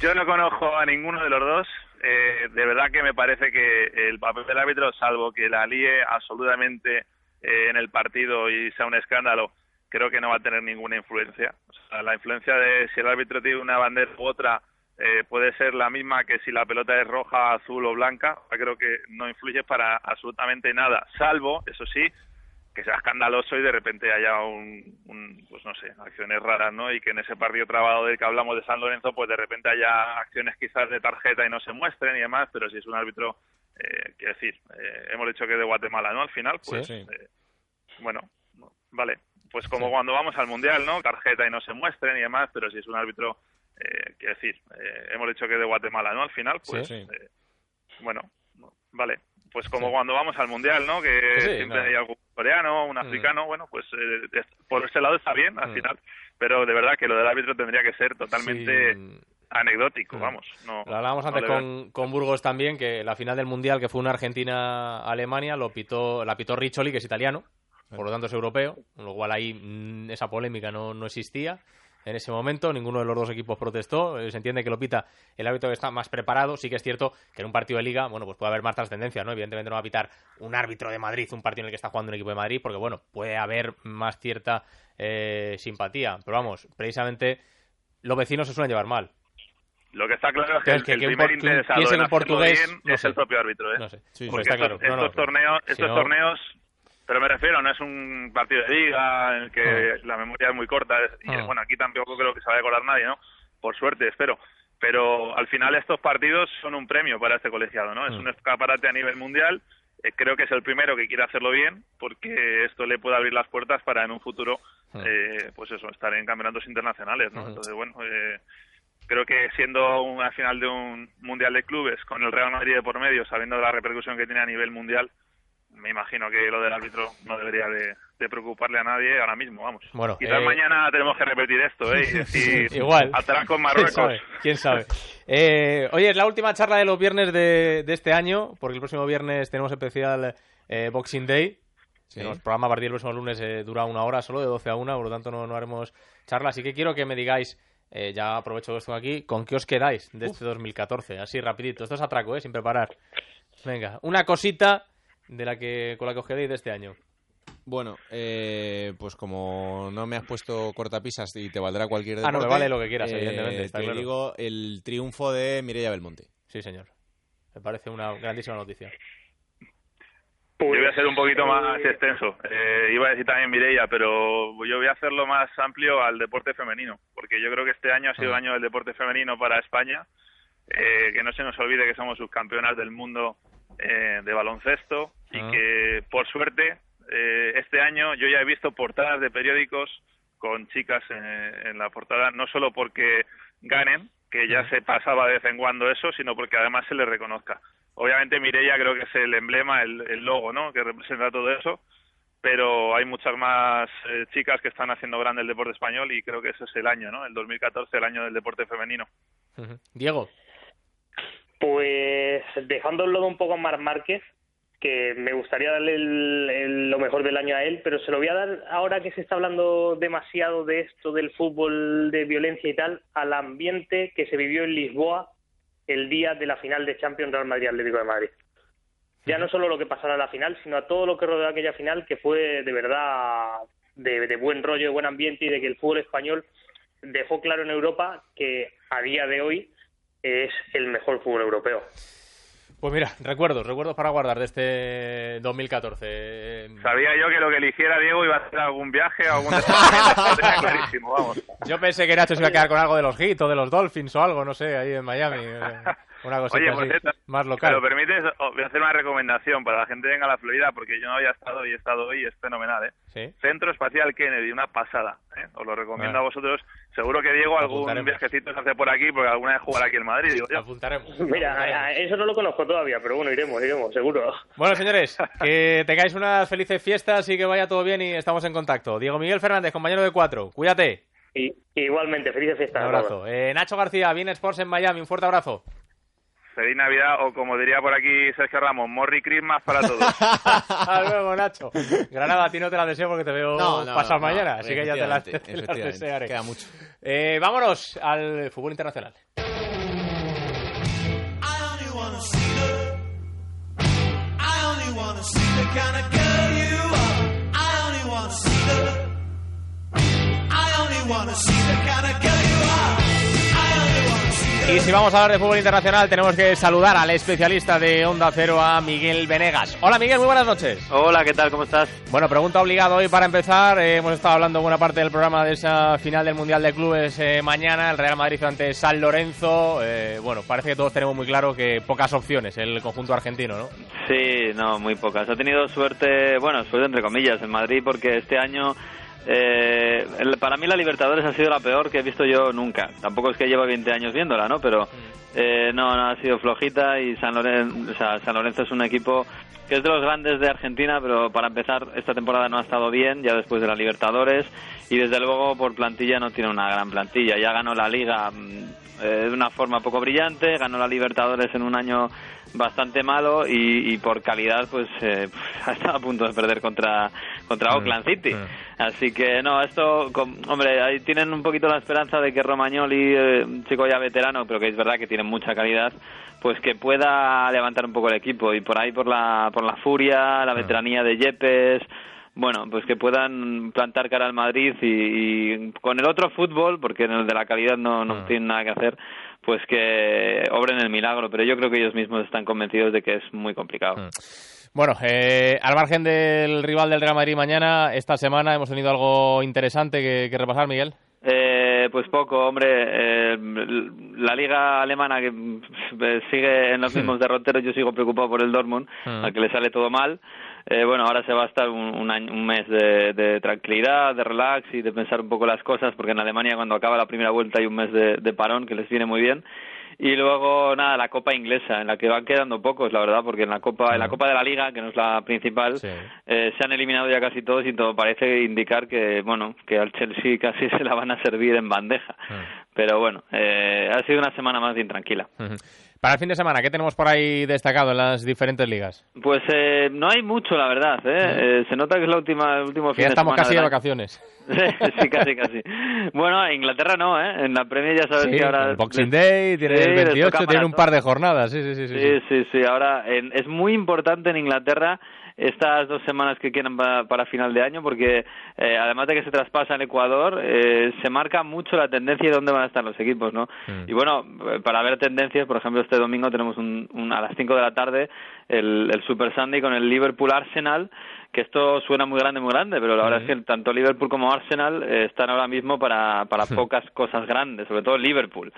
Yo no conozco a ninguno de los dos. Eh, de verdad que me parece que el papel del árbitro, salvo que la líe absolutamente eh, en el partido y sea un escándalo, creo que no va a tener ninguna influencia. O sea, la influencia de si el árbitro tiene una bandera u otra eh, puede ser la misma que si la pelota es roja, azul o blanca. Creo que no influye para absolutamente nada, salvo, eso sí, que sea escandaloso y de repente haya un, un, pues no sé, acciones raras, ¿no? Y que en ese partido trabado del que hablamos de San Lorenzo, pues de repente haya acciones quizás de tarjeta y no se muestren y demás, pero si es un árbitro, eh, quiero decir, eh, hemos dicho que de Guatemala, ¿no? Al final, pues, Sí. eh, bueno, vale, pues como cuando vamos al Mundial, ¿no? Tarjeta y no se muestren y demás, pero si es un árbitro, eh, quiero decir, eh, hemos dicho que de Guatemala, ¿no? Al final, pues, Sí. eh, bueno, vale, pues como cuando vamos al Mundial, ¿no? Que Sí, siempre no. hay algún coreano, un africano, bueno, pues eh, es- por ese lado está bien al final, pero de verdad que lo del árbitro tendría que ser totalmente anecdótico, vamos. No, Lo hablábamos no antes con, con Burgos también, que la final del Mundial, que fue una Argentina-Alemania, lo pitó, la pitó Riccioli, que es italiano, por lo tanto es europeo, con lo cual ahí mm, esa polémica no, no existía. En ese momento ninguno de los dos equipos protestó, eh, se entiende que lo pita el árbitro que está más preparado, sí que es cierto que en un partido de liga, bueno, pues puede haber más trascendencia, ¿no? Evidentemente no va a pitar un árbitro de Madrid, un partido en el que está jugando un equipo de Madrid, porque bueno, puede haber más cierta eh, simpatía, pero vamos, precisamente los vecinos se suelen llevar mal. Lo que está claro es que, el que un primer por- que interesado piense en portugués, bien no es sé. el propio árbitro, ¿eh? No sé. Sí, Porque está estos, claro. No, estos torneos, estos torneos, pero me refiero, no es un partido de liga en el que la memoria es muy corta, y Ah. bueno, aquí tampoco creo que se vaya a acordar nadie, ¿no? Por suerte, espero. Pero al final estos partidos son un premio para este colegiado, ¿no? Es Mm. un escaparate a nivel mundial. eh, creo que es el primero que quiere hacerlo bien, porque esto le puede abrir las puertas para en un futuro, eh, pues eso, estar en campeonatos internacionales, ¿no? Entonces, bueno, eh, creo que siendo una final de un mundial de clubes con el Real Madrid de por medio, sabiendo de la repercusión que tiene a nivel mundial, me imagino que lo del árbitro no debería de, de preocuparle a nadie ahora mismo, vamos. Bueno, Quizás eh, mañana tenemos que repetir esto, ¿eh? Y decir, Igual. atrás con ¿Quién Marruecos. sabe? ¿Quién sabe? Eh, oye, es la última charla de los viernes de, de este año, porque el próximo viernes tenemos especial eh, Boxing Day. Sí. El programa a partir del próximo lunes eh, dura una hora solo, de 12 a 1, por lo tanto no, no haremos charla. Así que quiero que me digáis, eh, ya aprovecho esto aquí, ¿con qué os quedáis de este 2014? Así rapidito, esto es atraco, ¿eh? sin preparar. Venga, una cosita de la que con la que os quedéis de este año. Bueno, eh, pues como no me has puesto cortapisas y te valdrá cualquier Ah, no, me deporte, vale lo que quieras, eh, evidentemente, está te claro. digo el triunfo de Mireia Belmonte. Sí, señor. Me parece una grandísima noticia. Yo voy a ser un poquito eh, más extenso. Eh, iba a decir también Mireia, pero yo voy a hacerlo más amplio al deporte femenino, porque yo creo que este año ha sido el año del deporte femenino para España. Eh, que no se nos olvide que somos subcampeonas del mundo eh, de baloncesto y Ah. que, por suerte, eh, este año yo ya he visto portadas de periódicos con chicas en, en la portada, no solo porque ganen, que ya se pasaba de vez en cuando eso, sino porque además se les reconozca. Obviamente Mireia creo que es el emblema, el, el logo, ¿no? Que representa todo eso, pero hay muchas más eh, chicas que están haciendo grande el deporte español y creo que ese es el año, ¿no? El 2014, el año del deporte femenino. Diego. Pues dejando el lodo un poco a Marc Márquez, que me gustaría darle lo mejor del año a él, pero se lo voy a dar ahora que se está hablando demasiado de esto del fútbol, de violencia y tal, al ambiente que se vivió en Lisboa el día de la final de Champions Real Madrid Atlético de Madrid. Ya no solo lo que pasara en la final, sino a todo lo que rodeó aquella final, que fue de verdad de, de buen rollo, de buen ambiente y de que el fútbol español dejó claro en Europa que a día de hoy es el mejor fútbol europeo. Pues mira, recuerdos, recuerdos para guardar de este 2014. Sabía yo que lo que eligiera Diego iba a hacer algún viaje o algún tenía clarísimo, vamos. Yo pensé que Nacho se iba a quedar con algo de los Heat o de los Dolphins o algo, no sé, ahí en Miami. Una cosita Oye, así, por cierto, más ¿me local. lo permites? Voy a hacer una recomendación para la gente que venga a la Florida, porque yo no había estado y he estado hoy es fenomenal, ¿eh? Sí. Centro Espacial Kennedy, una pasada, ¿eh? Os lo recomiendo a vosotros. Seguro que Diego algún viajecito se hace por aquí, porque alguna vez jugará aquí en Madrid, digo yo. Apuntaremos. Mira, eso no lo conozco todavía, pero bueno, iremos, iremos, seguro. Bueno, señores, que tengáis unas felices fiestas y que vaya todo bien y estamos en contacto. Diego Miguel Fernández, compañero de cuatro, cuídate. Y, igualmente, felices Un fiestas. todos. abrazo. Eh, Nacho García, Bien Sports en Miami, un fuerte abrazo. Feliz Navidad, o como diría por aquí Sergio Ramos, Morri Christmas para todos. Hasta luego, Nacho. Granada, a ti no te la deseo porque te veo No, no, pasado no, mañana, no, así que ya te las, te las desearé. queda mucho. Eh, vámonos al fútbol internacional. I only wanna see the kind of girl Y si vamos a hablar de fútbol internacional, tenemos que saludar al especialista de Onda Cero, a Miguel Venegas. Hola Miguel, muy buenas noches. Hola, ¿qué tal? ¿Cómo estás? Bueno, pregunta obligada hoy para empezar. Eh, hemos estado hablando buena parte del programa de esa final del Mundial de Clubes eh, mañana, el Real Madrid ante San Lorenzo. Eh, bueno, parece que todos tenemos muy claro que pocas opciones el conjunto argentino, ¿no? Sí, no, muy pocas. Ha tenido suerte, bueno, suerte entre comillas en Madrid porque este año eh, el- para mí la Libertadores ha sido la peor que he visto yo nunca. Tampoco es que llevo 20 años viéndola, ¿no? Pero eh, no, no ha sido flojita y San Lorenzo, o sea, San Lorenzo es un equipo que es de los grandes de Argentina, pero para empezar esta temporada no ha estado bien, ya después de la Libertadores y desde luego por plantilla no tiene una gran plantilla. Ya ganó la Liga mm, eh, de una forma poco brillante, ganó la Libertadores en un año bastante malo y, y por calidad pues eh, ha estado a punto de perder contra contra Oakland City. así que no esto com- hombre ahí tienen un poquito la esperanza de que Romagnoli eh, un chico ya veterano pero que es verdad que tiene mucha calidad pues que pueda levantar un poco el equipo. Y por ahí por la por la furia la veteranía de Yepes bueno, pues que puedan plantar cara al Madrid y, y con el otro fútbol, porque en el de la calidad no, no tienen nada que hacer, pues que obren el milagro. Pero yo creo que ellos mismos están convencidos de que es muy complicado. Bueno, eh, al margen del rival del Real Madrid mañana, esta semana hemos tenido algo interesante que, que repasar, Miguel. Eh, pues poco, hombre. eh, la liga alemana que eh, sigue en los mismos derroteros, yo sigo preocupado por el Dortmund, Mm. al que le sale todo mal. Eh, bueno, ahora se va a estar un, un, año- un mes de, de tranquilidad, de relax y de pensar un poco las cosas, porque en Alemania cuando acaba la primera vuelta hay un mes de, de parón que les viene muy bien. Y luego, nada, la Copa Inglesa, en la que van quedando pocos, la verdad, porque en la Copa, en la Copa de la Liga, que no es la principal, eh, se han eliminado ya casi todos y todo parece indicar que, bueno, que al Chelsea casi se la van a servir en bandeja. Pero bueno, eh, ha sido una semana más de intranquila. Para el fin de semana, ¿qué tenemos por ahí destacado en las diferentes ligas? Pues eh, no hay mucho, la verdad. ¿eh? Eh, se nota que es la última, el último fin ya de estamos semana casi de del año. vacaciones. sí, casi, casi. Bueno, en Inglaterra no, ¿eh? En la Premier ya sabes Sí, que ahora... el Boxing Day, tiene Sí, el les 28, toca tiene un par de jornadas. Sí, sí, sí. sí, sí. Sí, sí, sí. Ahora en- es muy importante en Inglaterra estas dos semanas que quedan pa- para, final de año porque eh, además de que se traspasa en Ecuador, eh, se marca mucho la tendencia de dónde van a estar los equipos, ¿no? Y bueno, eh, para ver tendencias, por ejemplo, este domingo tenemos un, un- a las 5 de la tarde el, el Super Sunday con el Liverpool Arsenal que esto suena muy grande, muy grande, pero la verdad es que tanto Liverpool como Arsenal eh, están ahora mismo para, para pocas cosas grandes, sobre todo Liverpool.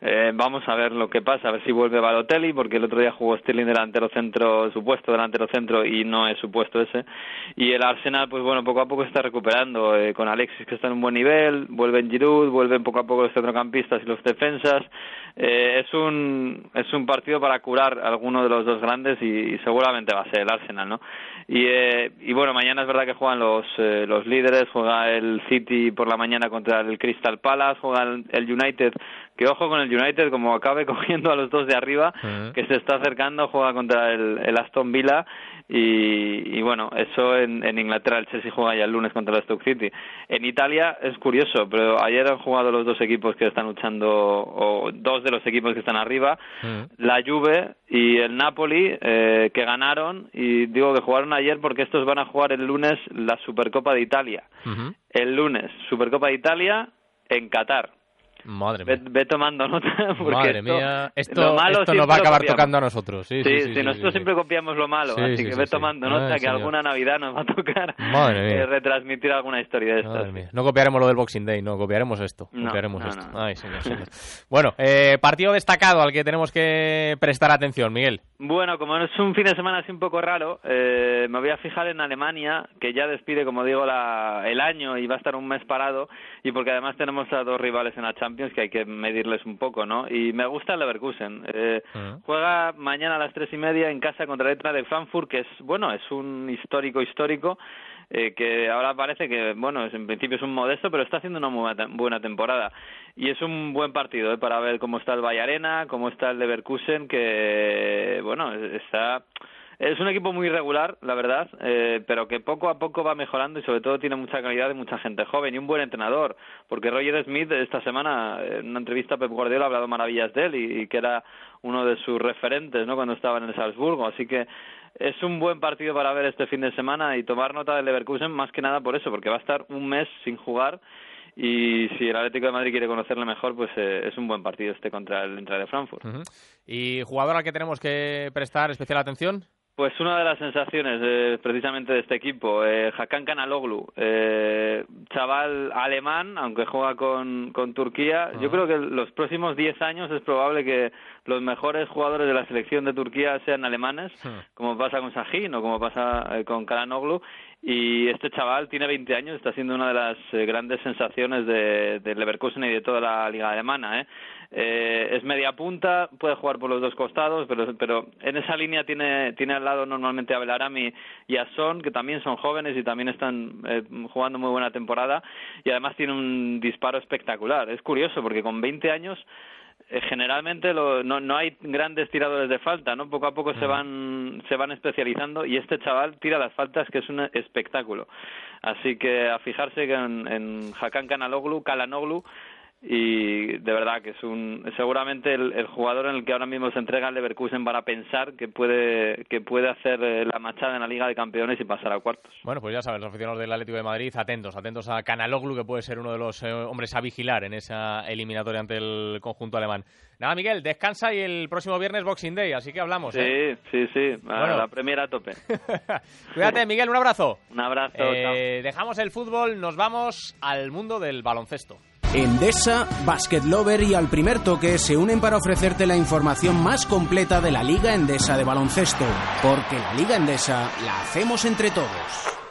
Eh, vamos a ver lo que pasa, a ver si vuelve Balotelli, porque el otro día jugó Sterling delantero centro, supuesto delantero centro, y no es supuesto ese. Y el Arsenal, pues bueno, poco a poco está recuperando, eh, con Alexis que está en un buen nivel, vuelven Giroud, vuelven poco a poco los centrocampistas y los defensas. Eh, es un es un partido para curar a alguno de los dos grandes y, y seguramente va a ser el Arsenal, ¿no? Y, y bueno, mañana es verdad que juegan los, eh, los líderes, juega el City por la mañana contra el Crystal Palace, juega el United, que ojo con el United, como acabe cogiendo a los dos de arriba, que se está acercando, juega contra el, el Aston Villa y, y bueno, eso en, en Inglaterra, el Chelsea juega ya el lunes contra el Stoke City. En Italia es curioso, pero ayer han jugado los dos equipos que están luchando, o dos de los equipos que están arriba, la Juve y el Napoli eh, que ganaron y digo que jugaron ayer porque estos van a jugar el lunes la Supercopa de Italia. El lunes, Supercopa de Italia en Qatar. Madre Ve, ve tomando nota. Porque Madre esto, mía, esto, lo malo esto nos va a acabar copiamos. tocando a nosotros. Sí, sí, sí, sí, nosotros sí, sí. siempre copiamos lo malo, Sí, así sí, que ve tomando Ay, nota que señor. alguna Navidad nos va a tocar mía. eh, retransmitir alguna historia de estas. Mía. No copiaremos lo del Boxing Day, no, copiaremos esto. No, copiaremos no, esto. no. Ay, señor, señor. Bueno, eh, partido destacado al que tenemos que prestar atención, Miguel. Bueno, como es un fin de semana así un poco raro, eh, me voy a fijar en Alemania, que ya despide, como digo, la, el año y va a estar un mes parado, y porque además tenemos a dos rivales en la Champions que hay que medirles un poco, ¿no? Y me gusta el Leverkusen. Eh, Juega mañana a las tres y media en casa contra el de Frankfurt, que es, bueno, es un histórico histórico, eh, que ahora parece que, bueno, en principio es un modesto, pero está haciendo una muy buena, buena temporada. Y es un buen partido eh, para ver cómo está el Bayarena, cómo está el Leverkusen, que, bueno, está... Es un equipo muy irregular, la verdad, eh, pero que poco a poco va mejorando y sobre todo tiene mucha calidad y mucha gente joven y un buen entrenador, porque Roger Smith esta semana en una entrevista a Pep Guardiola ha hablado maravillas de él y, que era uno de sus referentes, ¿no? Cuando estaba en el Salzburgo, así que es un buen partido para ver este fin de semana y tomar nota del Leverkusen más que nada por eso, porque va a estar un mes sin jugar y si el Atlético de Madrid quiere conocerle mejor, pues eh, es un buen partido este contra el Eintracht de Frankfurt. ¿Y jugador al que tenemos que prestar especial atención? Pues una de las sensaciones eh, precisamente de este equipo, eh, Hakan Kanaloglu, eh, chaval alemán, aunque juega con, con Turquía, yo creo que los próximos 10 años es probable que los mejores jugadores de la selección de Turquía sean alemanes, como pasa con Sahin o como pasa eh, con Kanaloglu, y este chaval tiene 20 años, está siendo una de las eh, grandes sensaciones de, de Leverkusen y de toda la liga alemana, ¿eh? Eh, es media punta, puede jugar por los dos costados, pero, pero en esa línea tiene, tiene al lado normalmente a Belarami y a Son, que también son jóvenes y también están eh, jugando muy buena temporada, y además tiene un disparo espectacular. Es curioso, porque con 20 años eh, generalmente lo- no, no hay grandes tiradores de falta, ¿no? Poco a poco se van se van especializando y este chaval tira las faltas que es un espectáculo. Así que a fijarse que en, en Hakan Kanaloglu, Kalanoglu y de verdad que es un seguramente el, el jugador en el que ahora mismo se entrega el Leverkusen para pensar que puede que puede hacer eh, la machada en la Liga de Campeones y pasar a cuartos. Bueno, pues ya saben, los aficionados del Atlético de Madrid, atentos, atentos a Canaloglu, que puede ser uno de los eh, hombres a vigilar en esa eliminatoria ante el conjunto alemán. Nada, Miguel, descansa y el próximo viernes Boxing Day, así que hablamos. Sí, ¿eh? sí, sí, a Bueno. la primera a tope. Cuídate, Miguel, un abrazo. Un abrazo, Eh, dejamos el fútbol, nos vamos al mundo del baloncesto. Endesa, Basket Lover y Al Primer Toque se unen para ofrecerte la información más completa de la Liga Endesa de baloncesto, porque la Liga Endesa la hacemos entre todos.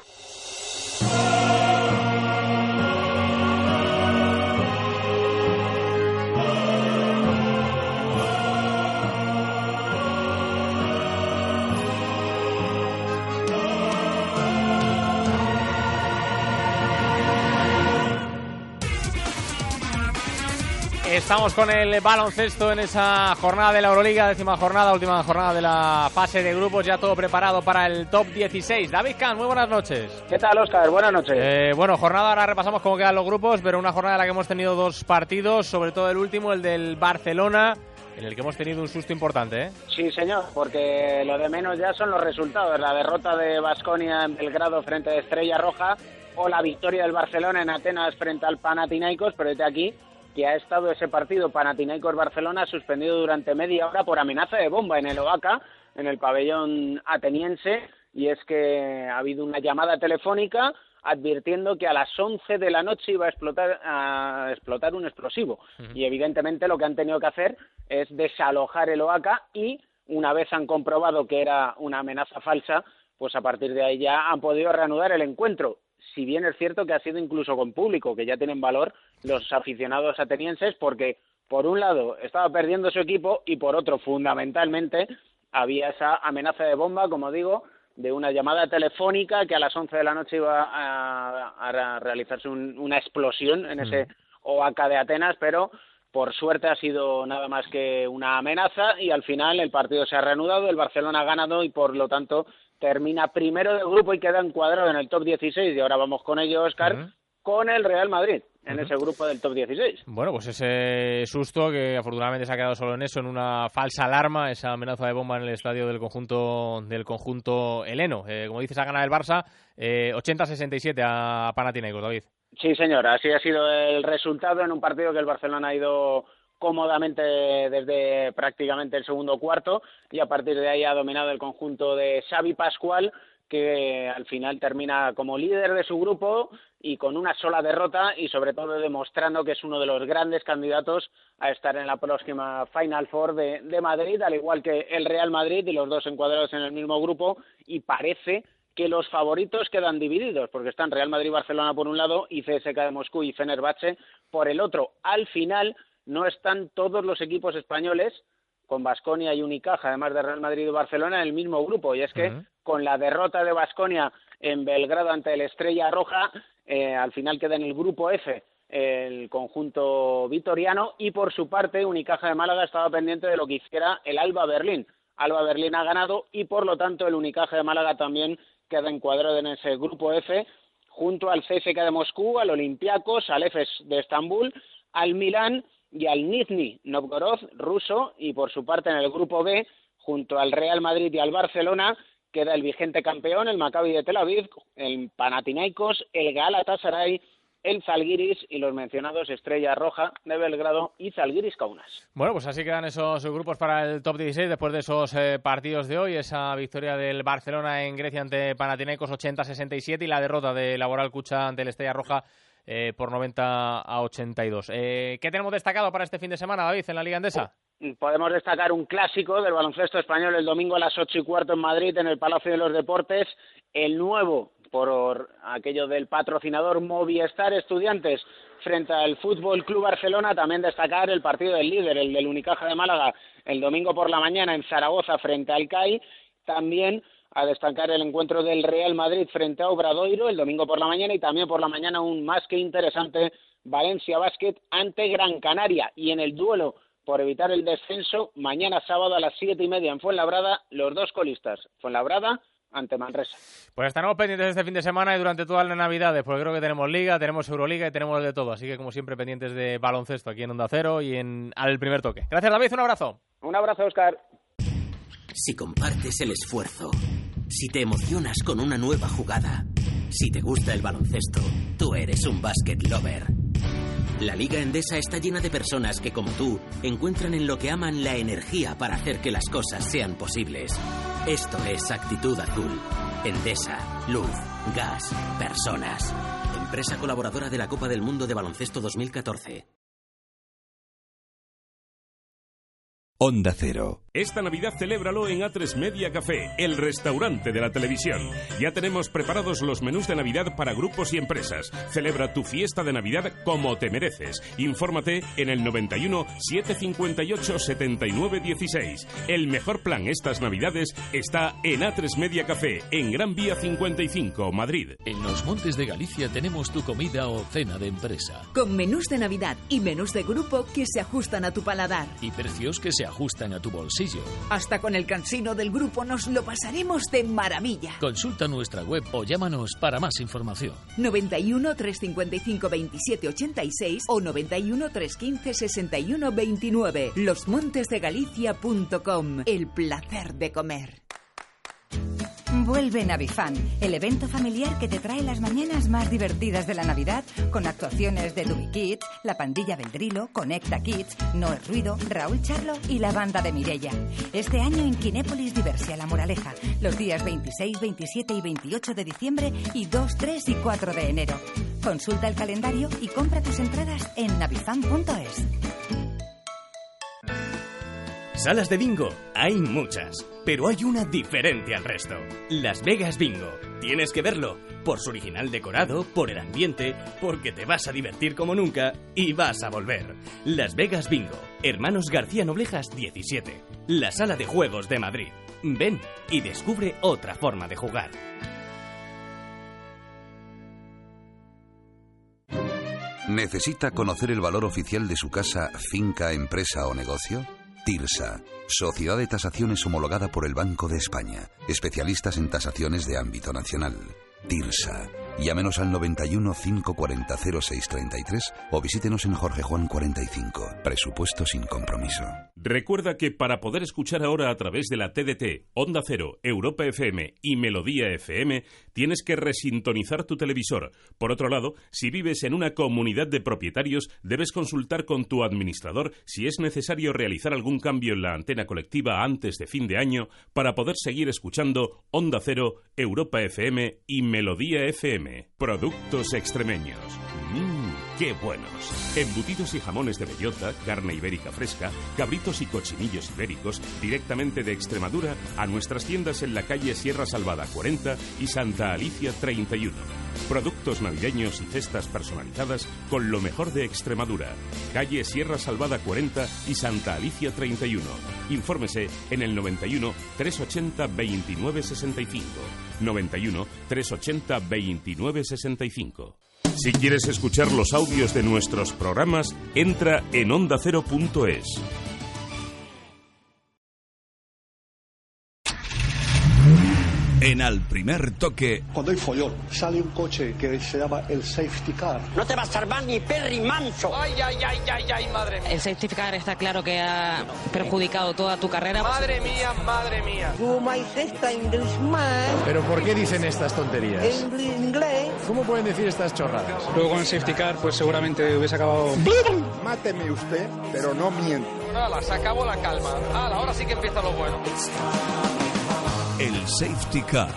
Estamos con el baloncesto en esa jornada de la Euroliga, décima jornada, última jornada de la fase de grupos, ya todo preparado para el top 16. David Kahn, muy buenas noches. ¿Qué tal, Oscar? Buenas noches. Eh, bueno, jornada, ahora repasamos cómo quedan los grupos, pero una jornada en la que hemos tenido dos partidos, sobre todo el último, el del Barcelona, en el que hemos tenido un susto importante. ¿eh? Sí, señor, porque lo de menos ya son los resultados. La derrota de Basconia en Belgrado frente a Estrella Roja o la victoria del Barcelona en Atenas frente al Panathinaikos, pero desde aquí que ha estado ese partido Panathinaikos-Barcelona suspendido durante media hora por amenaza de bomba en el Oaca, en el pabellón ateniense, y es que ha habido una llamada telefónica advirtiendo que a las 11 de la noche iba a explotar, a explotar un explosivo. Y evidentemente lo que han tenido que hacer es desalojar el OACA y una vez han comprobado que era una amenaza falsa, pues a partir de ahí ya han podido reanudar el encuentro. Si bien es cierto que ha sido incluso con público, que ya tienen valor los aficionados atenienses, porque por un lado estaba perdiendo su equipo y por otro, fundamentalmente, había esa amenaza de bomba, como digo, de una llamada telefónica que a las 11 de la noche iba a, a realizarse un- una explosión en ese OACA de Atenas, pero por suerte ha sido nada más que una amenaza y al final el partido se ha reanudado, el Barcelona ha ganado y por lo tanto termina primero del grupo y queda encuadrado en el top 16 y ahora vamos con ello, Oscar, con el Real Madrid en ese grupo del top 16. Bueno, pues ese susto que afortunadamente se ha quedado solo en eso, en una falsa alarma, esa amenaza de bomba en el estadio del conjunto del conjunto heleno. Eh, como dices, ha ganado el Barça eh, 80-67 a Panathinaikos, David. Sí, señor, así ha sido el resultado en un partido que el Barcelona ha ido cómodamente desde prácticamente el segundo cuarto y a partir de ahí ha dominado el conjunto de Xavi Pascual que al final termina como líder de su grupo y con una sola derrota y sobre todo demostrando que es uno de los grandes candidatos a estar en la próxima Final Four de, de Madrid, al igual que el Real Madrid y los dos encuadrados en el mismo grupo y parece que los favoritos quedan divididos, porque están Real Madrid Barcelona por un lado y CSK de Moscú y Fenerbahce por el otro. Al final no están todos los equipos españoles con Basconia y Unicaja, además de Real Madrid y Barcelona, en el mismo grupo. Y es que con la derrota de Basconia en Belgrado ante el Estrella Roja, eh, al final queda en el grupo F el conjunto vitoriano y por su parte Unicaja de Málaga estaba pendiente de lo que hiciera el Alba Berlín. Alba Berlín ha ganado y por lo tanto el Unicaja de Málaga también queda encuadrado en ese grupo F junto al CSK de Moscú, al Olympiacos, al EFES de Estambul, al Milán y al Nizhny Novgorod ruso y por su parte en el grupo B junto al Real Madrid y al Barcelona queda el vigente campeón, el Maccabi de Tel Aviv, el Panathinaikos, el Galatasaray, el Zalgiris y los mencionados Estrella Roja de Belgrado y Zalgiris Kaunas. Bueno, pues así quedan esos grupos para el top 16 después de esos eh, partidos de hoy, esa victoria del Barcelona en Grecia ante Panathinaikos 80-67 y la derrota de Laboral Cucha ante el Estrella Roja eh, por 90 a 82. Eh, ¿Qué tenemos destacado para este fin de semana, David, en la Liga Endesa? podemos destacar un clásico del baloncesto español el domingo a las ocho y cuarto en Madrid, en el Palacio de los Deportes, el nuevo por aquello del patrocinador Movistar Estudiantes frente al Fútbol Club Barcelona, también destacar el partido del líder, el del Unicaja de Málaga, el domingo por la mañana en Zaragoza frente al CAI, también a destacar el encuentro del Real Madrid frente a Obradoiro el domingo por la mañana y también por la mañana un más que interesante Valencia Basket ante Gran Canaria y en el duelo por evitar el descenso, mañana sábado a las siete y media en Fuenlabrada, los dos colistas, Fuenlabrada ante Manresa. Pues estaremos pendientes este fin de semana y durante todas las navidades, porque creo que tenemos Liga, tenemos Euroliga y tenemos de todo. Así que, como siempre, pendientes de baloncesto aquí en Onda Cero y en Al Primer Toque. Gracias, David. Un abrazo. Un abrazo, Oscar. Si compartes el esfuerzo, si te emocionas con una nueva jugada, si te gusta el baloncesto, tú eres un basket lover. La Liga Endesa está llena de personas que, como tú, encuentran en lo que aman la energía para hacer que las cosas sean posibles. Esto es Actitud Azul. Endesa, luz, gas, personas. Empresa colaboradora de la Copa del Mundo de Baloncesto 2014. Onda Cero. Esta Navidad celébralo en A3 Media Café, el restaurante de la televisión. Ya tenemos preparados los menús de Navidad para grupos y empresas. Celebra tu fiesta de Navidad como te mereces. Infórmate en el 91 758 79 16. El mejor plan estas Navidades está en A3 Media Café, en Gran Vía 55, Madrid. En los Montes de Galicia tenemos tu comida o cena de empresa. Con menús de Navidad y menús de grupo que se ajustan a tu paladar. Y precios que se ajustan a tu bolsillo. Hasta con el cansino del grupo nos lo pasaremos de maravilla. Consulta nuestra web o llámanos para más información. 91 355 27 86 o 91 315 61 29. Losmontesdegalicia.com. El placer de comer. Vuelve Navifan, el evento familiar que te trae las mañanas más divertidas de la Navidad, con actuaciones de Dubi Kids, la pandilla Beldrilo, Conecta Kids, No es Ruido, Raúl Charlo y la banda de Mirella. Este año en Kinépolis Diversia La Moraleja, los días 26, 27 y 28 de diciembre y 2, 3 y 4 de enero. Consulta el calendario y compra tus entradas en navifan.es. Salas de bingo hay muchas, pero hay una diferente al resto. Las Vegas Bingo. Tienes que verlo. Por su original decorado, por el ambiente, porque te vas a divertir como nunca y vas a volver. Las Vegas Bingo. Hermanos García Noblejas 17. La sala de juegos de Madrid. Ven y descubre otra forma de jugar. ¿Necesita conocer el valor oficial de su casa, finca, empresa o negocio? TIRSA, Sociedad de Tasaciones homologada por el Banco de España, especialistas en tasaciones de ámbito nacional. TIRSA, Llámenos al 91 540 0633 o visítenos en Jorge Juan 45. Presupuesto sin compromiso. Recuerda que para poder escuchar ahora a través de la TDT, Onda Cero, Europa FM y Melodía FM, tienes que resintonizar tu televisor. Por otro lado, si vives en una comunidad de propietarios, debes consultar con tu administrador si es necesario realizar algún cambio en la antena colectiva antes de fin de año para poder seguir escuchando Onda Cero, Europa FM y Melodía FM. Productos extremeños. Mmm, qué buenos. Embutidos y jamones de bellota, carne ibérica fresca, cabritos y cochinillos ibéricos, directamente de Extremadura a nuestras tiendas en la calle Sierra Salvada 40 y Santa Alicia 31. Productos navideños y cestas personalizadas con lo mejor de Extremadura. Calle Sierra Salvada 40 y Santa Alicia 31. Infórmese en el 91 380 29 65. 91 380 29 65. Si quieres escuchar los audios de nuestros programas, entra en ondacero.es. En al primer toque, Cuando hay follón, sale un coche que se llama el safety car. No te va a salvar ni Perry Manso. Ay, ay, ay, ay, ay, madre mía. El safety car está claro que ha perjudicado toda tu carrera. Madre mía, madre mía. You sister Englishman. ¿Pero por qué dicen estas tonterías? En inglés. ¿Cómo pueden decir estas chorradas? Luego con el safety car, pues seguramente hubiese acabado. Máteme usted, pero no miento. Hala, se acabó la calma. Hala, ahora sí que empieza lo bueno. El safety car.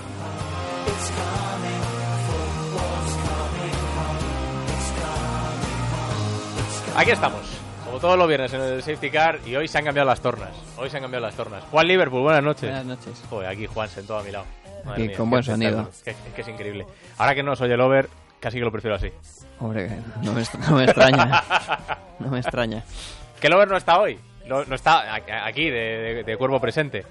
Aquí estamos, como todos los viernes en el safety car y hoy se han cambiado las tornas. Hoy se han cambiado las tornas. Juan Liverpool, buenas noches. Buenas noches. Joder, aquí Juan sentado a mi lado. Aquí mía, con buen sonido. Que, que es increíble. Ahora que no soy el over, casi que lo prefiero así. Hombre, no me, no me extraña. No me extraña. Que el over no está hoy. No, no está aquí, de, de- de cuerpo presente.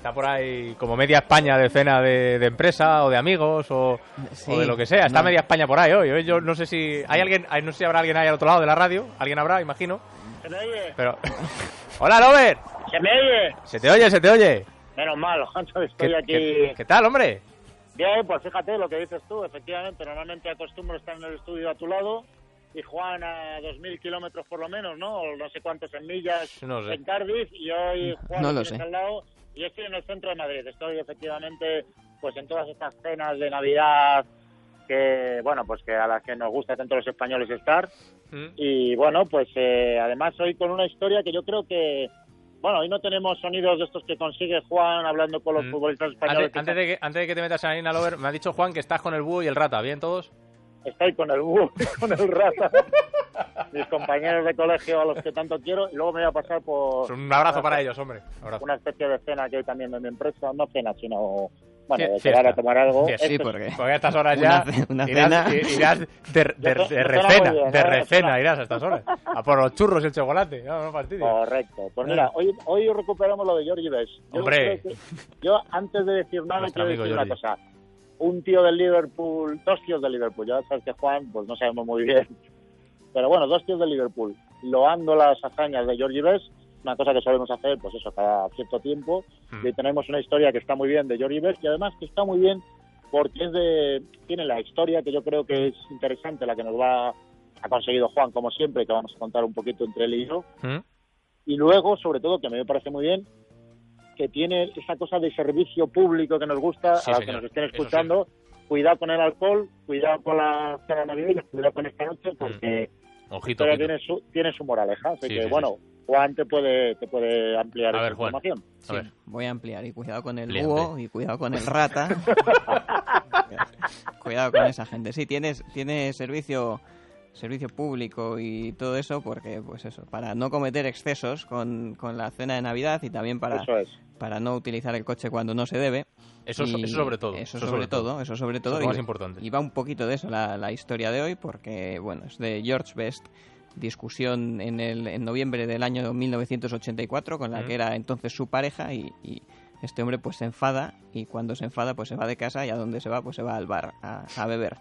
Está por ahí como media España de cena de, de empresa o de amigos o, Sí, o de lo que sea. Está no. media España por ahí hoy. Hoy Yo no sé si hay alguien, hay- no sé si habrá alguien ahí al otro lado de la radio. Alguien habrá, imagino. ¿Se me oye? Pero hola, Lover. ¿Se me oye? Se te oye, se te oye. Menos mal, estoy ¿Qué, aquí. qué- qué tal, hombre? Bien, pues fíjate lo que dices tú, efectivamente, normalmente acostumbro estar en el estudio a tu lado y Juan a 2.000 kilómetros por lo menos, ¿no? O no sé cuántos en millas No sé. en Cardiff y hoy Juan No lo sé. al lado yo estoy en el centro de Madrid. Estoy efectivamente pues en todas estas cenas de Navidad que, bueno, pues que a las que nos gusta tanto los españoles estar y bueno, pues eh, además hoy con una historia que yo creo que, bueno, hoy no tenemos sonidos de estos que consigue Juan hablando con los futbolistas españoles. Antes, antes de que, antes de que te metas en la Lover, me ha dicho Juan que estás con el búho y el rata. ¿Bien todos? Estoy con el búho con el rata. Mis compañeros de colegio a los que tanto quiero y luego me voy a pasar por... Un abrazo para ellos, hombre. Abrazo. Una especie de cena que hay también en mi empresa, no cena, sino... Bueno, de quedar a tomar algo. Sí, es- porque- porque a estas horas ya una irás, cena. i- irás de, recena, bien, de ¿eh? recena Cena. irás a estas horas. A por los churros y el chocolate. No, no. Correcto. Pues mira, hoy, hoy recuperamos lo de Georgie Best. Yo Hombre. yo antes de decir nada quiero decir una cosa. Un tío del Liverpool, dos tíos del Liverpool, ya sabes que Juan, pues no sabemos muy bien. Pero bueno, dos tíos del Liverpool, loando las hazañas de Georgie Best, una cosa que solemos hacer, pues eso, cada cierto tiempo. Hmm. Y tenemos una historia que está muy bien de Georgie Best y además que está muy bien porque es de, tiene la historia que yo creo que es interesante, la que nos va, ha conseguido Juan, como siempre, que vamos a contar un poquito entre él y yo. ¿Mm? Y luego, sobre todo, que a mí me parece muy bien, que tiene esa cosa de servicio público que nos gusta Sí, a los que nos estén escuchando. Cuidado con el alcohol, cuidado con la cena navideña, cuidado con esta noche, porque Mm. Ojito, tiene su, tiene su moraleja. Así Sí, que, sí, bueno, Juan te puede, te puede ampliar A esa ver, Juan. información. Sí, voy a ampliar y cuidado con el búho y cuidado con el rata. cuidado con esa gente. Sí, tienes, tiene servicio servicio público y todo eso porque pues eso para no cometer excesos con, con la cena de navidad y también para Eso es. Para no utilizar el coche cuando no se debe Eso so- Y eso sobre todo, eso, eso sobre sobre todo, todo. eso sobre Eso todo es lo y- más importante. y va un poquito de eso la, la historia de hoy porque bueno es de George Best discusión en el en noviembre del año 1984 con la Mm. que era entonces su pareja y, y este hombre pues se enfada y cuando se enfada pues se va de casa y a dónde se va pues se va al bar a, a beber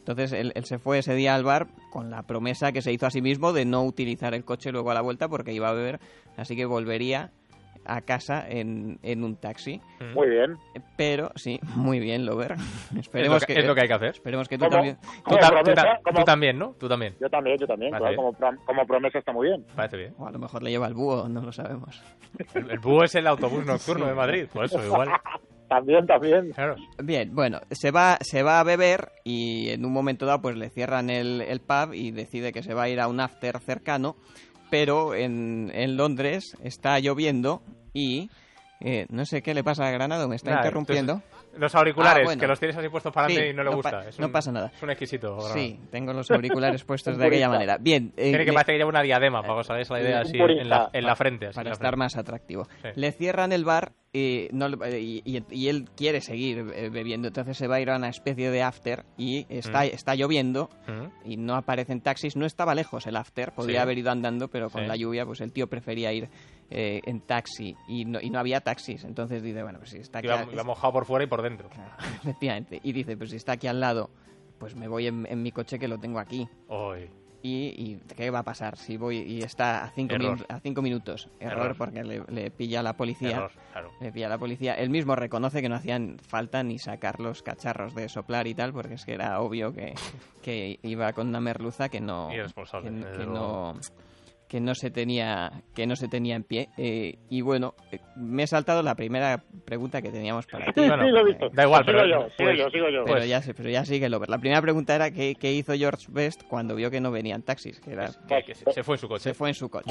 entonces él, él se fue ese día al bar con la promesa que se hizo a sí mismo de no utilizar el coche luego a la vuelta porque iba a beber así que volvería a casa en, en un taxi. Muy bien. Pero, sí, muy bien, Lover. Esperemos es, lo que, es lo que hay que hacer. Esperemos que tú ¿Cómo? también... Tú, ta- tú ta- tú también, ¿no? Tú también. Yo también, yo también. Claro, como, como promesa está muy bien. Parece bien. O a lo mejor le lleva el búho, no lo sabemos. El, el búho es el autobús nocturno de Madrid, por eso igual. También, también. Claro. Bien, bueno, se va, se va a beber y en un momento dado pues le cierran el, el pub y decide que se va a ir a un after cercano, pero en, en Londres está lloviendo y eh, no sé qué le pasa a Granado, me está Nada, interrumpiendo. entonces, los auriculares, Ah, bueno. que los tienes así puestos para adelante Sí, y no le no gusta. pa- es no un- pasa nada. Es un exquisito. Granado. Sí, tengo los auriculares puestos de aquella manera. Bien, eh, Tiene que le- parecer que lleva una diadema, para que os hagáis la idea así en la, en la frente. así para en la estar frente. más atractivo. Sí. Le cierran el bar y, no, y, y- y él quiere seguir eh, bebiendo, entonces se va a ir a una especie de after y está, Mm. está lloviendo Mm. y no aparecen taxis. No estaba lejos el after, podría Sí. haber ido andando, pero con Sí. la lluvia pues el tío prefería ir eh, en taxi y no, y no había taxis. Entonces dice, bueno, pues si está aquí... Iba mojado por fuera y por dentro. Efectivamente. Y dice, pues si está aquí al lado, pues me voy en, en mi coche que lo tengo aquí. Hoy. Y, y ¿qué va a pasar si voy y está a cinco, a cinco minutos? Error, Error. porque le, le pilla la policía. Error, claro. Le pilla la policía. Él mismo reconoce que no hacían falta ni sacar los cacharros de soplar y tal, porque es que era obvio que, que iba con una merluza que no... Irresponsable, que- luego. Que no se tenía que no se tenía en pie Eh, y bueno eh, me he saltado la primera pregunta que teníamos para ti Bueno, Sí, lo he visto. da igual, Sigo pero- yo, sigo pues- yo, sigo yo. pero Pues- ya sé, pero ya sigue Lover. La primera pregunta era qué, qué hizo George Best cuando vio que no venían taxis, que era Que- que se, se fue en su coche. se fue en su coche.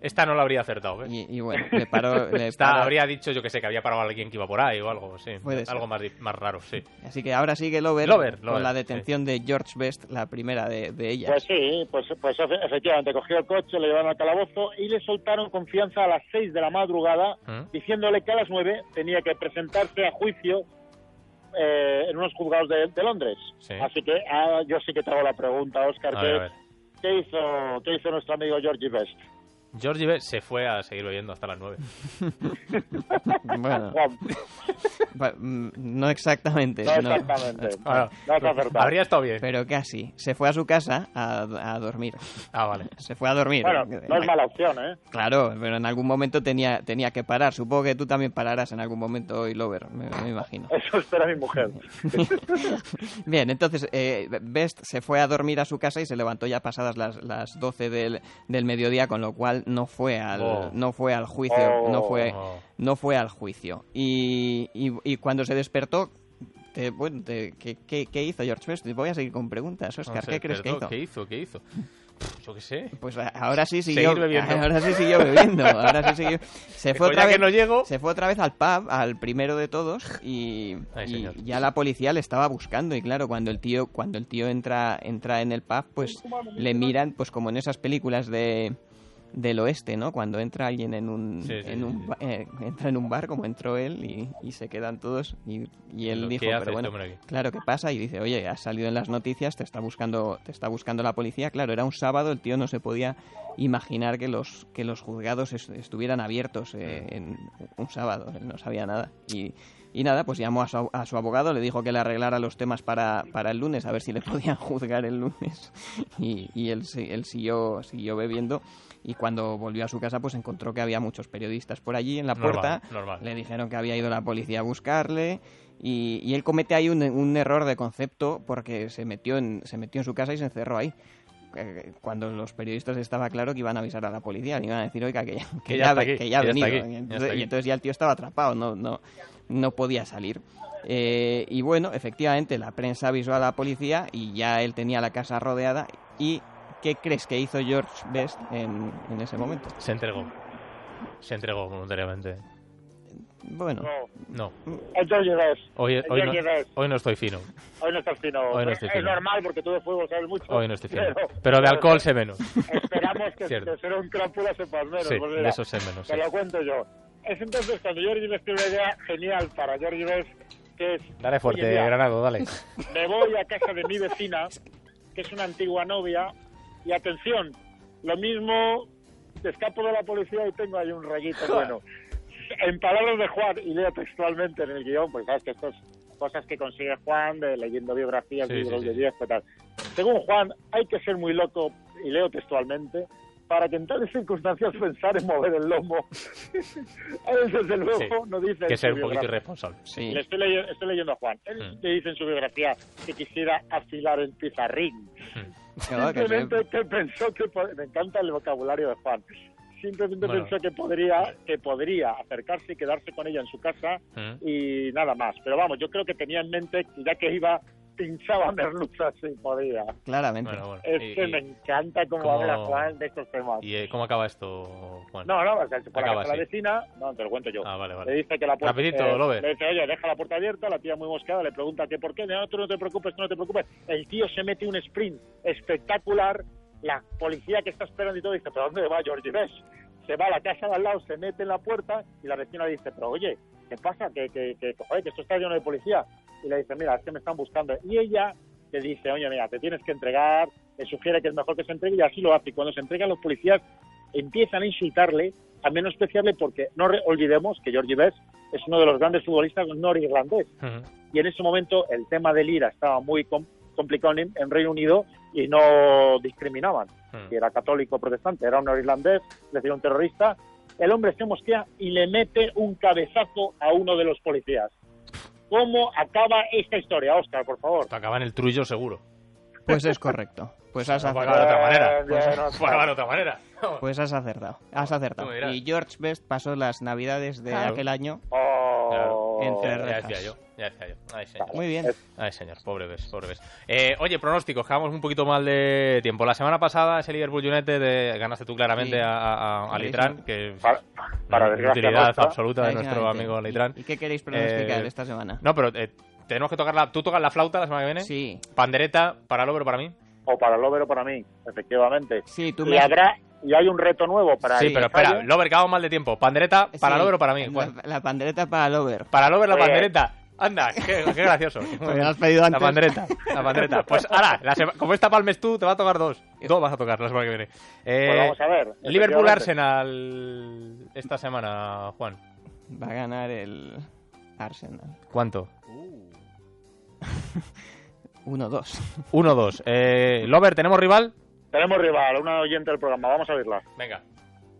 Esta no la habría acertado, ¿ves? Y, y bueno, le paró, le Esta paró- habría dicho, yo que sé, que había parado a alguien que iba por ahí o algo, sí. Puede ser. Algo más, más raro, sí. Así que ahora sigue Lover, Lover, con Lover, la detención de George Best, la primera de, de ellas. Pues sí, pues, pues efe- efectivamente, cogió el coche, le llevaron al calabozo y le soltaron confianza a las 6 de la madrugada, ¿Mm? diciéndole que a las 9 tenía que presentarse a juicio eh, en unos juzgados de, de Londres. Sí. Así que ah, yo sí que te hago la pregunta, Oscar, A ¿qué, ver, a ver. ¿qué hizo, ¿qué hizo nuestro amigo Georgie Best? George Ives se fue a seguir bebiendo hasta las 9. bueno, mm, no exactamente. No exactamente. Ah, No. Habría estado bien. Pero casi. Se fue a su casa a, a dormir. Ah, vale. Se fue a dormir. Bueno, no es mala opción, ¿eh? Claro, pero en algún momento tenía, tenía que parar. Supongo que tú también pararás en algún momento hoy, Lover, me, me imagino. Eso espera mi mujer. Bien, entonces eh, Best se fue a dormir a su casa y se levantó ya pasadas las, las 12 del, del mediodía, con lo cual no fue al, Oh. no fue al juicio. Oh. No, fue, Oh. no fue al juicio. Y, y, y cuando se despertó, te- bueno, te- ¿qué, qué, qué hizo George Best? Voy a seguir con preguntas, Oscar. No sé, ¿Qué crees que hizo? ¿Qué hizo? ¿Qué hizo? Yo qué sé. Pues ahora sí siguió bebiendo. Ahora sí siguió bebiendo. Ahora sí siguió. Se fue otra ya vez. que no llego- Se fue otra vez al pub, al primero de todos y, Ay, y ya la policía le estaba buscando y claro cuando el tío cuando el tío entra entra en el pub pues le miran pues como en esas películas de del oeste, ¿no? Cuando entra alguien en un, Sí, sí, en un eh, entra en un bar como entró él y, y se quedan todos y, y él dijo, que pero este bueno, hombre aquí". claro, ¿qué pasa? Y dice, oye, has salido en las noticias, te está buscando, te está buscando la policía. Claro, era un sábado, el tío no se podía imaginar que los que los juzgados es- estuvieran abiertos eh, en un sábado, él no sabía nada. Y, y nada, pues llamó a su, a su abogado, le dijo que le arreglara los temas para, para el lunes, a ver si le podían juzgar el lunes. Y, y él, él siguió, siguió bebiendo. Y cuando volvió a su casa, pues encontró que había muchos periodistas por allí en la Normal, puerta. normal. Le dijeron que había ido la policía a buscarle. Y, y él comete ahí un, un error de concepto porque se metió, en, se metió en su casa y se encerró ahí. Eh, Cuando los periodistas estaba claro que iban a avisar a la policía, le iban a decir, oiga, que, ya- que Que ya, ya ha- aquí, que ya ha ya está venido. aquí, Y entonces, y entonces ya el tío estaba atrapado, no, no, no podía salir. Eh, y bueno, efectivamente, la prensa avisó a la policía y ya él tenía la casa rodeada. ¿Y qué crees que hizo George Best en, en ese momento? Se entregó. Se entregó voluntariamente. Bueno, No. Best. Hoy, hoy, no, hoy no estoy fino. Hoy no estás fino. Hoy no estoy es fino. normal porque tú de fútbol sabes mucho. Hoy no estoy fino. Pero, Pero de alcohol sé menos. Esperamos que Cierto. de ser un crápula sepas menos. Sí, Pues de eso sé menos, Te sí. lo cuento yo. Es entonces cuando Georgie Best tiene una idea genial para Georgie Best, que es... Dale fuerte, Granado, dale. Me voy a casa de mi vecina, que es una antigua novia, y atención, lo mismo, escapo de la policía y tengo ahí un rayito bueno. En palabras de Juan, y leo textualmente en el guion, pues sabes que estas cosas que consigue Juan, de leyendo biografías, Sí, libros sí, de viejo y tal. Según Juan, hay que ser muy loco, y leo textualmente, para que en tales circunstancias pensar en mover el lomo. Él, desde luego, Sí. no dice Que su un poquito irresponsable. Sí. Le estoy, ley- estoy leyendo a Juan. Él Mm. le dice en su biografía que quisiera afilar el pizarrín. Que Simplemente que pensó que... Me encanta el vocabulario de Juan. Simplemente Bueno. pensó que podría, que podría acercarse y quedarse con ella en su casa Mm. y nada más. Pero vamos, yo creo que tenía en mente que ya que iba, pinchaba merluzas si podía. Claramente. Bueno, bueno. Es Y- que y- me encanta cómo, cómo- habla Juan de estos temas. ¿Y eh, cómo acaba esto, Juan? No, no, o sea, por Acaba la, vecina, no, te lo cuento yo. Ah, vale, vale. Le dice que la puerta. Rapidito, Lobe. Le dice, oye, deja la puerta abierta, la tía muy mosqueada, le pregunta que por qué, no, tú no te preocupes, tú no te preocupes. El tío se mete un sprint espectacular, la policía que está esperando y todo dice, ¿pero dónde va Georgie Bess? Se va a la casa de al lado, se mete en la puerta y la vecina le dice, pero oye, ¿qué pasa? Que, que, que, joder, que esto está lleno de policía. Y le dice, mira, es que me están buscando. Y ella le dice, oye, mira, te tienes que entregar, le sugiere que es mejor que se entregue y así lo hace. Y cuando se entregan los policías, empiezan a insultarle, a menospreciarle, porque no re- olvidemos que Georgie Best es uno de los grandes futbolistas norirlandés. Y en ese momento el tema del IRA estaba muy complicado en, en Reino Unido y no discriminaban. Si era católico o protestante, era un norirlandés, le decía un terrorista. El hombre se mosquea y le mete un cabezazo a uno de los policías. ¿Cómo acaba esta historia, Oscar, por favor? Acaba en el trullo seguro. Pues es correcto. Pues has No puede acertado. acabar de otra manera. Pues, bien, No puede acabar de otra manera. pues has acertado. Has acertado. Y George Best pasó las navidades de Claro. aquel año Oh. Entre ya decía yo, ya decía yo. Ay, señor. Muy bien. Ay, señor, pobre ves, pobre ves. Eh, oye, pronósticos, quedamos un poquito mal de tiempo. La semana pasada ese Liverpool United eh, ganaste tú claramente Sí. a, a, que es Para- para desgracia utilidad absoluta de nuestro amigo Litran. ¿Y qué queréis pronosticar Eh, esta semana? No, pero eh, tenemos que tocar la... ¿Tú tocas la flauta la semana que viene? Sí. Pandereta para Lover para mí. O para Lover o para mí, efectivamente. Sí, tú y me- habrá y hay un reto nuevo para Sí, pero espera, ensayo. Lover, que vamos mal de tiempo. Pandereta para Sí, Lover o para mí. La, Juan? la pandereta para Lover. Para Lover la Oye. pandereta. Anda, qué, qué gracioso. Pues me lo has pedido antes. La pandereta, la pandereta. Pues ahora, la sema- como esta palmes tú, te va a tocar dos. Dos vas a tocar la semana que viene. Eh, Pues vamos a ver, Liverpool efectivamente. Arsenal esta semana, Juan. Va a ganar el Arsenal. ¿Cuánto? 1-2. 1-2. Eh, Lover, ¿tenemos rival? Tenemos rival, una oyente del programa, vamos a verla. Venga.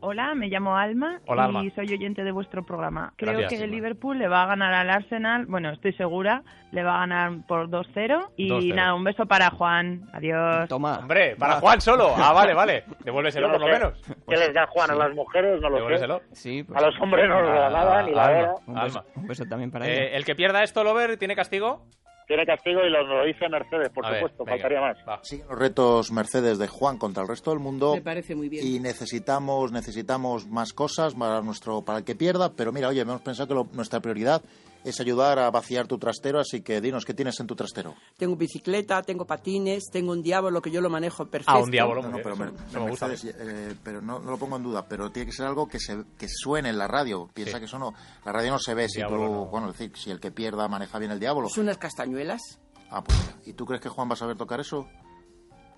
Hola, me llamo Alma Hola, y Alma. soy oyente de vuestro programa. Creo Gracias, que el Alma. Liverpool le va a ganar al Arsenal, bueno, estoy segura, le va a ganar por 2-0 y 2-0. nada, un beso para Juan. Adiós. Toma. Hombre, para Juan solo. Ah, vale, vale. Devuélveselo Yo por lo sé. menos. ¿Qué les da Juan a las mujeres? No lo sé. Devuélveselo. Sí, A los hombres no les da nada, ni la Alma, hora. Un beso, Alma. un beso también para Eh, ella. el que pierda esto, Lover, ¿tiene castigo? Tiene castigo y lo, lo dice Mercedes, por A ver, supuesto, venga. faltaría más. Va. Siguen los retos Mercedes de Juan contra el resto del mundo. Me parece muy bien. Y necesitamos necesitamos más cosas para nuestro para el que pierda, pero mira, oye, hemos pensado que lo- nuestra prioridad es ayudar a vaciar tu trastero, así que dinos qué tienes en tu trastero. Tengo bicicleta, tengo patines, tengo un diablo que yo lo manejo perfecto. Ah, un diablo. No, no, pero, Mer- eso me gusta. Mercedes, eh, pero no, no lo pongo en duda, pero tiene que ser algo que se que suene en la radio. Piensa Sí. que eso no, la radio no se ve si Diablo tú- no. bueno, es decir, si el que pierda maneja bien el diablo. ¿Es unas castañuelas? Ah, pues. ¿Y tú crees que Juan va a saber tocar eso?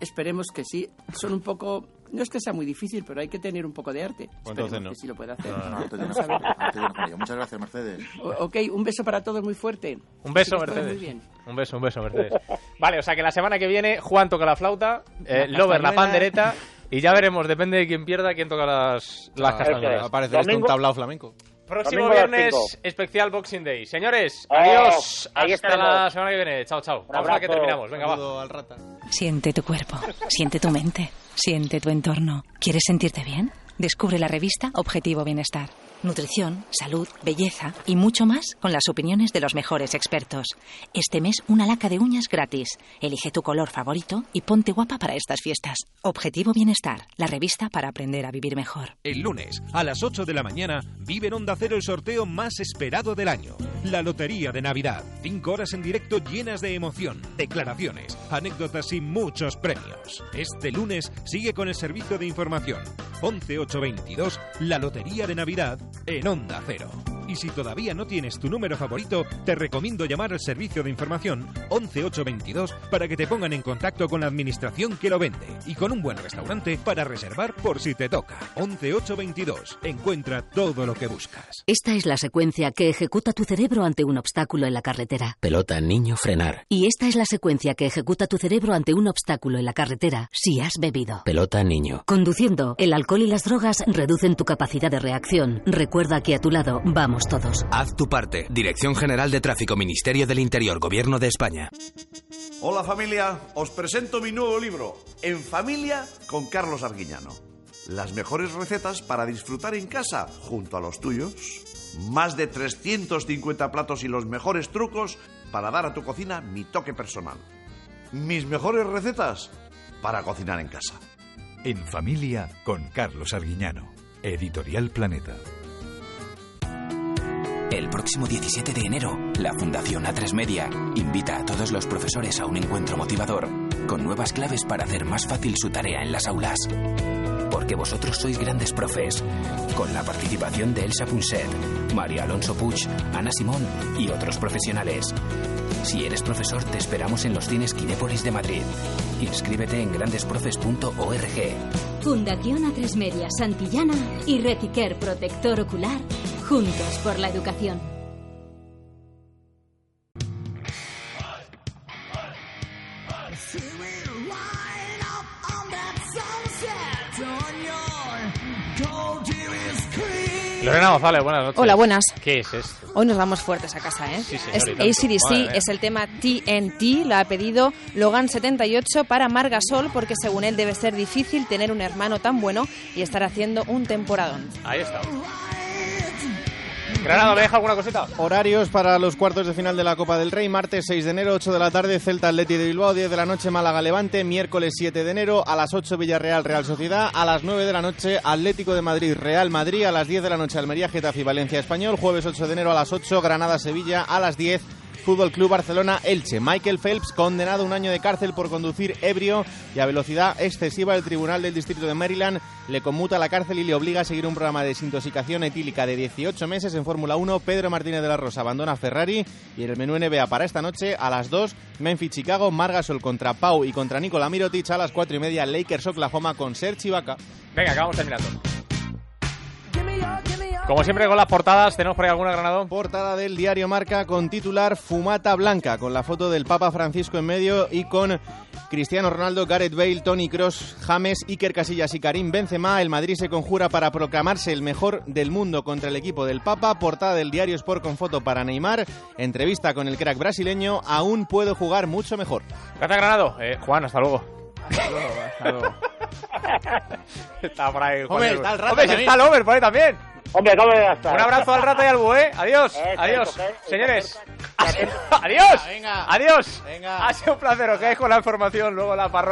Esperemos que sí. Son un poco... No es que sea muy difícil, pero hay que tener un poco de arte. entonces Esperemos no. que sí lo pueda hacer. No, no, tienes con ello. Muchas gracias, Mercedes. O- Ok, un beso para todos muy fuerte. Un beso, Mercedes. Muy bien. Un beso, un beso, Mercedes. Vale, o sea que la semana que viene Juan toca la flauta, eh, La Lover la pandereta y ya veremos, depende de quién pierda, quién toca las, las castañuelas. es. Va a parecer esto un tablao flamenco. Próximo viernes, especial Boxing Day. Señores, Oh, adiós. ahí Hasta estaremos. la semana que viene. Chao, chao. Vamos a que terminamos. Venga, va. Al rata. Siente tu cuerpo, siente tu mente, siente tu entorno. ¿Quieres sentirte bien? Descubre la revista Objetivo Bienestar. Nutrición, salud, belleza y mucho más con las opiniones de los mejores expertos. Este mes una laca de uñas gratis. Elige tu color favorito y ponte guapa para estas fiestas. Objetivo Bienestar, la revista para aprender a vivir mejor. El lunes, a las 8 de la mañana, vive en Onda Cero el sorteo más esperado del año. La Lotería de Navidad. Cinco horas en directo llenas de emoción, declaraciones, anécdotas y muchos premios. Este lunes sigue con el servicio de información. 11822, la Lotería de Navidad en Onda Cero. Y si todavía no tienes tu número favorito, te recomiendo llamar al servicio de información 11822 para que te pongan en contacto con la administración que lo vende y con un buen restaurante para reservar por si te toca. 11822. Encuentra todo lo que buscas. Esta es la secuencia que ejecuta tu cerebro ante un obstáculo en la carretera. Pelota, niño, frenar. Y esta es la secuencia que ejecuta tu cerebro ante un obstáculo en la carretera si has bebido. Pelota, niño. Conduciendo, el alcohol y las drogas reducen tu capacidad de reacción. Recuerda que a tu lado vamos todos. Haz tu parte. Dirección General de Tráfico, Ministerio del Interior, Gobierno de España. Hola familia, os presento mi nuevo libro, En familia con Carlos Arguiñano. Las mejores recetas para disfrutar en casa junto a los tuyos. Más de 350 platos y los mejores trucos para dar a tu cocina mi toque personal. Mis mejores recetas para cocinar en casa. En familia con Carlos Arguiñano. Editorial Planeta. El próximo 17 de enero, la Fundación A3 Media invita a todos los profesores a un encuentro motivador con nuevas claves para hacer más fácil su tarea en las aulas. Porque vosotros sois grandes profes, con la participación de Elsa Punset, María Alonso Puig, Ana Simón y otros profesionales. Si eres profesor, te esperamos en los cines Kinépolis de Madrid. Inscríbete en grandesprofes.org. Fundación A3 Media Santillana y Retiquer Protector Ocular, juntos por la educación. Lorena González, buenas noches. Hola, buenas. ¿Qué es esto? Hoy nos vamos fuertes a casa, ¿eh? Sí, señor, es. ACDC, Madre es el tema TNT, lo ha pedido Logan78 para Margasol, porque según él debe ser difícil tener un hermano tan bueno y estar haciendo un temporadón. Ahí está. Granado, ¿me deja alguna cosita? Horarios para los cuartos de final de la Copa del Rey, martes 6 de enero, 8 de la tarde, Celta Atleti de Bilbao, 10 de la noche, Málaga Levante, miércoles 7 de enero, a las 8 Villarreal Real Sociedad, a las 9 de la noche Atlético de Madrid Real Madrid, a las 10 de la noche Almería Getafe y Valencia Español, jueves 8 de enero a las 8 Granada Sevilla, a las 10 Fútbol Club Barcelona Elche. Michael Phelps condenado a un año de cárcel por conducir ebrio y a velocidad excesiva. El Tribunal del Distrito de Maryland le conmuta la cárcel y le obliga a seguir un programa de desintoxicación etílica de 18 meses en Fórmula 1. Pedro Martínez de la Rosa abandona Ferrari y en el menú NBA para esta noche a las 2 Memphis Chicago, Margasol contra Pau y contra Nikola Mirotic a las 4 y media Lakers Oklahoma con Serge Ibaka. Venga, acabamos terminando. Como siempre con las portadas, ¿tenemos por ahí alguna, Granado? Portada del diario Marca con titular Fumata Blanca, con la foto del Papa Francisco en medio y con Cristiano Ronaldo, Gareth Bale, Tony Cross, James, Iker Casillas y Karim Benzema. El Madrid se conjura para proclamarse el mejor del mundo contra el equipo del Papa. Portada del diario Sport con foto para Neymar. Entrevista con el crack brasileño. Aún puedo jugar mucho mejor. Gracias, Granado. Eh, Juan, hasta luego. está por ahí. Juan Hombre, está el rato Hombre, está el over por ahí también. Hombre, ¿cómo voy a estar? Un abrazo al rato y al bue. Adiós. Eh, Adiós. coger- Señores. Adiós. Venga. Adiós. Venga. Ha sido un placer. Os quedáis con la información. Luego la parroquia.